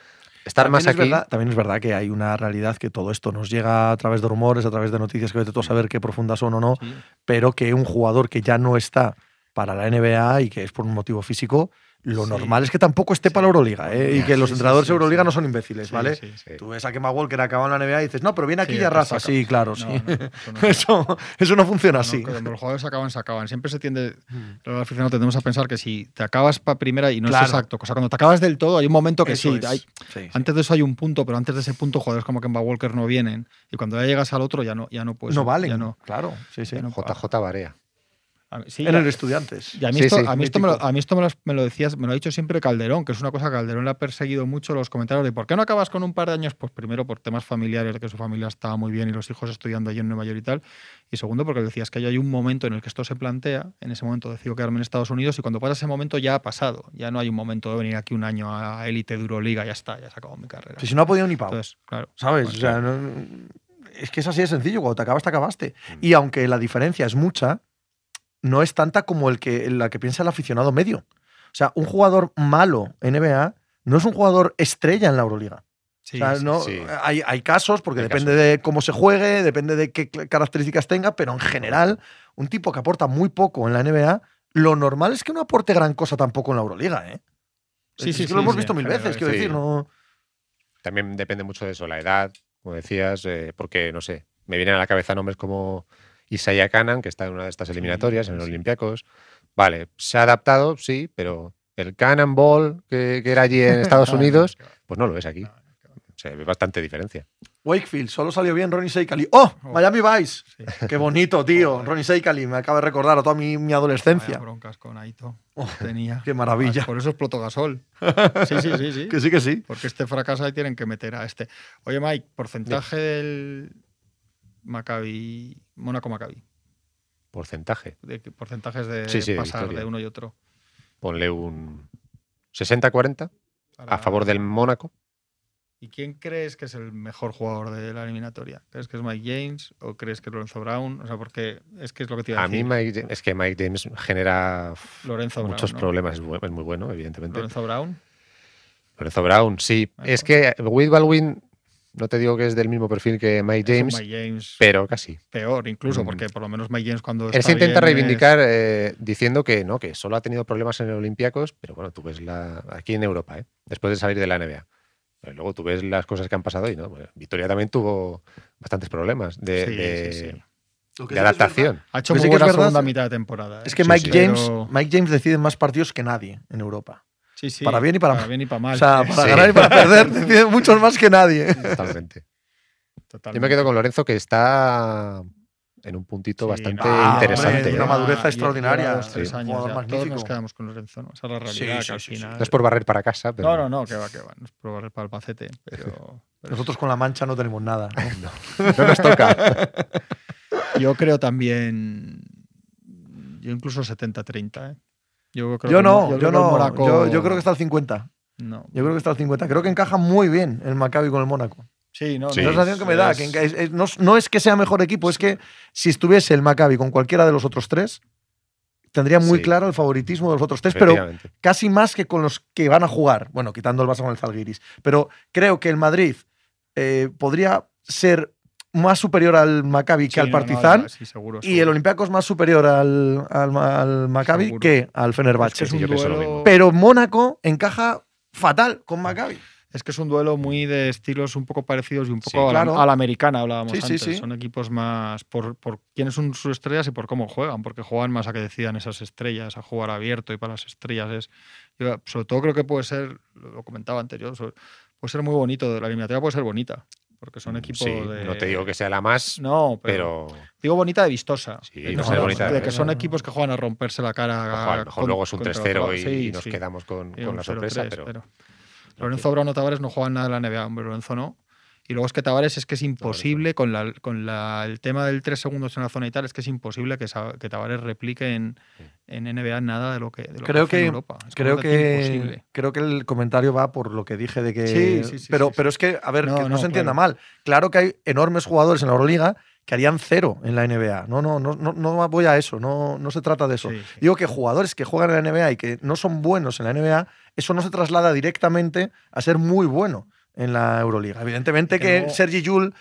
Estar También más es aquí. verdad- también es verdad que hay una realidad que todo esto nos llega a través de rumores, a través de noticias que vete tú a saber qué profundas son o no, Sí. pero que un jugador que ya no está para la NBA y que es por un motivo físico, lo Sí. normal es que tampoco esté para la Euroliga. ¿eh? Y Sí, que los entrenadores sí, de Euroliga sí. no son imbéciles, Sí, ¿vale? sí, sí. Sí. Tú ves a Kemba Walker acaba en la NBA y dices, no, pero viene aquí Sí, y arrasa. Sí, claro, sí. No, no, eso no es eso, eso no funciona así. Cuando los jugadores se acaban, se acaban. Siempre se tiende, los aficionados tendemos a pensar que si te acabas para primera y no Claro. es exacto. O sea, cuando te acabas del todo, hay un momento que Eso sí. hay- Sí, sí. antes de eso hay un punto, pero antes de ese punto, jugadores como Kemba Walker no vienen. Y cuando ya llegas al otro, ya no, ya no puedes. no valen. Ya no, Claro, sí, sí. JJ Barea. A sí, ya- el Estudiantes. y a mí, Sí, esto, sí, a mí esto, me, lo, mítico. a mí esto me, lo, me lo decías, me lo ha dicho siempre Calderón, que es una cosa que Calderón le ha perseguido mucho los comentarios de ¿por qué no acabas con un par de años? Pues primero por temas familiares, de que su familia estaba muy bien y los hijos estudiando allí en Nueva York y tal. Y segundo, porque decías que hay un momento en el que esto se plantea, en ese momento decido quedarme en Estados Unidos y cuando pasa ese momento ya ha pasado. Ya no hay un momento de venir aquí un año a élite de Euroliga, ya está, ya se acabó mi carrera. Si si no ha podido ni pavo. Entonces, claro. ¿Sabes? Bueno, o sea, no- es que es así de sencillo. Cuando te acabas, te acabaste. Y aunque la diferencia es mucha, no es tanta como el que, la que piensa el aficionado medio. O sea, un jugador malo NBA no es un jugador estrella en la Euroliga. Sí, o sea, sí, no, sí. Hay, hay casos, porque Hay depende de cómo se juegue, depende de qué características tenga, pero en general, un tipo que aporta muy poco en la NBA, lo normal es que no aporte gran cosa tampoco en la Euroliga. ¿eh? Sí, Es sí, que sí, lo hemos visto mil veces, quiero decir, no. También depende mucho de eso, la edad, como decías, eh, porque, no sé, me vienen a la cabeza nombres como Isaiah Canan, que está en una de estas eliminatorias, en los sí. Olympiacos. Vale, se ha adaptado, sí, pero el Cannonball que, que era allí en Estados Unidos, pues no lo ves aquí. Se ve bastante diferencia. Wakefield, solo salió bien Ronnie Seikali. ¡Oh! Oh. Miami Vice. Sí. Qué bonito, tío. Ronnie Seikali, me acaba de recordar a toda mi, mi Vaya adolescencia. broncas con Aito. Oh, Tenía. qué maravilla. Por eso explotó Gasol. Sí, sí, sí, sí. Que sí, que sí. Porque este fracasa y tienen que meter a este. Oye, Mike, porcentaje del Maccabi, Mónaco Maccabi. Porcentaje. De porcentajes de Sí, sí, de pasar de uno y otro. Ponle un 60-40 Para- a favor del Mónaco. ¿Y quién crees que es el mejor jugador de la eliminatoria? ¿Crees que es Mike James o crees que es Lorenzo Brown? O sea, porque es que es lo que te iba a, A mí. Mike es que Mike James genera Lorenzo muchos problemas. Es, muy bueno, evidentemente. Lorenzo Brown. Lorenzo Brown, sí. Es que Will Baldwin, no te digo que es del mismo perfil que Mike James, Mike James pero casi. peor, incluso, Mm. porque por lo menos Mike James cuando Él está se intenta bien es- reivindicar eh, diciendo que no, que solo ha tenido problemas en el Olympiacos, pero bueno, tú ves la, aquí en Europa, ¿eh? después de salir de la NBA. Pero luego tú ves las cosas que han pasado y no, Bueno, Victoria también tuvo bastantes problemas de, Sí, de- sí, sí. de adaptación. Ha hecho muy sí que es buena verdad segunda mitad de temporada. ¿eh? Es que Sí, Mike, sí. James, Pero- Mike James decide más partidos que nadie en Europa. Sí, sí, para bien y para mal. bien y para mal. O sea, para Sí. ganar y para perder decide muchos más que nadie. Totalmente. Yo totalmente. me quedo con Lorenzo, que está en un puntito Sí, bastante no, Ah, interesante. hombre, una ¿eh? madurez lleva- extraordinaria. dos, tres años jugador ya. Todos nos quedamos con Lorenzo, ¿no? Esa es la realidad, Sí, que al final... No es por barrer para casa, pero No, no, no, que va, que va. No es por barrer para el pacete, pero... pero Nosotros con la mancha no tenemos nada. ¿no? no nos toca. Yo creo también... Yo incluso 70-30, ¿eh? Yo, creo Yo que- no, creo yo que no. Yo, yo creo que está al 50. No. Yo creo que está al 50. Creo que encaja muy bien el Maccabi con el Mónaco. Sí, no, Sí. Es no, la sensación que me da. es- que enca- es- es- no, no es que sea mejor equipo, es que si estuviese el Maccabi con cualquiera de los otros tres, tendría muy Sí. claro el favoritismo de los otros tres, pero casi más que con los que van a jugar. Bueno, quitando el Barça con el Zalgiris. Pero creo que el Madrid eh, podría ser más superior al Maccabi Sí, que al no, no, Partizan. sí, seguro, y el. Olympiacos más superior al, al, al Maccabi Seguro. que al Es Fenerbahce. que es Sí, duelo-. Pero Mónaco encaja fatal con Maccabi. Es que es un duelo muy de estilos un poco parecidos y un Sí, poco a, la, claro. a la americana, hablábamos Sí, sí, antes. sí. Son equipos más por, por quiénes son sus estrellas y por cómo juegan, porque juegan más a que decidan esas estrellas, a jugar abierto y para las estrellas. es yo, Sobre todo creo que puede ser, lo comentaba anterior, sobre- puede ser muy bonito, la eliminatoria puede ser bonita, porque son equipos Sí, de... no te digo que sea la más, No, pero, pero digo bonita de vistosa. Sí, de, no que bonita, de que eh. son equipos que juegan a romperse la cara. ojo, a lo mejor con- luego es un contra 3-0 otro. y, Sí, y nos quedamos con, con la sorpresa, 0-3, pero, Lorenzo Brown o Tavares no juegan nada en la NBA, hombre, Lorenzo no. Y luego es que Tavares es que es imposible con, la, con la- el tema del 3 segundos en la zona y tal, es que es imposible que, Tavares replique en, en NBA nada de lo que, de lo Creo que- en Europa. Es Creo que, creo que el comentario va por lo que dije de que. Sí, sí, sí, pero, sí, sí. pero es que, a ver, No, que no, no, se entienda claro. mal. Claro que hay enormes jugadores en la Euroliga que harían cero en la NBA. No, no, no, no, no voy a eso. No, no se trata de eso. Sí, sí. Digo que jugadores que juegan en la NBA y que no son buenos en la NBA, eso no se traslada directamente a ser muy bueno. En la Euroliga. Evidentemente que, Que no- Sergi Yul,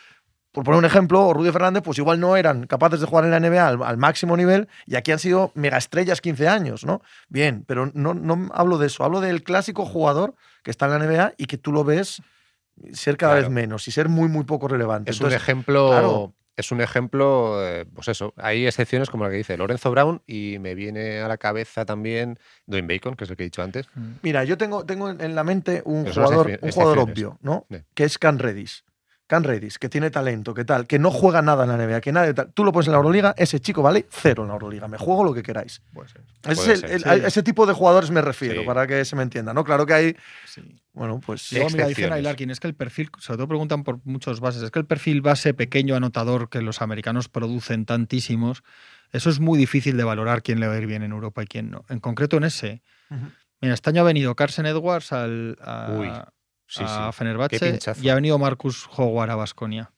por poner un ejemplo, o Rudy Fernández, pues igual no eran capaces de jugar en la NBA al, al máximo nivel y aquí han sido megaestrellas 15 años, ¿no? Bien, pero no, no hablo de eso, hablo del clásico jugador que está en la NBA y que tú lo ves ser cada Claro. vez menos y ser muy, muy poco relevante. Es un ejemplo. claro. Es un ejemplo, eh, pues eso. Hay excepciones como la que dice Lorenzo Brown y me viene a la cabeza también Dwayne Bacon, que es el que he dicho antes. Mira, yo tengo, tengo en la mente un Pero jugador, un jugador obvio, ¿no? Que es Can Redis. Can Redis, que tiene talento, que tal, que no juega nada en la NBA, que nada, tal. Tú lo pones en la Euroliga, ese chico vale cero en la Euroliga. Me juego lo que queráis. Puede ser. Ese, Puede es el- ser, el- sí. a ese tipo de jugadores me refiero, Sí. para que se me entienda, ¿no? Claro que hay, Sí. bueno, pues Luego, mira, dicen ahí Larkin, es que el perfil, sobre todo preguntan por muchos bases, es que el perfil base pequeño anotador que los americanos producen tantísimos, eso es muy difícil de valorar quién le va a ir bien en Europa y quién no. En concreto en ese. Mira, este año ha venido Carson Edwards al, a, Uy, sí, a sí. Fenerbahce y ha venido Marcus Howard a Basconia.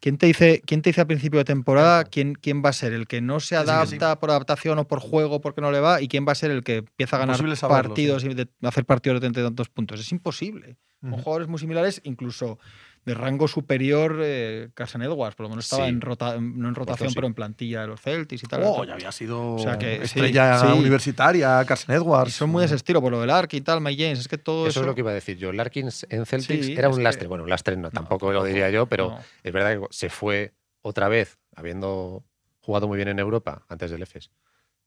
¿Quién te, dice, ¿Quién te dice a principio de temporada quién, quién va a ser el que no se sí, que sí. adapta por adaptación o por juego porque no le va y quién va a ser el que empieza a ganar saberlo, partidos y de- hacer partidos de y tantos puntos? Es imposible con Ujú. jugadores muy similares, incluso de rango superior, eh, Carson Edwards, por lo menos estaba Sí. en rota- no en rotación, sí. pero en plantilla de los Celtics y tal. Oh, ya había sido O sea que sí, estrella sí. universitaria, Carson y Edwards. son muy de ese estilo, por lo del Ark y tal, Mike James, es que todo Eso eso... es lo que iba a decir yo. Larkins en Celtics Sí, era un que- lastre. Bueno, un lastre no, No, tampoco lo diría yo, pero No. es verdad que se fue otra vez, habiendo jugado muy bien en Europa antes del EFES.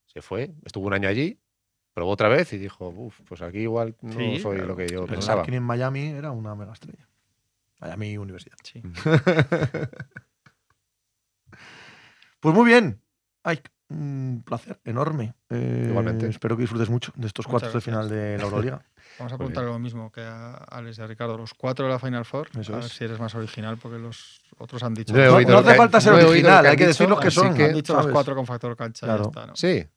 Se fue, estuvo un año allí, probó otra vez y dijo, uff, pues aquí igual no Sí, soy claro. lo que yo pensaba. Larkin en Miami era una mega estrella. Miami Universidad. Sí. Pues muy bien. Ay, un placer enorme. Eh, Igualmente. Espero que disfrutes mucho de estos Muchas cuartos de final de la Euroliga. Vamos a preguntar lo mismo que a Alex y a Ricardo. Los cuatro de la Final Four, Eso a ver es. si eres más original, porque los otros han dicho. No No, hace que- falta ser original, que hay que decir los que son. que- han dicho los cuatro con factor cancha. ya Claro. está, ¿no? Sí,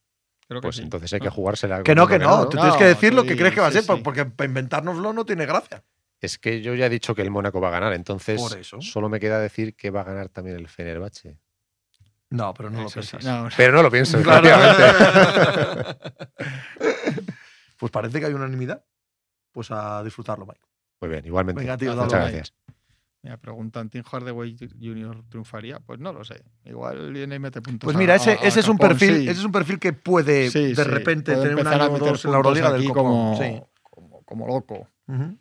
Creo que pues sí. entonces hay que jugársela. Que no, que no. ¿no? Tú tienes que decir lo que crees que va a sí, ser, sí. porque para inventárnoslo no tiene gracia. Es que yo ya he dicho que el Mónaco va a ganar, entonces Por eso. solo me queda decir que va a ganar también el Fenerbahce. No, pero no lo sí. piensas. No, Pero no lo pienso, Claro. efectivamente. pues parece que hay unanimidad. Pues a disfrutarlo, Mike. Muy bien, igualmente. Venga, tío, Muchas gracias. Me preguntan, ¿Tim Hardaway Jr. triunfaría? Pues no lo sé. Igual viene y mete puntos. Pues a- mira, ese, a- a ese es un perfil, sí. ese es un perfil que puede Sí, de sí, repente puede tener un año o dos en la Euroliga del aquí copón. como, Sí. como, como loco. Ujú.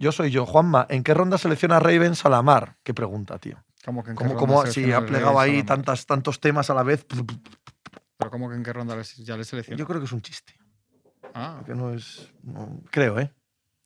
Yo soy yo, Juanma. ¿En qué ronda selecciona Ravens a la mar? Qué pregunta, tío. Como que en qué ¿Cómo, ronda cómo si selecciona ha el plegado ahí tantas, tantos temas a la vez? Pero como que en qué ronda les- ya le selecciona. Yo creo que es un chiste. Ah, Que no es. no- creo, ¿eh?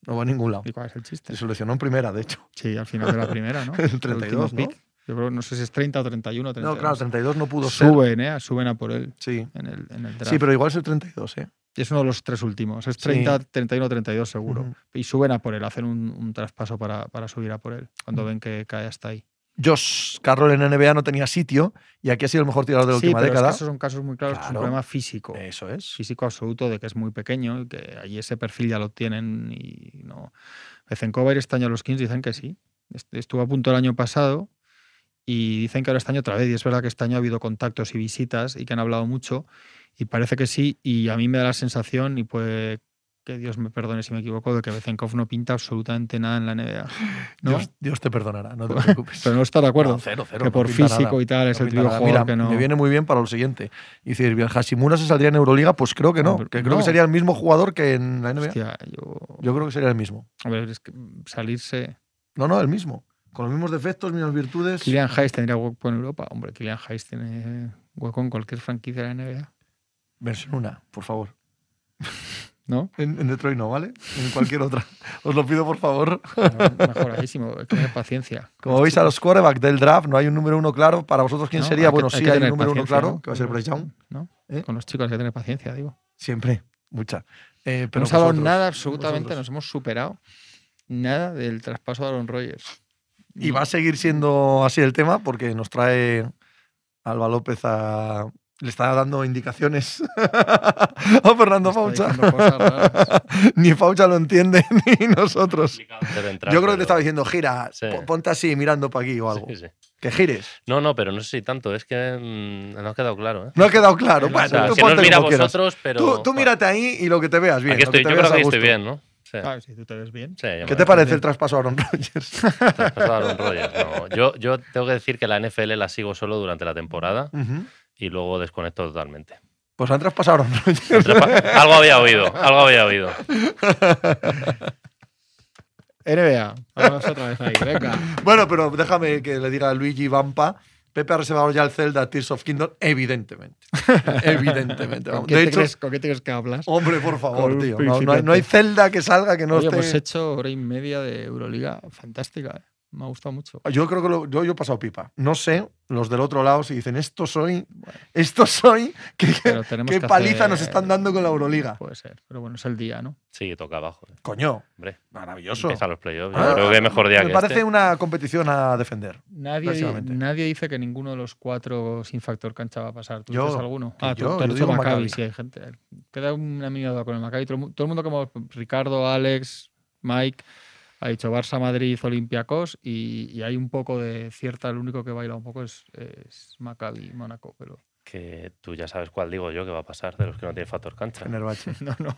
No va a ningún lado. ¿y cuál es el chiste? Se seleccionó en primera, de hecho. Sí, al final de la primera, ¿no? El 32, último ¿no? pick. Yo creo, no sé si es 30 o 31 o 32. No, claro, 32 no pudo ser. Suben, ¿eh? Suben a por él Sí. en el, en el draft. Sí, pero igual es el 32, ¿eh? Y es uno de los tres últimos. Es Sí. 30, 31 o 32 seguro. Ujú. Y suben a por él, hacen un, un traspaso para, para subir a por él, cuando ven que cae hasta ahí. Josh Carroll en NBA no tenía sitio y aquí ha sido el mejor tirador de la sí, última pero década. Es que esos son casos muy claros, que es un Claro. problema físico. Eso es. Físico absoluto de que es muy pequeño y que allí ese perfil ya lo tienen y no. Bezenkova este año a los Kings dicen que sí. Est- Estuvo a punto el año pasado y dicen que ahora este año otra vez. Y es verdad que este año ha habido contactos y visitas y que han hablado mucho y parece que sí. Y a mí me da la sensación, y puede que Dios me perdone si me equivoco, de que Bezenkov no pinta absolutamente nada en la NBA. ¿no? Dios, Dios te perdonará, no te preocupes. Pero no está de acuerdo. No, cero, cero, que por físico nada. y tal es el típico jugador Mira, que no. Me viene muy bien para lo siguiente. Y decir, bien, Hashimura se saldría en Euroliga, pues creo que no. Que creo que sería el mismo jugador que en la NBA. Hostia, yo, Yo creo que sería el mismo. a ver, es que salirse. No, no, el mismo. Con los mismos defectos, mismas virtudes. Kylian Hayes tendría hueco en Europa. Hombre, Kylian Hayes tiene hueco en cualquier franquicia de la NBA. Versión una, por favor. ¿No? En, en Detroit no, ¿vale? En cualquier otra. Os lo pido, por favor. Mejoradísimo. Hay que tener paciencia. Como veis a los quarterbacks del draft, no hay un número uno claro. Para vosotros, ¿quién No, sería? hay que- bueno, hay sí hay un número uno claro, ¿no? que va a ser Bryce Young. ¿No? ¿Eh? Con los chicos hay que tener paciencia, digo. Siempre, mucha. Eh, No pero hemos hablado vosotros, nada, absolutamente, vosotros. nos hemos superado nada del traspaso de Aaron Rodgers. Y va a seguir siendo así el tema porque nos trae Alba López a. Le está dando indicaciones a Fernando Faucha. ni Faucha lo entiende, ni nosotros. Entrar, Yo creo que te estaba diciendo, gira, Sí. ponte así mirando para aquí o algo. Sí, sí. Que gires. No, no, pero no sé si tanto. Es que mm, no ha quedado claro. ¿eh? No ha quedado claro. Bueno, O sea, tú mira vosotros, pero. Tú, mírate ahí y lo que te veas bien. Aquí lo que estoy, te yo veas creo que estoy bien, ¿no? Sí. Si tú te ves bien. Sí, ¿Qué te parece el traspaso a Aaron Rodgers? Traspasado a Aaron Rodgers, no. Yo, yo tengo que decir que la NFL la sigo solo durante la temporada Ujú. Y luego desconecto totalmente. Pues han traspasado a Aaron Rodgers. algo había oído, algo había oído. NBA, vamos otra vez ahí, venga. Bueno, pero déjame que le diga a Luigi Vampa. Pepe ha reservado ya el Zelda Tears of Kingdom, evidentemente. evidentemente. ¿Con vamos. qué, De te hecho, crees, con qué te crees que hablas? hombre, por favor, tío. No, no hay, no hay. Zelda que salga que no Oye, esté. hemos hecho hora y media de Euroliga fantástica. ¿eh? Me ha gustado mucho. Yo creo que lo- yo, yo he pasado pipa. No sé, los del otro lado, si dicen esto soy, esto soy, qué, que paliza hacer- nos están dando con la Euroliga. Puede ser, pero bueno, es el día, ¿no? Sí, toca abajo. Coño, Hombre, maravilloso. empiezan los playoffs. Yo Ah, creo que mejor día Me que parece este. una competición a defender. Nadie, nadie dice que ninguno de los cuatro sin factor cancha va a pasar. ¿Tú Yo, dices alguno? Ah, yo, tú, te has yo digo Maccabi, Maccabi. sí, hay gente. Queda una duda con el Maccabi. Todo, el mu- todo el mundo como Ricardo, Alex, Mike, ha dicho Barça, Madrid, Olympiacos y, y hay un poco de cierta, el único que baila un poco es, es Maccabi, Mónaco, pero Que tú ya sabes cuál digo yo que va a pasar de los que no tienen factor cancha. Fenerbahce. no, no.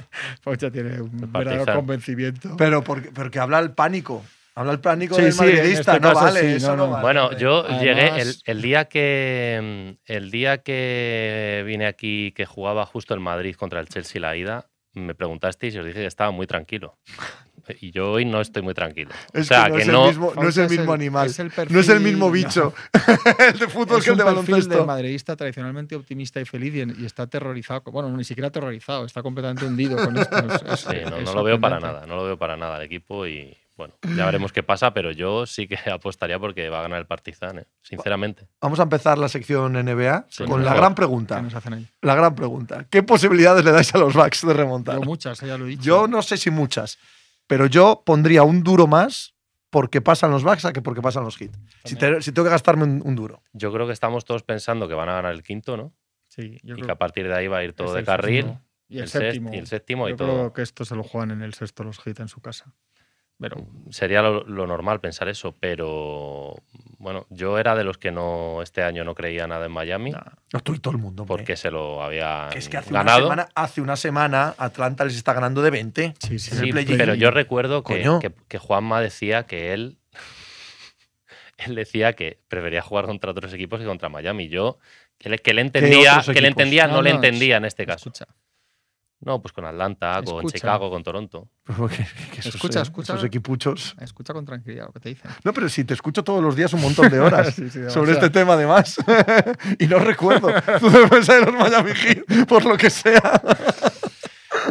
Pocha tiene un verdadero convencimiento. Pero porque, porque habla el pánico. Habla el pánico Sí, del sí, madridista. este no caso vale, sí, eso no, no, no. vale. Bueno, yo Además- llegué el, el día que el día que vine aquí que jugaba justo el Madrid contra el Chelsea la ida, me preguntasteis y os dije que estaba muy tranquilo. Y yo hoy no estoy muy tranquilo. Es o sea, que no que, es el no. mismo, no es el mismo animal. es el no es el mismo perfil- bicho. el de fútbol es que el de perfil baloncesto. de madridista tradicionalmente optimista y feliz y, y está aterrorizado. Bueno, ni siquiera aterrorizado, está completamente hundido con esto. Es- es- Sí, no, es no lo veo para nada, no lo veo para nada al equipo y bueno, ya veremos qué pasa, pero yo sí que apostaría porque va a ganar el Partizan, ¿eh? sinceramente. Vamos a empezar la sección NBA Sí, con la gran ¿Qué pregunta. nos hacen ahí? La gran pregunta. ¿Qué posibilidades le dais a los Bucks de remontar? Yo muchas, ya lo he dicho. Yo no sé si muchas, pero yo pondría un duro más porque pasan los Bucks a que porque pasan los Heat. Si, te- si tengo que gastarme un, un duro. Yo creo que estamos todos pensando que van a ganar el quinto, ¿no? Sí, yo y creo que a partir de ahí va a ir todo de el carril. sexto. Y el, el, sext- séptimo. y el séptimo y Yo todo. creo que esto se lo juegan en el sexto los hits en su casa. Pero Sería lo, lo normal pensar eso, pero bueno, yo era de los que no este año no creía nada en Miami No, tú y todo el mundo. hombre. porque se lo había es que hace una, ganado. semana, hace una semana Atlanta les está ganando de 20. sí, sí, en el Sí, pero yo recuerdo que, que- que Juanma decía que él, él decía que prefería jugar contra otros equipos que contra Miami. Yo, que le, que le entendía, que le entendía, no, No, le entendía en este caso. Escucha, No, pues con Atlanta, con Escucha. Chicago, con Toronto. Porque- que esos, Escucha, escucha. Esos equipuchos. escucha con tranquilidad lo que te dicen. No, pero si te escucho todos los días un montón de horas Sí, sí, sobre este tema, además. y no recuerdo tu defensa de los Miami Heat, por lo que sea.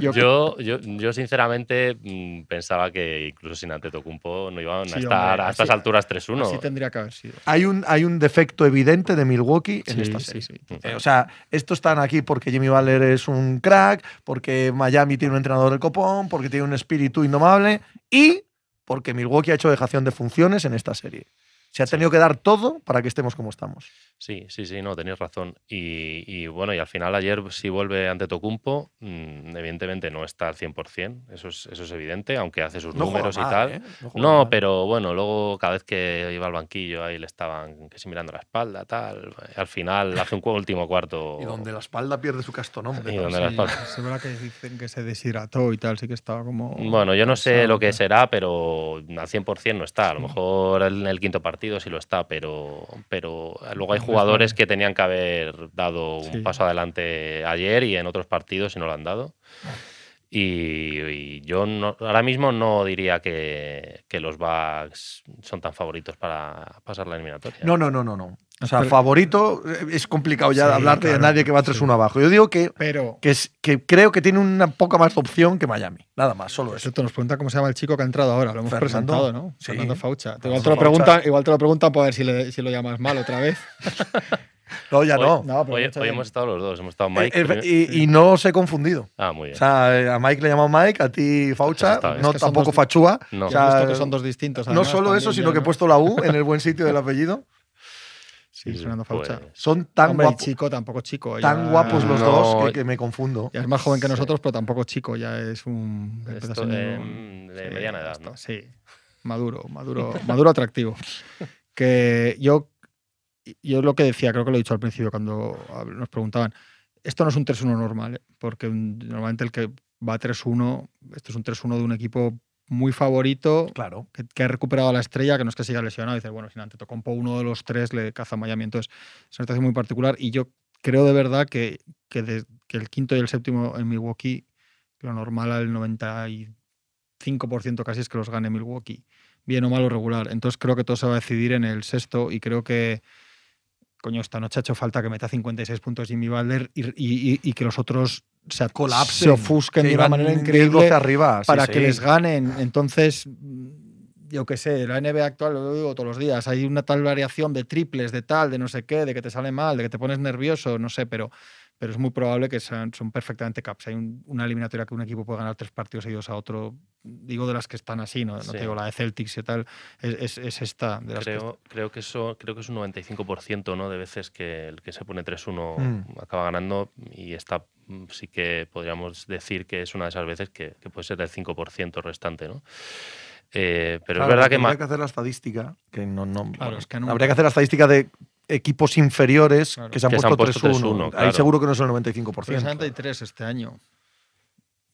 Yo, Yo, yo, yo sinceramente mm, pensaba que incluso sin Antetokounmpo no iban Sí, a estar hombre, a estas así- alturas así 3-1. tendría que haber sido. Hay un, hay un defecto evidente de Milwaukee en Sí, esta sí, serie. sí. Eh, o sea, estos están aquí porque Jimmy Butler es un crack, porque Miami tiene un entrenador del copón, porque tiene un espíritu indomable y porque Milwaukee ha hecho dejación de funciones en esta serie. Se ha tenido que dar todo para que estemos como estamos. Sí, sí, sí, no, tenéis razón. Y, y bueno, y al final ayer si vuelve ante Tocumpo, evidentemente no está al 100%, eso es, eso es evidente, aunque hace sus No números y tal. ¿eh? No pero bueno, luego cada vez que iba al banquillo ahí le estaban que si mirando la espalda, tal. Al final hace un último cuarto. Y donde la espalda pierde su castonombre. Y donde la espalda. es verdad que dicen que se deshidrató y tal, sí que estaba como. Bueno, yo no sé lo que será, pero al 100% no está. A lo mejor en el quinto partido sí lo está, pero, pero luego hay jugadores que tenían que haber dado un Sí. paso adelante ayer y en otros partidos y no lo han dado. Y, y yo no- ahora mismo no diría que, que los Bucks son tan favoritos para pasar la eliminatoria. No, no, no, no, no. O sea, Pero- favorito eh, es complicado ya Sí, hablar de claro, nadie que va 3-1 abajo. Yo digo que, Pero. que, es, que creo que tiene una poca más opción que Miami. Nada más, solo eso. Excepto nos pregunta cómo se llama el chico que ha entrado ahora. Lo hemos Fernando. presentado, ¿no? Sí. Fernando Faucha. Igual te, lo preguntan, igual te lo preguntan para ver si, le- si lo llamas mal otra vez. No, ya Hoy- no. No, pero Hoy, hoy hemos estado los dos, hemos estado Eh, Mike. eh, primero- y, y no os he confundido. ah, muy O bien. sea, eh, a Mike le he llamado Mike, a ti Faucha, bien. no Es que son tampoco dos- Fachúa. No. o Ya he sea, visto que son dos distintos. No además, solo eso, sino que he ¿no? puesto la U en el buen sitio del apellido. Sí, Fernando Faucha. pues, Son tan, Hombre, guapos, chico tampoco chico. tan ya- guapos los No, dos que, que me confundo. Ya es más joven que Sí. nosotros, pero tampoco chico. Ya es un. esto, un- de sí, mediana edad, ¿no? Sí, maduro, maduro, maduro atractivo. Que yo, yo lo que decía, creo que lo he dicho al principio cuando nos preguntaban, esto no es un 3-1 normal, ¿eh? porque normalmente el que va 3-1. Esto es un 3-1 de un equipo muy favorito, Claro. que, que ha recuperado a la estrella, que no es que siga lesionado. Y dices, bueno, si Antetokounmpo uno de los tres le caza a Miami. Entonces, es una situación muy particular. Y yo creo de verdad que, que, de- que el quinto y el séptimo en Milwaukee, lo normal al 95% casi es que los gane Milwaukee, bien o mal o regular. Entonces creo que todo se va a decidir en el sexto y creo que, coño, esta noche ha hecho falta que meta 56 puntos Jimmy Butler y- y- y que los otros se, Colapsen. se ofusquen Que de una manera 10, increíble 12 arriba. sí, para sí. que les ganen. Entonces, yo qué sé, la NBA actual, lo digo todos los días, hay una tal variación de triples, de tal, de no sé qué, de que te sale mal, de que te pones nervioso, no sé, pero, pero es muy probable que sean, son perfectamente caps. Hay un- una eliminatoria que un equipo puede ganar tres partidos seguidos a otro. Digo de las que están así, no, no Sí. te digo la de Celtics y tal, es, es- es esta. De las que Creo, creo, que eso, creo que es un 95% ¿no? de veces que el que se pone 3-1 Mm. acaba ganando y esta mm, sí que podríamos decir que es una de esas veces que, que puede ser el 5% restante. ¿no? Eh, pero Claro, es verdad que, Habría que hacer la estadística. Que no, no, Claro, bueno, es que nunca- habría que hacer la estadística de equipos inferiores Claro. que se han Que puesto puesto 3-1. 3-1, Ahí seguro que no es el 95%. 63 este año.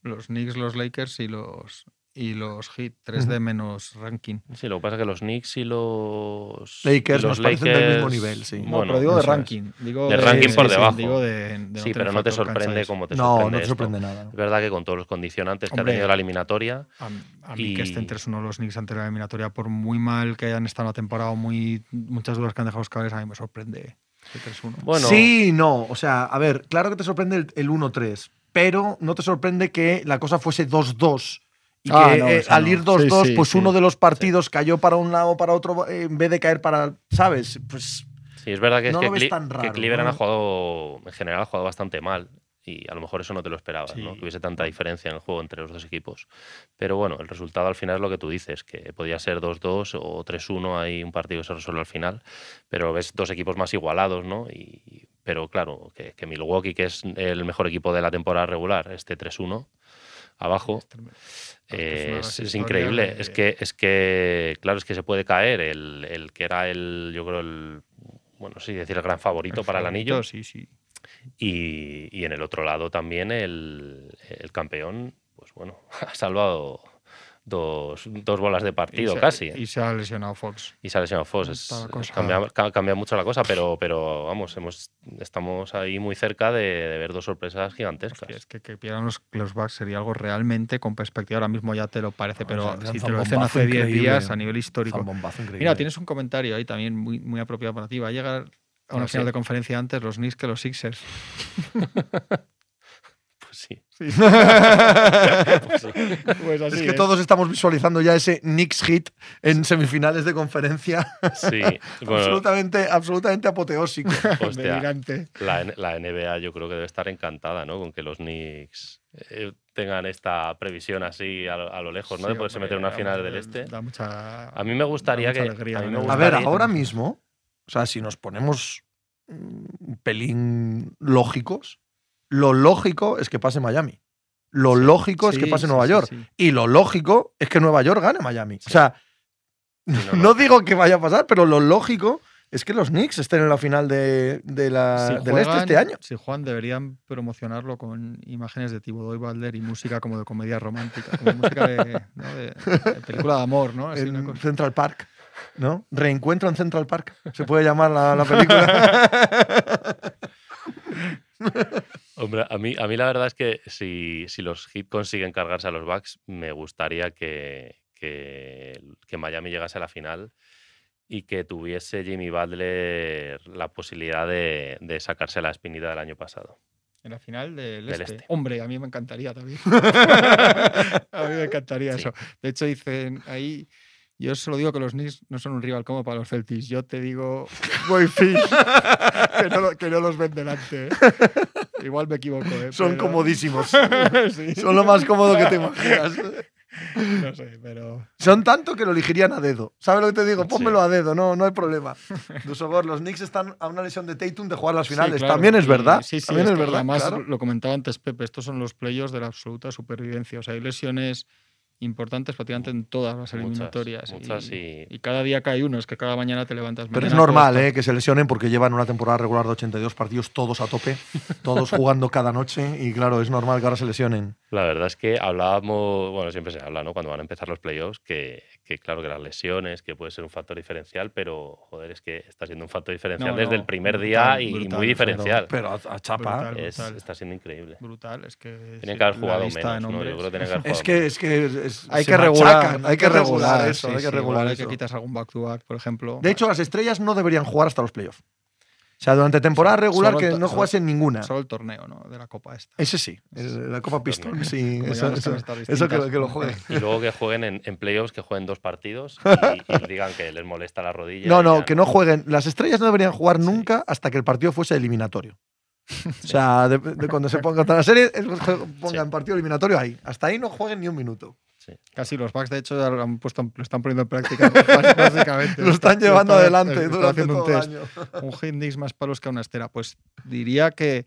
Los Knicks, los Lakers y los, y los Heat, 3 de menos ranking. sí, lo que pasa es que los Knicks y los Lakers y los nos parecen del mismo nivel, sí. No, No, Bueno, pero digo de ranking. Digo De ranking por debajo. digo de, de sí, pero no te sorprende como te No, sorprende no te esto. sorprende nada. ¿no? Es verdad que con todos los condicionantes que Hombre. ha tenido la eliminatoria, A, a mí Y- que estén 3-1 los Knicks ante la eliminatoria, por muy mal que hayan estado en la temporada, o muy, muchas dudas que han dejado los cables, a mí me sorprende el 3-1. bueno, Sí, no. O sea, a ver, claro que te sorprende el, el 1-3, pero no te sorprende que la cosa fuese 2-2. Y Ah, que no, eh, al no. ir 2-2, Sí, sí, pues sí. uno de los partidos cayó para un lado o para otro eh, en vez de caer para. ¿Sabes? Pues. Sí, es verdad que, es no que, lo ves Cle- tan que raro, Cleveland ¿no? ha jugado, en general, ha jugado bastante mal. Y a lo mejor eso no te lo esperabas, ¿no? Sí. que hubiese tanta diferencia en el juego entre los dos equipos. Pero bueno, el resultado al final es lo que tú dices, que podía ser 2-2 o 3-1, hay un partido que se resuelve al final, pero ves dos equipos más igualados, ¿no? Y, pero claro, que, que Milwaukee, que es el mejor equipo de la temporada regular, este 3-1 abajo, Es tremendo. eh, es, increíble. de- Es que, es que, claro, es que se puede caer el, el que era el, yo creo, el, bueno, sí, decir el gran favorito para el anillo. Sí, sí. Y, y en el otro lado también el, el campeón, pues bueno, ha salvado dos, dos bolas de partido Y se- casi. Y se ha lesionado Fox. Y sale señor Foss. Es- Está la cosa- cambia, ca- cambia mucho la cosa, pero, pero vamos, hemos, estamos ahí muy cerca de, de ver dos sorpresas gigantescas. Hostia, es que que pierdan los, los Bucks sería algo realmente con perspectiva. Ahora mismo ya te lo parece, pero o sea, si te lo dicen zambombazo hace 10 increíble. días a nivel histórico. Mira, tienes un comentario ahí también muy, muy apropiado para ti. Va a llegar a una final sí. de conferencia antes los Knicks que los Sixers. Pues sí. Pues es así, que ¿eh? todos estamos visualizando ya ese Knicks hit en semifinales de conferencia. Sí, bueno, absolutamente, absolutamente apoteósico. hostia, la, la NBA yo creo que debe estar encantada, ¿no? Con que los Knicks eh, tengan esta previsión así a lo, a lo lejos, ¿no? Sí, de poderse hombre, meter en una final del Este. Da mucha, A mí me gustaría que- alegría, a mí me ¿no? A gustaría- ver, ahora mismo, o sea, si nos ponemos mm, un pelín lógicos, lo lógico es que pase Miami. Lo lógico es que pase Nueva York. Y lo lógico es que Nueva York gane Miami. O sea, no, digo que vaya a pasar, pero lo lógico es que los Knicks estén en la final de, de la, Si del este juegan- este año. Si Juan deberían promocionarlo con imágenes de Thibodeau y Balder y música como de comedia romántica, como música de, ¿no? de- de película de amor, ¿no? Así una En cosa. Central Park. ¿No? Reencuentro en Central Park. Se puede llamar la, la película. Hombre, a mí, a mí la verdad es que si, si los Heat consiguen cargarse a los Bucks, me gustaría que, que, que Miami llegase a la final y que tuviese Jimmy Butler la posibilidad de, de sacarse la espinita del año pasado. En la final del, Del este. este. Hombre, a mí me encantaría también. a mí me encantaría Sí. eso. De hecho, dicen ahí. Yo solo digo que los Knicks no son un rival como para los Celtics. Yo te digo, voy fish, que, no, que no los ven delante. Igual me equivoco. ¿eh? Son Pero- comodísimos. Sí. Son lo más cómodo que te imaginas. No sé, pero. Son tanto que lo elegirían a dedo. ¿Sabes lo que te digo? Sí. Pónmelo a dedo, no, no hay problema. Dusogor, los Knicks están a una lesión de Tatum de jugar las Sí, finales. claro, También es verdad. Sí, sí, También es, verdad. Además, claro. lo comentaba antes Pepe, estos son los playoffs de la absoluta supervivencia. O sea, hay lesiones importantes prácticamente en todas las eliminatorias. muchas y, y- y cada día cae uno, es que cada mañana te levantas. Pero es normal, ¿eh? Que se lesionen porque llevan una temporada regular de 82 partidos, todos a tope, todos jugando cada noche. Y claro, es normal que ahora se lesionen. La verdad es que hablábamos, bueno, siempre se habla, ¿no? Cuando van a empezar los playoffs, que, que claro que las lesiones, que puede ser un factor diferencial, pero joder, es que está siendo un factor diferencial No, desde no, el primer brutal, día y brutal, muy diferencial. Pero a, a chapa. Brutal. Es- brutal. está siendo increíble. Brutal, es que. Tienen que haber jugado menos, ¿no? Yo nombres. creo que tienen que haber jugado Es que, es que es- Hay que regular, machacan, hay que regular eso, sí, hay que sí, regular hay que quitas algún back to back, por ejemplo. De hecho, las estrellas no deberían jugar hasta los playoffs. O sea, durante temporada regular que no jugasen ninguna. solo el torneo, ¿no? De la copa esta. Ese sí, es la Copa Pistón, sí. Eso, que, lo- distintas. que lo juegue. Y luego que jueguen en, en playoffs, que jueguen dos partidos y, y digan que les molesta la rodilla. No, no, ya que no jueguen. Las estrellas no deberían jugar nunca hasta que el partido fuese eliminatorio. O sea, de, de cuando se ponga contra la serie, pongan Sí. partido eliminatorio ahí. Hasta ahí no jueguen ni un minuto. Casi los backs, de hecho, ya lo, han puesto, lo están poniendo en práctica, bás- básicamente. Lo están llevando adelante durante haciendo todo un test. año. Un Hindix más palos que una estera. Pues diría que,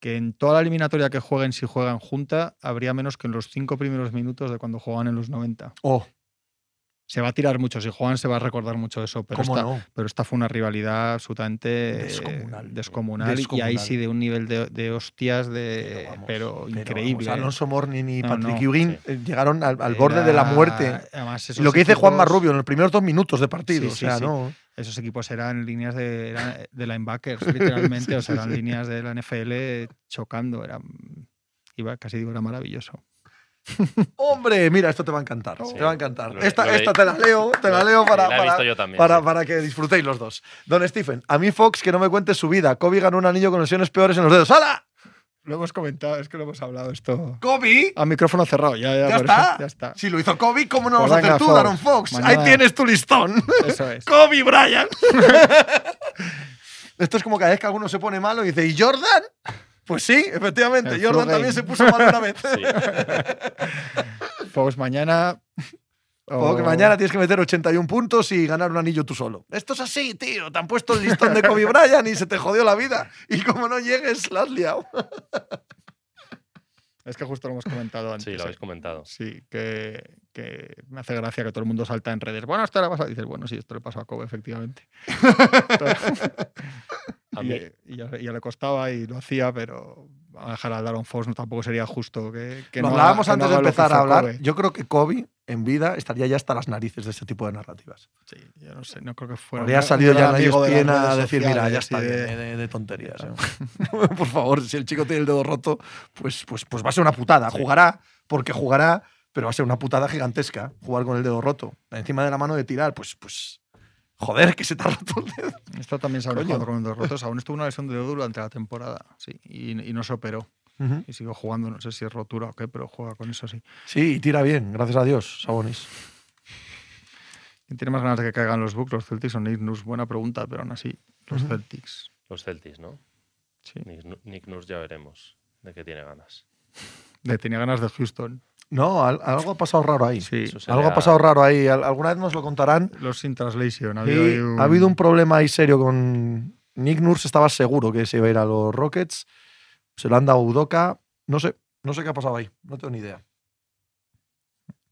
que en toda la eliminatoria que jueguen, si juegan junta, habría menos que en los cinco primeros minutos de cuando juegan en los 90. Oh, Se va a tirar mucho, si juegan se va a recordar mucho eso, pero, ¿cómo esta, no? pero esta fue una rivalidad absolutamente eh, Descomunal. descomunal, y ahí Descomunal. sí de un nivel de, de hostias de, vamos, pero, increíble. vamos, Alonso Morning y No, Patrick no, Ewing eh, llegaron al, al borde de la muerte. Además, lo que dice Juan Marrubio en los primeros dos minutos de partido. Sí, o sí, sea, sí. no. Esos equipos eran líneas de, eran de linebackers, literalmente, o sea, eran líneas de la NFL chocando. Era, iba, casi digo, era maravilloso. Hombre, mira, esto te va a encantar. Sí. Te va a encantar. Lo- esta, lo esta te la leo, te la leo para, la para, visto yo también. para, sí. para que disfrutéis los dos. Don Stephen, a mí Fox que no me cuente su vida. Kobe ganó un anillo con lesiones peores en los dedos. ¡Hala! Lo hemos comentado, es que lo hemos hablado esto. ¡Kobe! A micrófono cerrado, ya, ya, ¡Ya eso, está! ya está. Si lo hizo Kobe, ¿cómo no lo Pues vas a hacer tú, Fox. Daron Fox? Ahí tienes tu listón. Eso es. Kobe Bryant. Esto es como cada vez que alguno se pone malo y dice, ¿y Jordan? Pues sí, efectivamente. El Jordan también se puso mal una vez. Sí. Fox mañana. Como que o- mañana tienes que meter 81 puntos y ganar un anillo tú solo. Esto es así, tío. Te han puesto el listón de Kobe Bryant y se te jodió la vida. Y como no llegues, la has liado. Es que justo lo hemos comentado antes. Sí, lo eh. habéis comentado. Sí, que, que me hace gracia que todo el mundo salta en redes. Bueno, esto le pasó. Dices, bueno, sí, esto le pasó a Kobe, efectivamente. A y, mí, y ya, y ya le costaba y lo hacía, pero a dejar a Daron Fox no, tampoco sería justo que, que no hablábamos haga- que no antes de empezar a hablar. Kobe. Yo creo que Kobe en vida estaría ya hasta las narices de este tipo de narrativas. Sí, yo no sé, no creo que fuera. Habría salido ya amigo de a decir, mira, ya está de- de, de tonterías. ¿eh? Por favor, si el chico tiene el dedo roto, pues, pues, pues va a ser una putada. Jugará, porque jugará, pero va a ser una putada gigantesca jugar con el dedo roto. Encima de la mano de tirar, pues, pues. Joder, que se te ha roto el dedo. Esto también se ha con los rotos. Aún estuvo una lesión de dedo durante la temporada, sí, y, y no se operó. Y sigo jugando, no sé si es rotura o qué, pero juega con eso, sí. Sí, y tira bien, gracias a Dios, Sabonis. ¿Quién tiene más ganas de que caigan los Bucks, los Celtics o Nick Nurse? Buena pregunta, pero aún así, los Ujú. Celtics. los Celtics, ¿no? Sí. Nick, Nick Nurse ya veremos de qué tiene ganas. Le tenía ganas de Houston. No, al- algo ha pasado raro ahí. Sí. Eso Algo ha sería- pasado raro ahí. Al- Alguna vez nos lo contarán. Los sin translation. Ha Sí, habido, ahí un, ha habido un problema ahí serio con Nick Nurse. Estaba seguro que se iba a ir a los Rockets. Se lo han dado a Udoka. No sé, no sé qué ha pasado ahí. No tengo ni idea.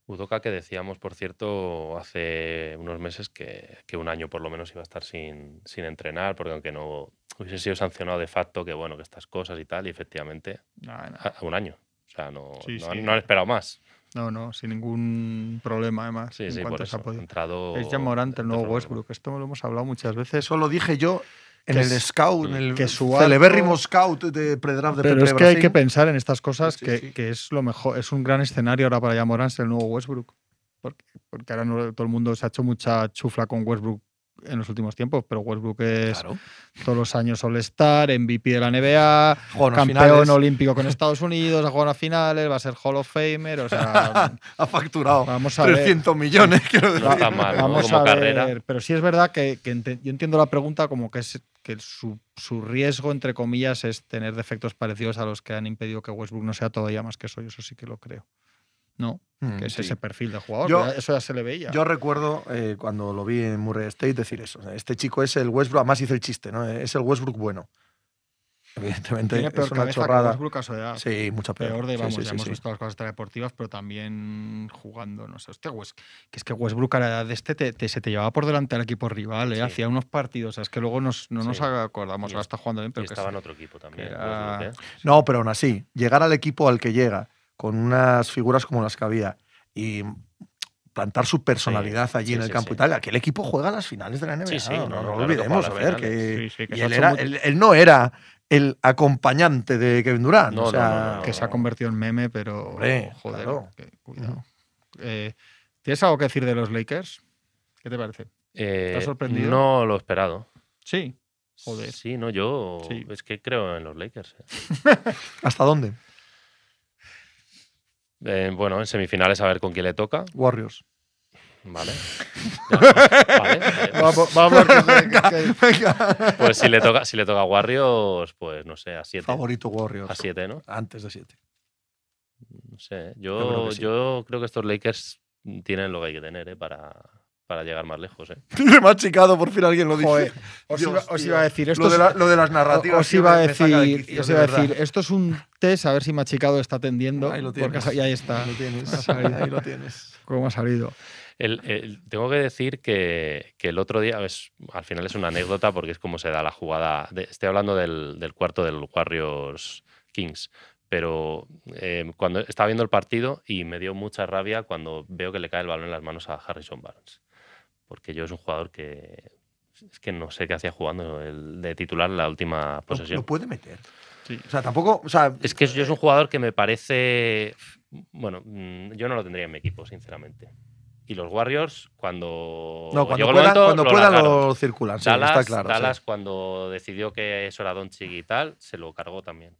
Udoka que decíamos, por cierto, hace unos meses que, que un año por lo menos iba a estar sin, sin entrenar, porque aunque no hubiese sido sancionado de facto, que bueno, que estas cosas y tal, y efectivamente, a, a un año. O sea, no, Sí, no, han- sí. no han esperado más. No, no, sin ningún problema, además. Sí, en sí, cuanto por eso. Ha podido. entrado Es ya Morante, el nuevo Westbrook. Esto lo hemos hablado muchas veces. Eso lo dije yo en el es- scout, en el que su celebérrimo arco- scout de predraft de Pero Pepe es que hay que pensar en estas cosas Sí, que, sí. que es lo mejor, es un gran escenario ahora para Morant ser el nuevo Westbrook. Porque, porque ahora no- todo el mundo se ha hecho mucha chufla con Westbrook en los últimos tiempos, pero Westbrook es Claro. todos los años All-Star, MVP de la NBA, campeón finales, olímpico con Estados Unidos, ha jugado a finales, va a ser Hall of Famer, o sea, ha facturado vamos a ver. 300 millones. quiero decir. No está mal, ¿no? Vamos Como a carrera. ver, pero sí es verdad que, yo entiendo la pregunta como que es que su, su riesgo, entre comillas, es tener defectos parecidos a los que han impedido que Westbrook no sea todavía más que eso. Yo eso sí que lo creo. No, Mm, que es sí. ese perfil de jugador. Yo- eso ya se le veía. Yo recuerdo eh, cuando lo vi en Murray State decir eso. Este chico es el Westbrook, además hice el chiste, ¿no? Es el Westbrook bueno. Evidentemente, Tiene peor es una cabeza que chorrada. Westbrook a su edad. Sí, mucha peor. Peor de, vamos, sí, ya sí, hemos sí. visto las cosas extradeportivas, pero también jugando, no sé. Hostia, Wes- que es que Westbrook a la edad de este te, te- se te llevaba por delante al equipo rival, ¿eh? Sí. hacía unos partidos, o sea, es que luego nos, no nos acordamos, Y ahora es- está jugando bien, Y pero que estaba en otro equipo también. que Westbrook, ¿eh? No, pero aún así, llegar al equipo al que llega, con unas figuras como las que había, y plantar su personalidad allí sí, en el sí, campo sí. y tal, aquel equipo juega a las finales de la NBA. Sí, sí, no, no, no lo que olvidemos, a ver, que, finales. Sí, sí, que y él, era- él no era el acompañante de Kevin Durant. No, o sea, no, no, que se ha convertido en meme, pero Hombre, joder, claro. que- cuidado. Eh, ¿Tienes algo que decir de los Lakers? ¿Qué te parece? Eh, has sorprendido? No lo he esperado. Sí. Joder. Sí, no, yo Sí. es que creo en los Lakers. eh. ¿Hasta dónde? Eh, bueno, en semifinales a ver con quién le toca. Warriors. Vale. Ya, vale, eh, Vamos, vamos, que se- que- Venga. Pues si le toca, si le toca a Warriors, pues no sé, a 7. Favorito Warriors. A 7, ¿no? Antes de 7. No sé. Yo Yo, creo que sí. yo creo que estos Lakers tienen lo que hay que tener ¿eh? para, para llegar más lejos. ¿eh? Me ha achicado, por fin alguien lo dice. Joder, os, Dios, iba, os tío. iba a decir esto. lo, de es- la- lo de las narrativas. os iba a de decir, quicio, os de iba a verdad. decir, esto es un test a ver si Machicado está atendiendo. Ahí lo tienes. y ahí está. Ahí lo tienes. Ahí lo tienes. ¿Cómo ha salido? El- el- tengo que decir que, que el otro día, es- al final es una anécdota porque es como se da la jugada. de- estoy hablando del, del cuarto del Warriors Kings, pero eh, cuando estaba viendo el partido y me dio mucha rabia cuando veo que le cae el balón en las manos a Harrison Barnes. Porque yo es un jugador que es que no sé qué hacía jugando el de titular la última Lo, posesión. lo puede meter. Sí. O sea, tampoco. O sea, Es que yo es un jugador que me parece. Bueno, mm, yo no lo tendría en mi equipo, sinceramente. Y los Warriors, cuando. no, cuando puedan, momento, cuando lo puedan lo circulan. Sí, Dallas, está claro. sí. Dallas, cuando decidió que eso era Doncic y tal, se lo cargó también.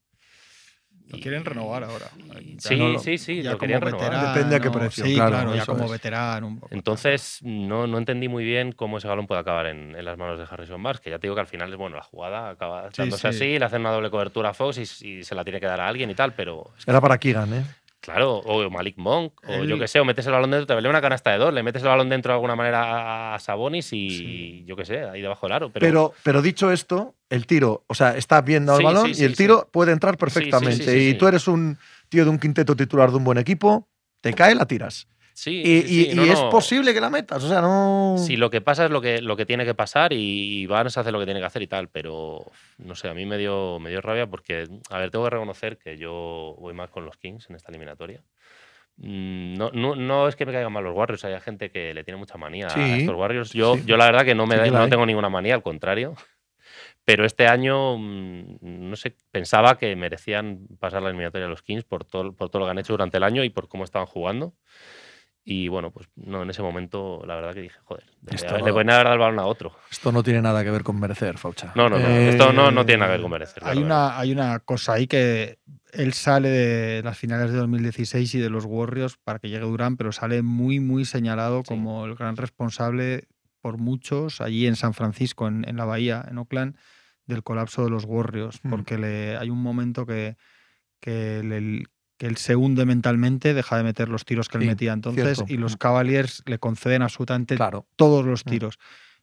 Lo Y- quieren renovar ahora. y- sí, no lo- sí, sí, ya lo como querían renovar. veterano. Depende a qué precio, Sí, claro, claro, ya como es. veterano. un poco. Entonces, no, no entendí muy bien cómo ese balón puede acabar en, en las manos de Harrison Barnes, que ya te digo que al final es bueno, la jugada acaba sí. así, le hacen una doble cobertura a Fox y, y se la tiene que dar a alguien y tal, pero es que Era para Keegan, ¿eh? Claro, o Malik Monk, o yo que sé, o metes el balón dentro, te vale una canasta de dos, le metes el balón dentro de alguna manera a Sabonis y yo que sé, ahí debajo del aro. Pero, Pero, pero dicho esto, el tiro, o sea, está bien dado el balón sí, y el tiro puede entrar perfectamente. y tú eres un tío de un quinteto titular de un buen equipo, te cae, la tiras. Sí, Y, sí, sí, y- no, y es no. posible que la metas. O sea, no. Si lo que pasa es lo que, lo que tiene que pasar y Barnes hace lo que tiene que hacer y tal, pero no sé, a mí me dio, me dio rabia porque, a ver, tengo que reconocer que yo voy más con los Kings en esta eliminatoria. Mm, No, no, no es que me caigan mal los Warriors, hay gente que le tiene mucha manía Sí, a estos Warriors. Yo, sí. yo la verdad que no, me Sí da- no tengo ninguna manía, al contrario. Pero este año, mm, no sé, pensaba que merecían pasar la eliminatoria a los Kings por todo, por todo lo que han hecho durante el año y por cómo estaban jugando. Y bueno, pues no, en ese momento la verdad que dije, joder, le, Esto- le pueden haber dado el balón a otro. Esto no tiene nada que ver con merecer, Faucha. No, no, no. Eh, Esto no, no tiene nada que ver con merecer. Hay una, hay una cosa ahí que él sale de las finales de 2016 y de los Warriors para que llegue Durán, pero sale muy, muy señalado Sí. como el gran responsable por muchos allí en San Francisco, en, en la Bahía, en Oakland, del colapso de los Warriors, Mm. porque le, hay un momento que, que, le- que él se hunde mentalmente, deja de meter los tiros que él Sí, metía entonces cierto. y los Mm. Cavaliers le conceden absolutamente Claro. todos los Mm. tiros.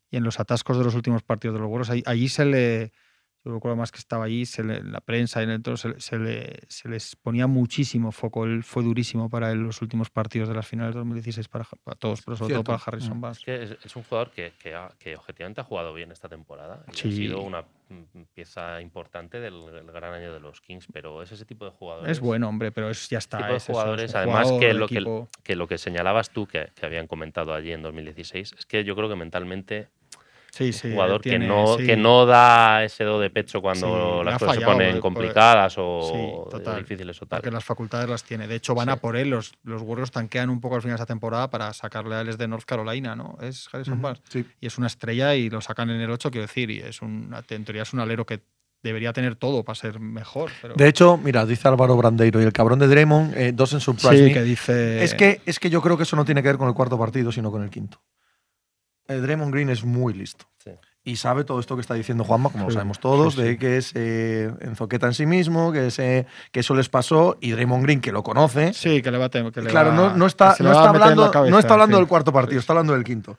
Y en los atascos de los últimos partidos de los Warriors, allí se le. Yo recuerdo más que estaba allí, se le- la prensa y en el todo, se, le- se le, se les ponía muchísimo foco. Él fue durísimo para él los últimos partidos de las finales de 2016 para, para todos, pero sobre Cierto. todo para Harrison Mm. Barnes. Es que es, es un jugador que, que, ha- que objetivamente ha jugado bien esta temporada. y Sí. Ha sido una mm, pieza importante del, del gran año de los Kings, pero es ese tipo de jugadores. Es bueno, hombre, pero es, ya está. tipo de es jugadores, un además jugador que lo que-. Que lo que señalabas tú, que, que habían comentado allí en 2016, es que yo creo que mentalmente Sí, jugador tiene- que, no, sí. que no da ese do de pecho cuando las cosas fallado, se ponen eh, por- complicadas o Sí, total. difíciles o tal. Porque las facultades las tiene. De hecho, van Sí. a por él. Los, los Warriors tanquean un poco al final de esa temporada para sacarle a él de North Carolina, ¿no? Es Harrison Barnes. sí. y es una estrella y lo sacan en el 8, quiero decir, y es un, en teoría es un alero que debería tener todo para ser mejor. Pero... De hecho, mira, dice Álvaro Brandeiro y el cabrón de Draymond, eh, dos en surprise sí, me. que dice... Es que, es que yo creo que eso no tiene que ver con el cuarto partido, sino con el quinto. Draymond Green es muy listo. Sí. Y sabe todo esto que está diciendo Juanma, como lo sabemos todos, sí, de que se enzoqueta en sí mismo, que, se, que eso les pasó, y Draymond Green, que lo conoce, Sí, que le va a tener... que le claro, va- no, no está, no está hablando, cabeza, no está hablando del cuarto partido, está hablando del quinto.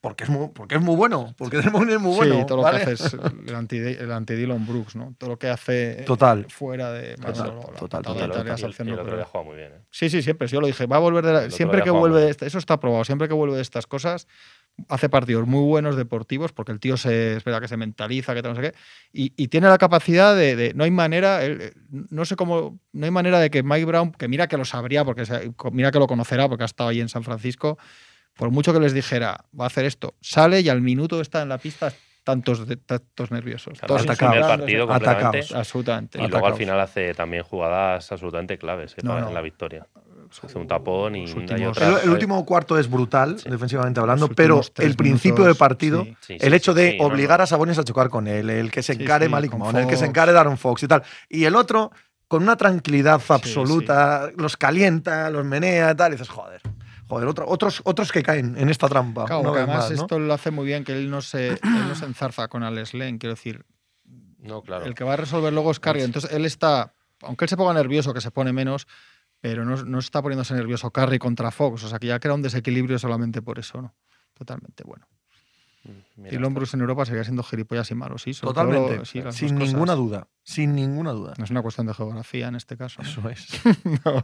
porque es muy, porque es muy bueno, porque es muy, bueno. sí, todo lo ¿vale? que hace es el anti, el anti Dylan Brooks, ¿no? Todo lo que hace Total. fuera de Total, total, total. el- otro día juega muy bien. ¿eh? Sí, sí, siempre. Yo lo dije. Va a volver de la- siempre que vuelve de esta- eso está probado. Siempre que vuelve de estas cosas hace partidos muy buenos deportivos porque el tío se espera que se mentaliza, que tal, no sé qué, y, y tiene la capacidad de, de- no hay manera, él, eh, no sé cómo, no hay manera de que Mike Brown, que mira que lo sabría porque se- mira que lo conocerá porque ha estado ahí en San Francisco, por mucho que les dijera va a hacer esto, sale y al minuto está en la pista tantos, de- tantos nerviosos, Claro, todos atacados. el partido completamente. absolutamente. Y luego al final hace también jugadas absolutamente claves eh, No, para no. en la victoria. Hace un tapón y últimos-. El, el último cuarto es brutal, Sí. defensivamente hablando, pero el principio minutos, de partido, sí. Sí, el hecho sí, de no, no. obligar a Sabonis a chocar con él, el que se encare sí, Malik Monk, el que se Fox. encare Darren Fox y tal. Y el otro, con una tranquilidad absoluta, los calienta, los menea y tal, y dices, joder, joder, otro- otros, otros que caen en esta trampa. Claro, que vez además más, ¿no? esto lo hace muy bien, que él no se, él no se enzarza con Alex Len, quiero decir, No, claro. el que va a resolver luego es Curry. Entonces él está, aunque él se ponga nervioso, que se pone menos, pero no, no está poniéndose nervioso Curry contra Fox, o sea que ya crea un desequilibrio solamente por eso, ¿no? Totalmente bueno. Mira, Y Lombros en Europa seguía siendo gilipollas y malo, sí. Totalmente, lo- sí, las sin ninguna cosas. duda, sin ninguna duda. No es una cuestión de geografía en este caso. ¿no? Eso es. No,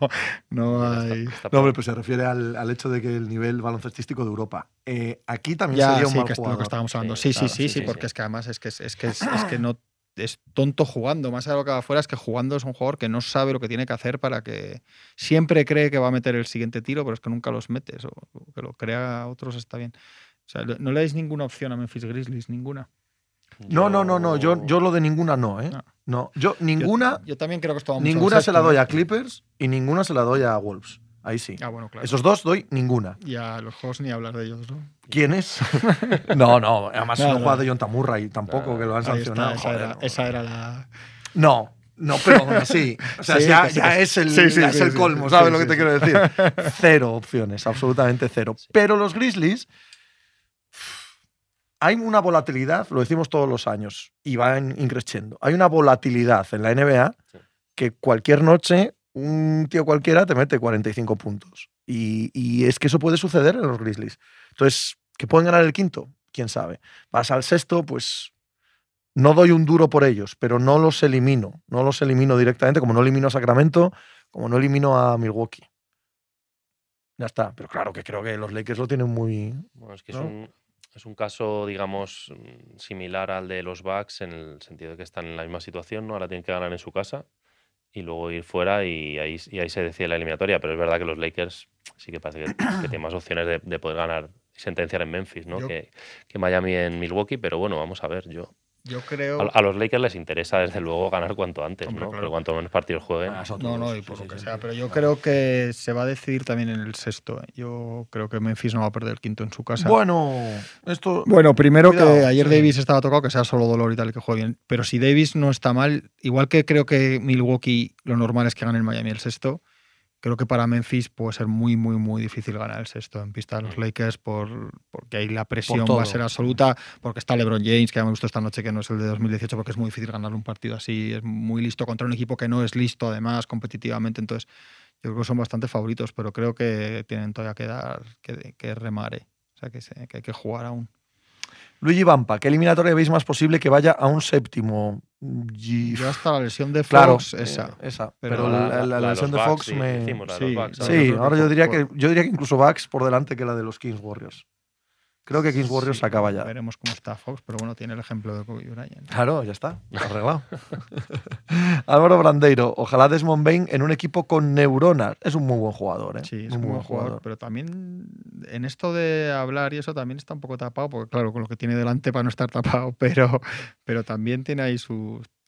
no hay. está No, hombre, pues se refiere al, al hecho de que el nivel baloncestístico de Europa. Eh, aquí también Ya, sería un sí, mal que es lo que estábamos hablando. Sí, Sí, sí, claro, sí, sí, sí, sí, porque sí. es que además es que, es, es que, es, es que no es tonto jugando. Más allá de lo que va afuera, es que jugando es un jugador que no sabe lo que tiene que hacer para que siempre cree que va a meter el siguiente tiro, pero es que nunca los metes. O o que lo crea a otros está bien. O sea, no le dais ninguna opción a Memphis Grizzlies, ninguna. No, no, no, no. Yo, yo lo de ninguna no, ¿eh? No. No. Yo ninguna, Yo, yo también creo que esto va ninguna se la doy a Clippers y ninguna se la doy a Wolves. Ahí sí. Ah, bueno, claro. Esos dos doy ninguna. Y a los juegos ni hablar de ellos, ¿no? ¿Quién es? no, no. Además No, no, no. de John Tamurray tampoco, No, que lo han está, sancionado. esa, joder, era, no. esa era la. No, no, pero aún así. O sea, Sí, ya, ya es el, sí, sí, ya es el sí, colmo, ¿sabes sí, lo que sí, te sí. quiero decir? Cero opciones, absolutamente cero. Pero los Grizzlies, hay una volatilidad, lo decimos todos los años, y va en- increciendo. Hay una volatilidad en la NBA Sí. que cualquier noche un tío cualquiera te mete 45 puntos. Y, y es que eso puede suceder en los Grizzlies. Entonces, ¿que pueden ganar el quinto? ¿Quién sabe? Vas al sexto, pues no doy un duro por ellos, pero no los elimino. No los elimino directamente, como no elimino a Sacramento, como no elimino a Milwaukee. Ya está. Pero claro que creo que los Lakers lo tienen muy. Bueno, es que es, un, es un caso, digamos, similar al de los Bucks en el sentido de que están en la misma situación, ¿no? Ahora tienen que ganar en su casa y luego ir fuera y ahí, y ahí se decide la eliminatoria. Pero es verdad que los Lakers sí que parece que, que tienen más opciones de, de poder ganar y sentenciar en Memphis, ¿no? Yo- Que, que Miami en Milwaukee, pero bueno, vamos a ver, yo... Yo creo. A, a los Lakers les interesa desde luego ganar cuanto antes, Hombre, ¿no? claro. Pero cuanto menos partidos jueguen... Ah, No, no, y por sí, lo que sí, sea, sí. pero yo creo que se va a decidir también en el sexto. ¿eh? Yo creo que Memphis no va a perder el quinto en su casa. Bueno, esto. Bueno, primero que ayer sí. Davis estaba tocado, que sea solo dolor y tal, que juegue bien. Pero si Davis no está mal, igual que creo que Milwaukee lo normal es que gane el Miami el sexto, creo que para Memphis puede ser muy, muy, muy difícil ganar el sexto en pista de los Mm. Lakers por, porque ahí la presión va a ser absoluta, porque está LeBron James, que ya me gustó esta noche, que no es el de 2018, porque es muy difícil ganar un partido así, es muy listo contra un equipo que no es listo además competitivamente, entonces yo creo que son bastante favoritos, pero creo que tienen todavía que dar, que, que remar, ¿eh? o sea, que, se- que hay que jugar aún. Luigi Vampa, ¿qué eliminatoria veis más posible que vaya a un séptimo? Y- Yo hasta la lesión de Claro, Fox, esa. eh, esa. Pero Pero, la, la, la- la la de lesión de los Fox sí, me. decimos, Sí, Bucks, sí. ahora yo diría que yo diría que incluso Bucks por delante que la de los Kings Warriors. Creo que Kings Warriors Sí, acaba ya. Veremos cómo está Fox, pero bueno, tiene el ejemplo de Kobe Bryant. Claro, ya está, arreglado. Álvaro Brandeiro, ojalá Desmond Bain en un equipo con neuronas. Es un muy buen jugador, ¿eh? Sí, es un buen jugador, pero también en esto de hablar y eso también está un poco tapado, porque claro, con lo que tiene delante para no estar tapado, pero, pero también tiene ahí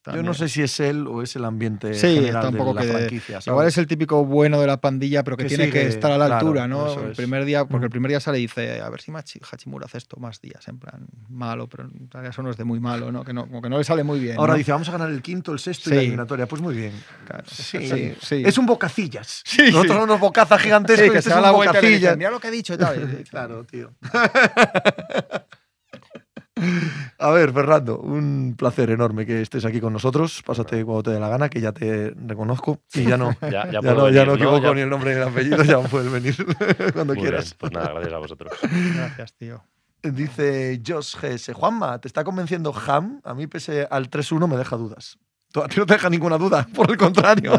Yo no sé si es él o es el ambiente Sí, general tampoco de la que- franquicia. Igual ¿sabes? es el típico bueno de la pandilla, pero que, Que tiene que estar a la claro, altura, ¿no? El primer día, porque el primer día sale y dice, a ver si Hachimura hace esto más días, en plan, malo, pero en realidad eso no es de muy malo, ¿no? Que no, como que no le sale muy bien. Ahora ¿no? dice, vamos a ganar el quinto, el sexto y la eliminatoria. Pues muy bien. Claro. Sí, Sí, sí. Es un bocacillas. Sí, Nosotros sí. somos unos bocazas gigantescos Sí, y que este se da la vuelta y le dice, bocacillas. mira lo que he dicho y tal. Claro, tío. A ver, Fernando, un placer enorme que estés aquí con nosotros. Pásate cuando te dé la gana, que ya te reconozco y ya no. Ya, ya Ya, no, ya no equivoco ni el nombre ni el apellido, ya puedes venir cuando Muy bien, quieras. Pues nada, gracias a vosotros. Gracias, tío. Dice Josh GS. Juanma, ¿te está convenciendo Ham? A mí, pese al 3-1, me deja dudas. Tú- A ti no te deja ninguna duda, por el contrario.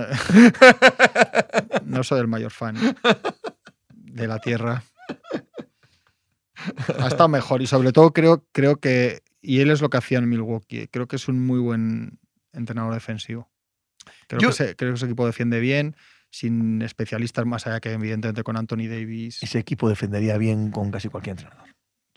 No soy el mayor fan de la tierra. Ha estado mejor y sobre todo creo, creo que, y él es lo que hacía en Milwaukee, creo que es un muy buen entrenador defensivo. Creo, Yo- que, ese, creo que ese equipo defiende bien, sin especialistas más allá que evidentemente con Anthony Davis. Ese equipo defendería bien con casi cualquier entrenador.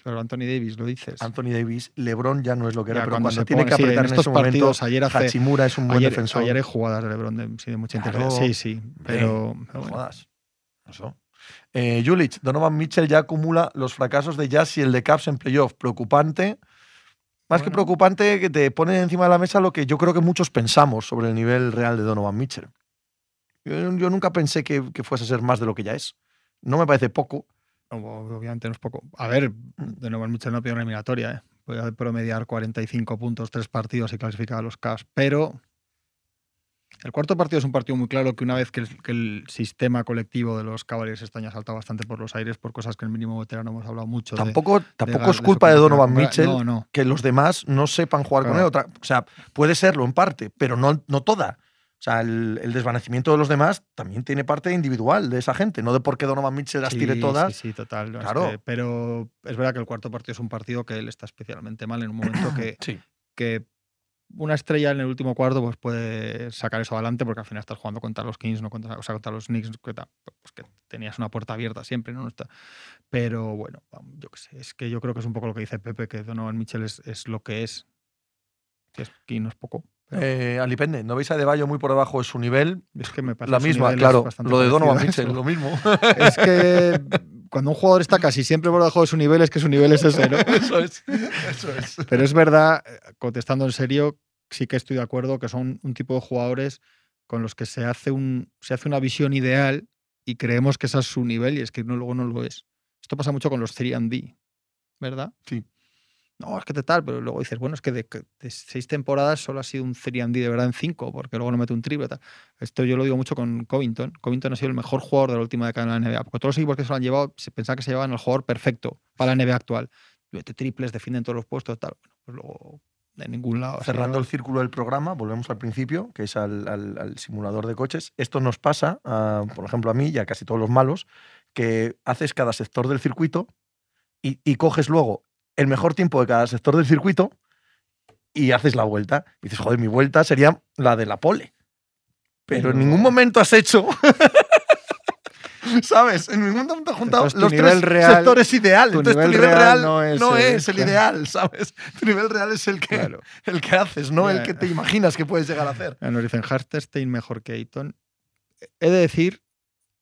Pero Anthony Davis, lo dices. Anthony Davis, LeBron ya no es lo que era, Ya pero cuando cuando, se tiene pone- que sí, apretar en en, estos partidos, ayer hace- Hachimura es un buen ayer, defensor. ayer hay jugadas de LeBron de, sí, de mucha Claro. Sí, sí, pero, No pero bueno. jodas. Eso. Eh, Julich, Donovan Mitchell ya acumula los fracasos de Jazz y el de Caps en playoff. Preocupante. Más que preocupante que te pone encima de la mesa lo que yo creo que muchos pensamos sobre el nivel real de Donovan Mitchell. Yo, yo nunca pensé que, que fuese a ser más de lo que ya es. No me parece poco. Ob- Obviamente no es poco. A ver, nuevo, el Mitchell no pidió una eliminatoria. ¿eh? Puede promediar 45 puntos, tres partidos y clasificar a los Cavs. Pero el cuarto partido es un partido muy claro que una vez que el, que el sistema colectivo de los Cavaliers año ha saltado bastante por los aires por cosas que el mínimo veterano hemos hablado mucho. Tampoco, de tampoco es culpa de Donovan Mitchell No, no. que los demás no sepan jugar con él. Otra, o sea, puede serlo en parte, pero no, no toda. O sea, el, el desvanecimiento de los demás también tiene parte individual de esa gente, no de por qué Donovan Mitchell las tire Sí, todas. Sí, sí, total. no, es Claro. que- pero es verdad que el cuarto partido es un partido que él está especialmente mal en un momento que, Sí. que una estrella en el último cuarto pues puede sacar eso adelante porque al final estás jugando contra los Kings, no contra, o sea, contra los Knicks, que, pues que tenías una puerta abierta siempre, ¿no? No está- Pero bueno, yo qué sé, es que yo creo que es un poco lo que dice Pepe, que Donovan Mitchell es, es lo que es. Que es aquí no es poco. pero Eh, Alipende, ¿no veis a De Bayo muy por debajo de su nivel? es que me parece La misma, claro. Lo de Donovan Mitchell, lo mismo. Es que cuando un jugador está casi siempre por debajo de su nivel, es que su nivel es ese, ¿no? Eso es. Eso es. Pero es verdad, eh, contestando en serio, sí que estoy de acuerdo que son un tipo de jugadores con los que se hace, un, se hace una visión ideal y creemos que ese es su nivel y es que no, luego no lo es. Esto pasa mucho con los 3D, ¿verdad? Sí. No, es que te tal, pero luego dices, bueno, es que de, de seis temporadas solo ha sido un 3D de verdad en cinco, porque luego no mete un triple. Tal. Esto yo lo digo mucho con Covington. Covington ha sido el mejor jugador de la última década en la NBA, porque todos los equipos que se lo han llevado se pensaban que se llevaban el jugador perfecto para la NBA actual. Mete triples, defienden todos los puestos, tal. Bueno, pues luego de ningún lado. Cerrando el círculo del programa, volvemos al principio, que es al, al- al simulador de coches. Esto nos pasa, a, por ejemplo, a mí y a casi todos los malos, que haces cada sector del circuito y, y coges luego el mejor tiempo de cada sector del circuito y haces la vuelta. Y dices, joder, mi vuelta sería la de la pole. Pero en ningún momento has hecho. ¿Sabes? En ningún momento has juntado los nivel tres real- sectores ideal. tu Entonces, tu nivel nivel real real no no es es, el- claro. ideal, ¿sabes? Tu nivel real es el que, Claro. el que haces, no el que te imaginas que puedes llegar a hacer. Nos dicen Hartenstein mejor que Ayton. He de decir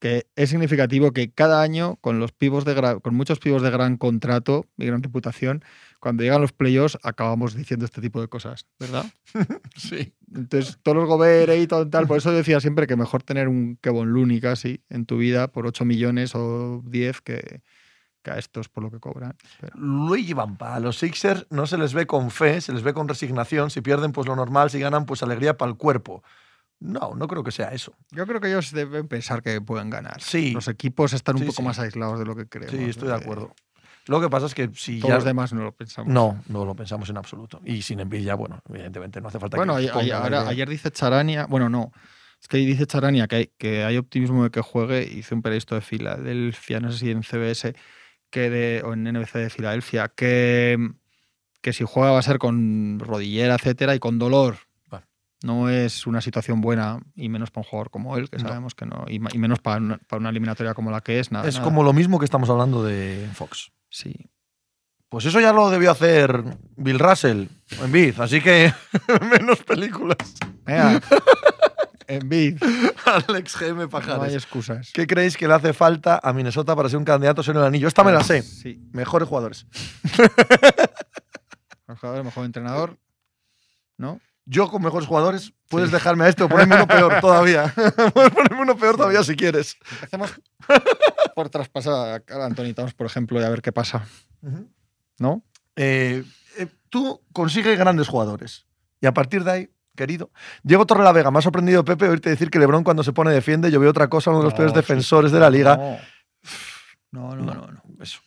que es significativo que cada año, con los pivos de con muchos pivos de gran contrato y gran reputación, cuando llegan los playoffs acabamos diciendo este tipo de cosas, ¿verdad? Sí. Entonces, todos los Gobert, Ayton, tal, por eso decía siempre que mejor tener un Kevon Looney casi en tu vida por 8 millones o 10 que, que a estos por lo que cobran. Pero- Luigi Vampa, a los Sixers no se les ve con fe, se les ve con resignación. Si pierden, pues lo normal. Si ganan, pues alegría para el cuerpo. No, no creo que sea eso. Yo creo que ellos deben pensar que pueden ganar. Sí. Los equipos están un Sí, poco sí. más aislados de lo que creemos. Sí, estoy de Eh, acuerdo. Lo que pasa es que si Todos ya... los demás no lo pensamos. No, no lo pensamos en absoluto. Y sin envidia, bueno, evidentemente no hace falta Bueno, que ayer, ahora- idea. ayer dice Charania, bueno, no, es que dice Charania que hay, que hay optimismo de que juegue, hice un periodista de Filadelfia, no sé si en CBS que de, o en NBC de Filadelfia, que, que si juega va a ser con rodillera, etcétera, y con dolor. No es una situación buena, y menos para un jugador como él, que No. sabemos que no, y, menos para una, para una eliminatoria como la que es, nada. Es nada. como lo mismo que estamos hablando de Fox. Sí. Pues eso ya lo debió hacer Bill Russell en Biz, así que menos películas. Venga, Embiid, Alex GM no hay Pajares. excusas. ¿Qué creéis que le hace falta a Minnesota para ser un candidato ser el anillo? Esta me la sé. Sí. Mejores jugadores. Mejor jugador, mejor entrenador. ¿No? Yo con mejores jugadores, puedes dejarme a este o ponerme uno peor todavía. puedes ponerme uno peor todavía si quieres. Empecemos por traspasar a Anthony Towns, por ejemplo, y a ver qué pasa. ¿No? Eh, eh, tú consigues grandes jugadores. Y a partir de ahí, querido. Diego Torrelavega, me ha sorprendido, Pepe, oírte decir que Lebron cuando se pone defiende. Yo veo otra cosa, uno de los No, peores defensores de la liga. No, no, no. no, no. Eso.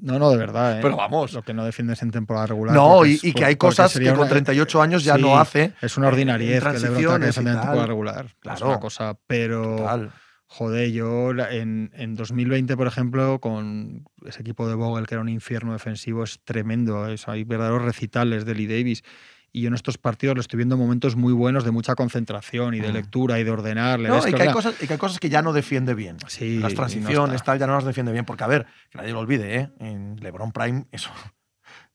No, no, de verdad. ¿eh? Pero vamos. Lo que no defiendes en temporada regular. No, y, es y que hay cosas que con una- 38 años ya Sí, no hace. Es una ordinariedad en que LeBron en temporada regular. Es Claro. una cosa, pero. Total. Joder, yo en, en 2020, por ejemplo, con ese equipo de Vogel, que era un infierno defensivo, es tremendo. es- hay verdaderos recitales de Lee Davis. Y yo en estos partidos le estoy viendo momentos muy buenos de mucha concentración y de Mm. lectura y de ordenar. No, y que hay cosas, y que hay cosas que ya no defiende bien. Sí, Las no transiciones, está. tal, ya no las defiende bien. Porque, a ver, que nadie lo olvide, ¿eh? En LeBron Prime, eso,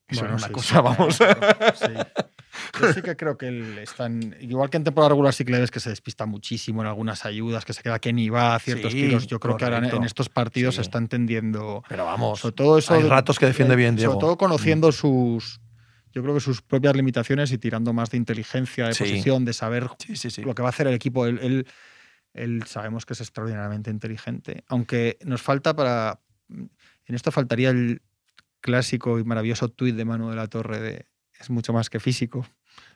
eso Bueno, era una sí, cosa, sí, vamos. sí. Yo sí que creo que él está en- igual que en temporada regular sí que le ves que se despista muchísimo en algunas ayudas, que se queda que ni va a ciertos Sí, tiros. Yo creo que ahora en- estos partidos Sí. se está entendiendo. Pero vamos, Sobre todo eso. hay ratos que defiende bien, Diego. Sobre todo conociendo sus. Yo creo que sus propias limitaciones y tirando más de inteligencia, de Sí. posición, de saber Sí, sí, sí. lo que va a hacer el equipo. Él, él- él sabemos que es extraordinariamente inteligente. Aunque nos falta para. En esto faltaría el clásico y maravilloso tuit de Manu de la Torre de es mucho más que físico.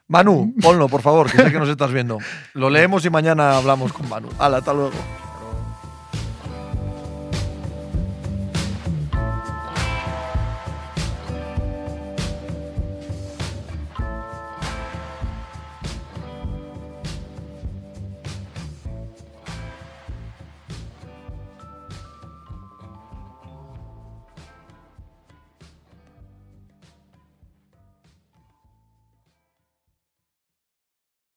Manu, ponlo, por favor, que sé que nos estás viendo. Lo leemos y mañana hablamos con Manu. Hala, hasta luego.